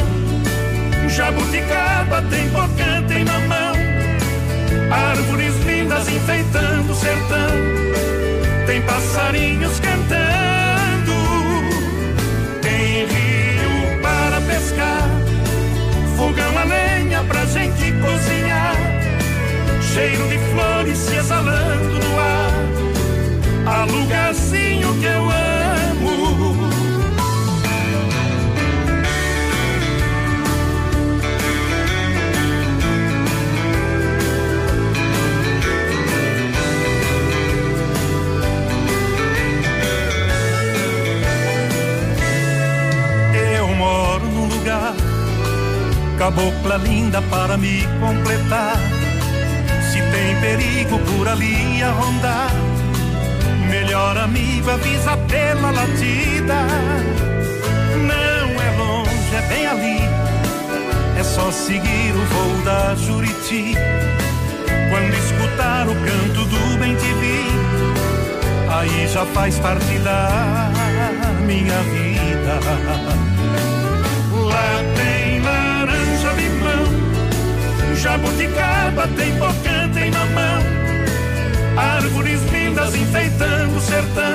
jabuticaba, tem pocã, tem mamão, árvores lindas enfeitando o sertão, tem passarinhos cantando, pescar, fogão a lenha pra gente cozinhar, cheiro de flores se exalando no ar, há lugarzinho que eu amo. Lugar, cabocla linda para me completar. Se tem perigo por ali a rondar, melhor amigo avisa pela latida. Não é longe, é bem ali, é só seguir o voo da Juriti. Quando escutar o canto do bem te vi, aí já faz parte da minha vida. Tem laranja, limão, jabuticaba, tem pocã, tem mamão, árvores lindas enfeitando o sertão,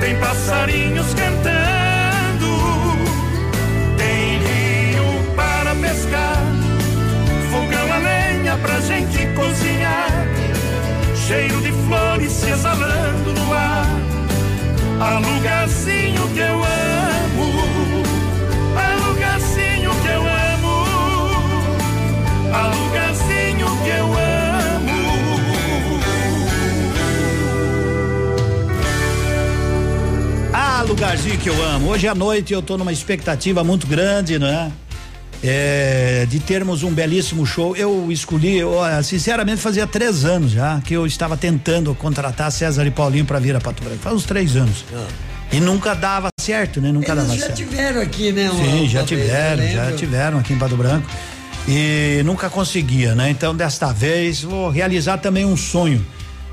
tem passarinhos cantando, tem rio para pescar, fogão a lenha pra gente cozinhar, cheiro de flores se exalando no ar. Há lugarzinho que eu amo, há lugarzinho que eu amo.
Ah, lugarzinho que eu amo. Hoje à noite eu tô numa expectativa muito grande, né? É, de termos um belíssimo show. Eu escolhi, eu, sinceramente, fazia três anos já que eu estava tentando contratar César e Paulinho para vir a Pato Branco. Faz uns três anos. E nunca dava certo, né? Nunca
Eles
dava
já
certo.
tiveram aqui, né?
Sim, já tiveram, já tiveram aqui em Pato Branco. E nunca conseguia, né? Então, desta vez, vou realizar também um sonho.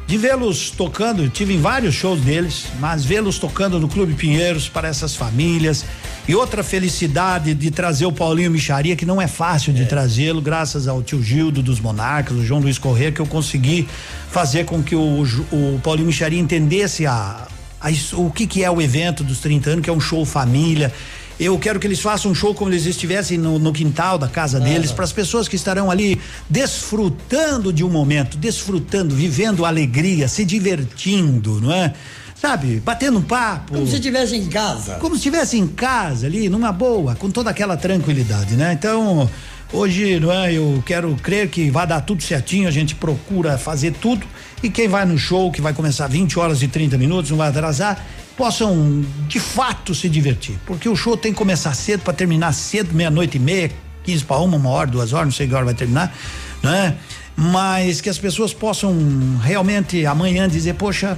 De vê-los tocando, tive em vários shows deles, mas vê-los tocando no Clube Pinheiros para essas famílias. E outra felicidade de trazer o Paulinho Micharia, que não é fácil de trazê-lo, graças ao tio Gildo dos Monarcas, o João Luiz Corrêa, que eu consegui fazer com que o, o Paulinho Micharia entendesse a, a o que, que é o evento dos 30 anos, que é um show família. Eu quero que eles façam um show como eles estivessem no, no quintal da casa deles, para as pessoas que estarão ali desfrutando de um momento, desfrutando, vivendo alegria, se divertindo, não é? Sabe, batendo um papo.
Como se estivesse em casa.
Como se estivesse em casa ali, numa boa, com toda aquela tranquilidade, né? Então, hoje, não é? Eu quero crer que vai dar tudo certinho, a gente procura fazer tudo e quem vai no show, que vai começar 20 horas e 30 minutos, não vai atrasar, possam de fato se divertir, porque o show tem que começar cedo para terminar cedo, meia-noite e meia, 15 para uma, uma hora, duas horas, não sei que hora vai terminar, né? Mas que as pessoas possam realmente amanhã dizer, poxa,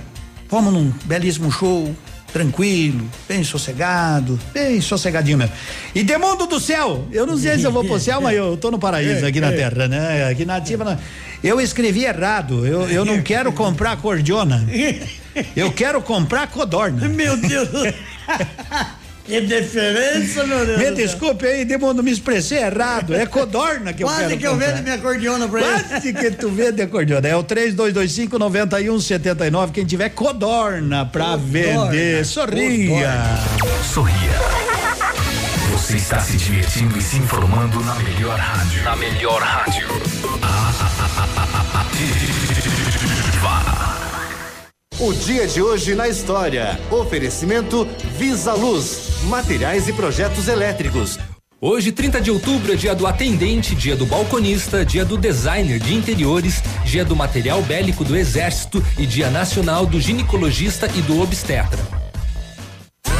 vamos num belíssimo show, tranquilo, bem sossegado, bem sossegadinho mesmo. E Demundo do céu, eu não sei se eu vou pro céu, mas eu tô no paraíso aqui na terra, né? Aqui na ativa, eu escrevi errado, eu, eu não quero comprar cordiona, eu quero comprar codorna.
Meu Deus. Que diferença, meu Deus.
Me desculpe aí, Demundo, me expressei errado, é codorna que eu
Quase
quero
que eu
comprar.
vendo minha cordiona pra ele.
Quase que tu vende acordeona. É o 3225 9179. Quem tiver codorna pra vender, sorria.
Sorria. Você está se divertindo e se informando na melhor rádio. Na melhor rádio. Ativa.
O dia de hoje na história. Oferecimento Visa Luz, materiais e projetos elétricos.
Hoje, 30 de outubro, é dia do atendente, dia do balconista, dia do designer de interiores, dia do material bélico do exército e dia nacional do ginecologista e do obstetra.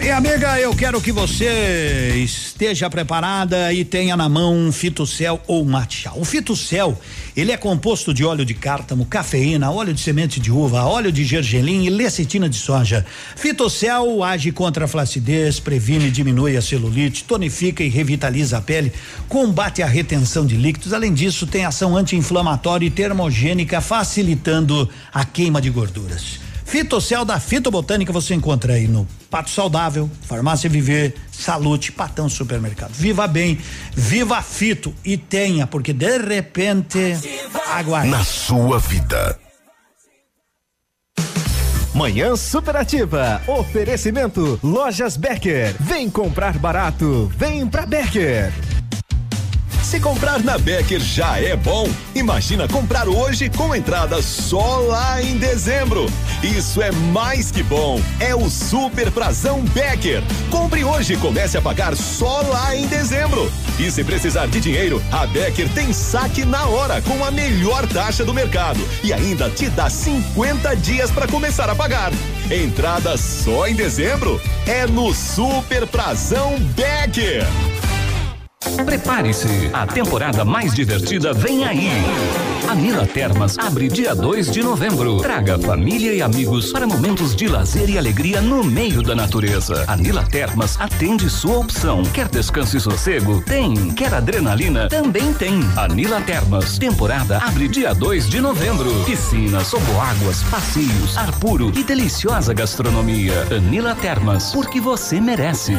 Minha amiga, eu quero que você esteja preparada e tenha na mão um fitocel ou matcha. O fitocel, ele é composto de óleo de cártamo, cafeína, óleo de semente de uva, óleo de gergelim e lecitina de soja. Fitocel age contra a flacidez, previne e diminui a celulite, tonifica e revitaliza a pele, combate a retenção de líquidos. Além disso, tem ação anti-inflamatória e termogênica, facilitando a queima de gorduras. Fitocel da Fitobotânica você encontra aí no Pato Saudável, Farmácia Viver, Salute, Patão Supermercado. Viva bem, viva Fito e tenha, porque de repente aguarde.
Na sua vida.
Manhã Superativa. Oferecimento Lojas Becker. Vem comprar barato. Vem pra Becker.
Se comprar na Becker já é bom, imagina comprar hoje com entrada só lá em dezembro. Isso é mais que bom. É o Super Prazão Becker. Compre hoje e comece a pagar só lá em dezembro. E se precisar de dinheiro, a Becker tem saque na hora com a melhor taxa do mercado e ainda te dá 50 dias para começar a pagar. Entrada só em dezembro é no Super Prazão Becker.
Prepare-se, a temporada mais divertida vem aí. A Termas abre dia 2 de novembro. Traga família e amigos para momentos de lazer e alegria no meio da natureza. A Termas atende sua opção. Quer descanso e sossego? Tem. Quer adrenalina? Também tem. A Termas, temporada abre dia 2 de novembro. Piscinas, águas, passeios, ar puro e deliciosa gastronomia. Anila Termas, porque você merece.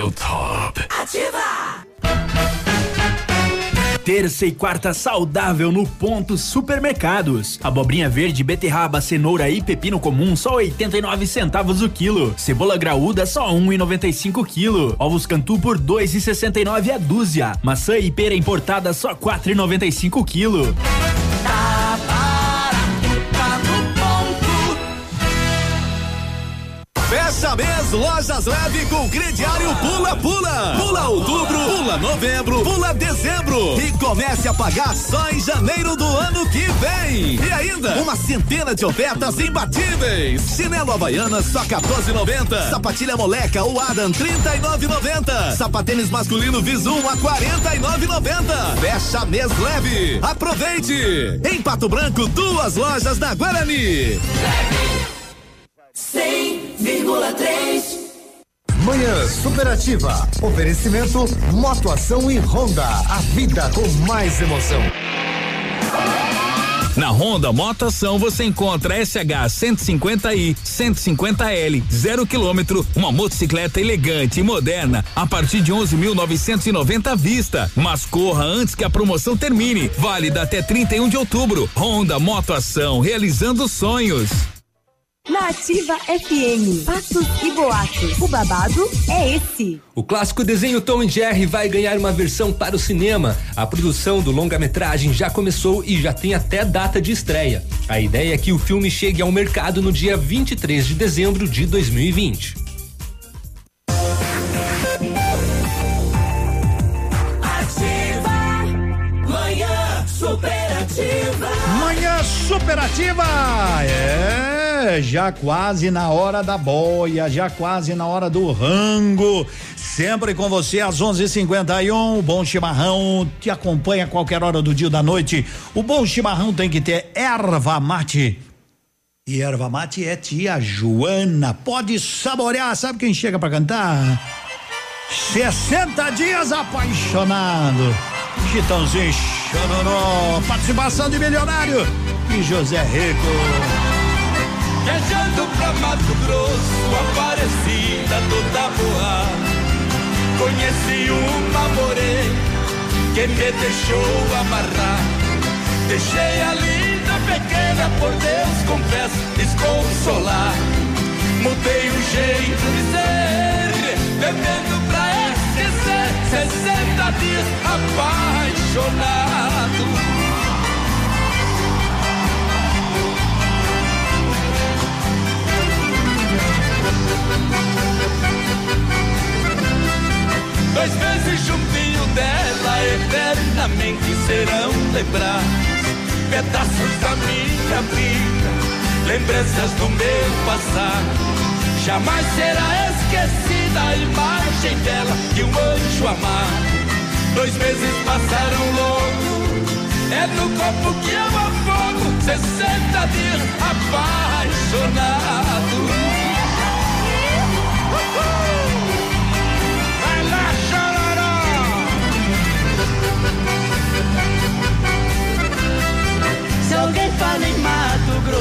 Radio Top.
Terça e quarta saudável no Ponto Supermercados. Abobrinha verde, beterraba, cenoura e pepino comum só 89 centavos o quilo. Cebola graúda só 1,95 quilo. Ovos cantu por 2,69 a dúzia. Maçã e pera importada só 4,95 quilo.
Fecha mês, lojas leve com crediário Pula Pula. Pula outubro, pula novembro, pula dezembro. E comece a pagar só em janeiro do ano que vem. E ainda, uma centena de ofertas imbatíveis. Chinelo Havaiana só 14,90. Sapatilha Moleca ou Adam 39,90. Sapatênis masculino Visum a 49,90. Fecha mês leve. Aproveite. Em Pato Branco, duas lojas da Guarani.
100,3
Manhã Superativa. Oferecimento Motoação e Honda. A vida com mais emoção.
Na Honda Motoação você encontra SH 150i, 150L, zero quilômetro, uma motocicleta elegante e moderna a partir de 11.990 à vista. Mas corra antes que a promoção termine. Válida até 31 de outubro. Honda Motoação, realizando sonhos.
Na Ativa FM, fatos e boatos. O babado é esse.
O clássico desenho Tom e Jerry vai ganhar uma versão para o cinema. A produção do longa-metragem já começou e já tem até data de estreia. A ideia é que o filme chegue ao mercado no dia 23 de dezembro de 2020.
Ativa. Manhã superativa.
É, já quase na hora da boia, já quase na hora do rango. Sempre com você às 11:51. O bom chimarrão te acompanha a qualquer hora do dia ou da noite. O bom chimarrão tem que ter erva mate. E erva mate é tia Joana. Pode saborear. Sabe quem chega para cantar? 60 dias apaixonado. Chitãozinho Chororó. Participação de milionário e José Rico.
Viajando pra Mato Grosso, Aparecida toda boa. Conheci uma morena que me deixou amarrar. Deixei a linda pequena, por Deus confesso, desconsolar. Mudei o jeito de ser, bebendo. 60 dias apaixonado. Dois meses juntinho dela, eternamente serão lembrados. Pedaços da minha vida, lembranças do meu passado. Jamais será esquecida a imagem dela que um anjo amado. Dois meses passaram logo, é no copo que eu afogo. 60 dias apaixonado. Se alguém fala em Mato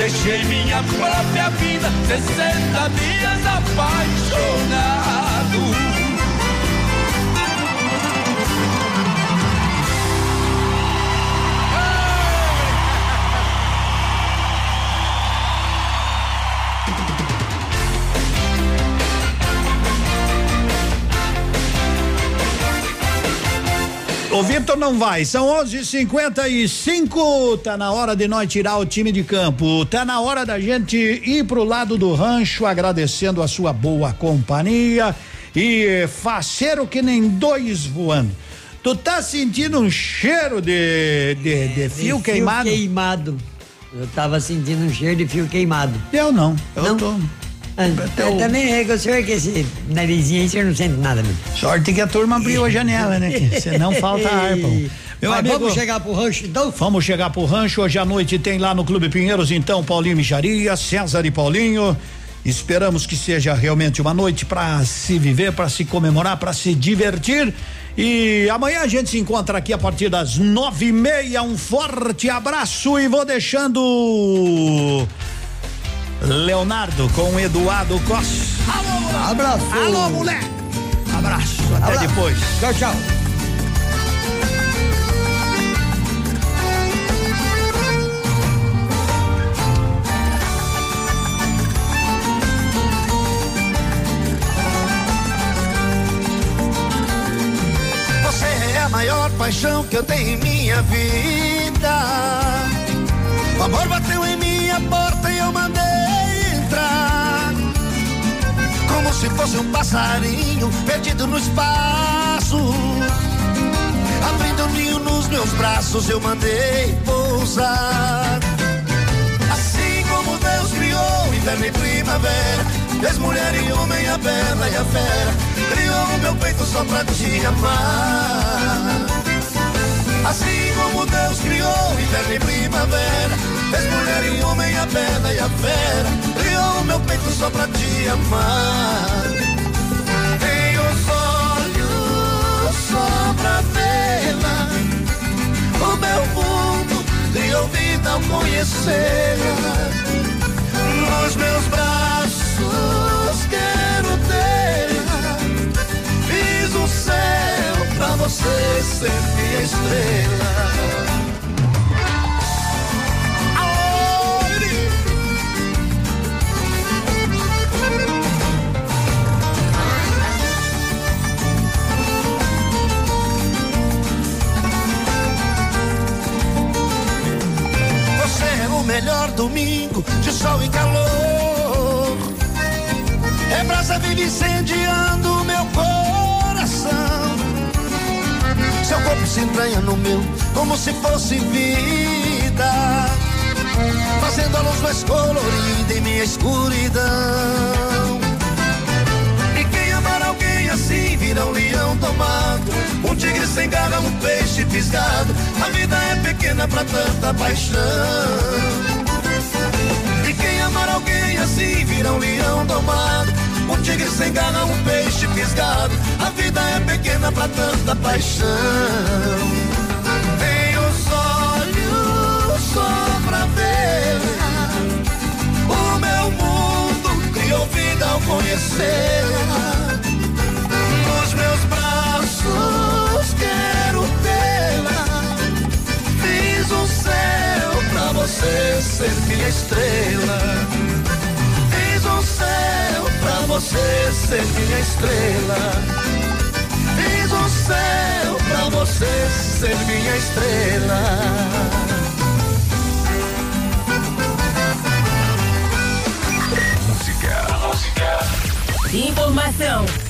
deixei minha própria vida, 60 dias apaixonado.
O Vitor não vai, são 11:55. Tá na hora de nós tirar o time de campo. Tá na hora da gente ir pro lado do rancho, agradecendo a sua boa companhia e faceiro que nem dois voando. Tu tá sentindo um cheiro de, de, de fio queimado?
queimado. Eu tava sentindo um cheiro de fio queimado.
Eu não. Eu
não?
tô.
Ah, eu também é que o senhor que esse narizinho aí, o senhor não sente nada mesmo.
Sorte que a turma abriu a janela, né? que Senão falta ar, pô. Meu
Mas
amigo,
vamos chegar pro rancho então?
Vamos chegar pro rancho. Hoje à noite tem lá no Clube Pinheiros, então, Paulinho Micharia, César e Paulinho. Esperamos que seja realmente uma noite para se viver, para se comemorar, para se divertir. E amanhã a gente se encontra aqui a partir das nove e meia. Um forte abraço e vou deixando Leonardo com Eduardo Costa.
Abraço.
Alô, moleque. Abraço. Até
Abraço.
depois.
Tchau, tchau.
Você é a maior paixão que eu tenho em minha vida. O amor bateu em minha porta se fosse um passarinho perdido no espaço. Abrindo um ninho nos meus braços, eu mandei pousar. Assim como Deus criou inverno e primavera, fez mulher e homem, a bela e a fera, criou o meu peito só pra te amar. Assim como Deus criou inverno e primavera, Fez mulher e homem, a bela e a fera. Criou o meu peito só pra te amar. Tenho os olhos só pra vê-la.
O meu mundo criou vida ao conhecê-la. Nos meus braços quero ter. Fiz o céu pra você ser minha estrela. O melhor domingo de sol e calor. É brasa viva incendiando o meu coração. Seu corpo se entranha no meu como se fosse vida. Fazendo a luz mais colorida em minha escuridão. Assim vira um leão tomado. Um tigre sem garra, um peixe fisgado. A vida é pequena pra tanta paixão. E quem amar alguém assim vira um leão domado. Um tigre sem garra, um peixe fisgado. A vida é pequena pra tanta paixão. Tem os olhos só pra vê-la. O meu mundo criou vida ao conhecê-la. Braços quero tê-la. Fiz um céu pra você ser minha estrela. Fiz um céu pra você ser minha estrela. Fiz um céu pra você ser minha estrela.
Música. Música.
Informação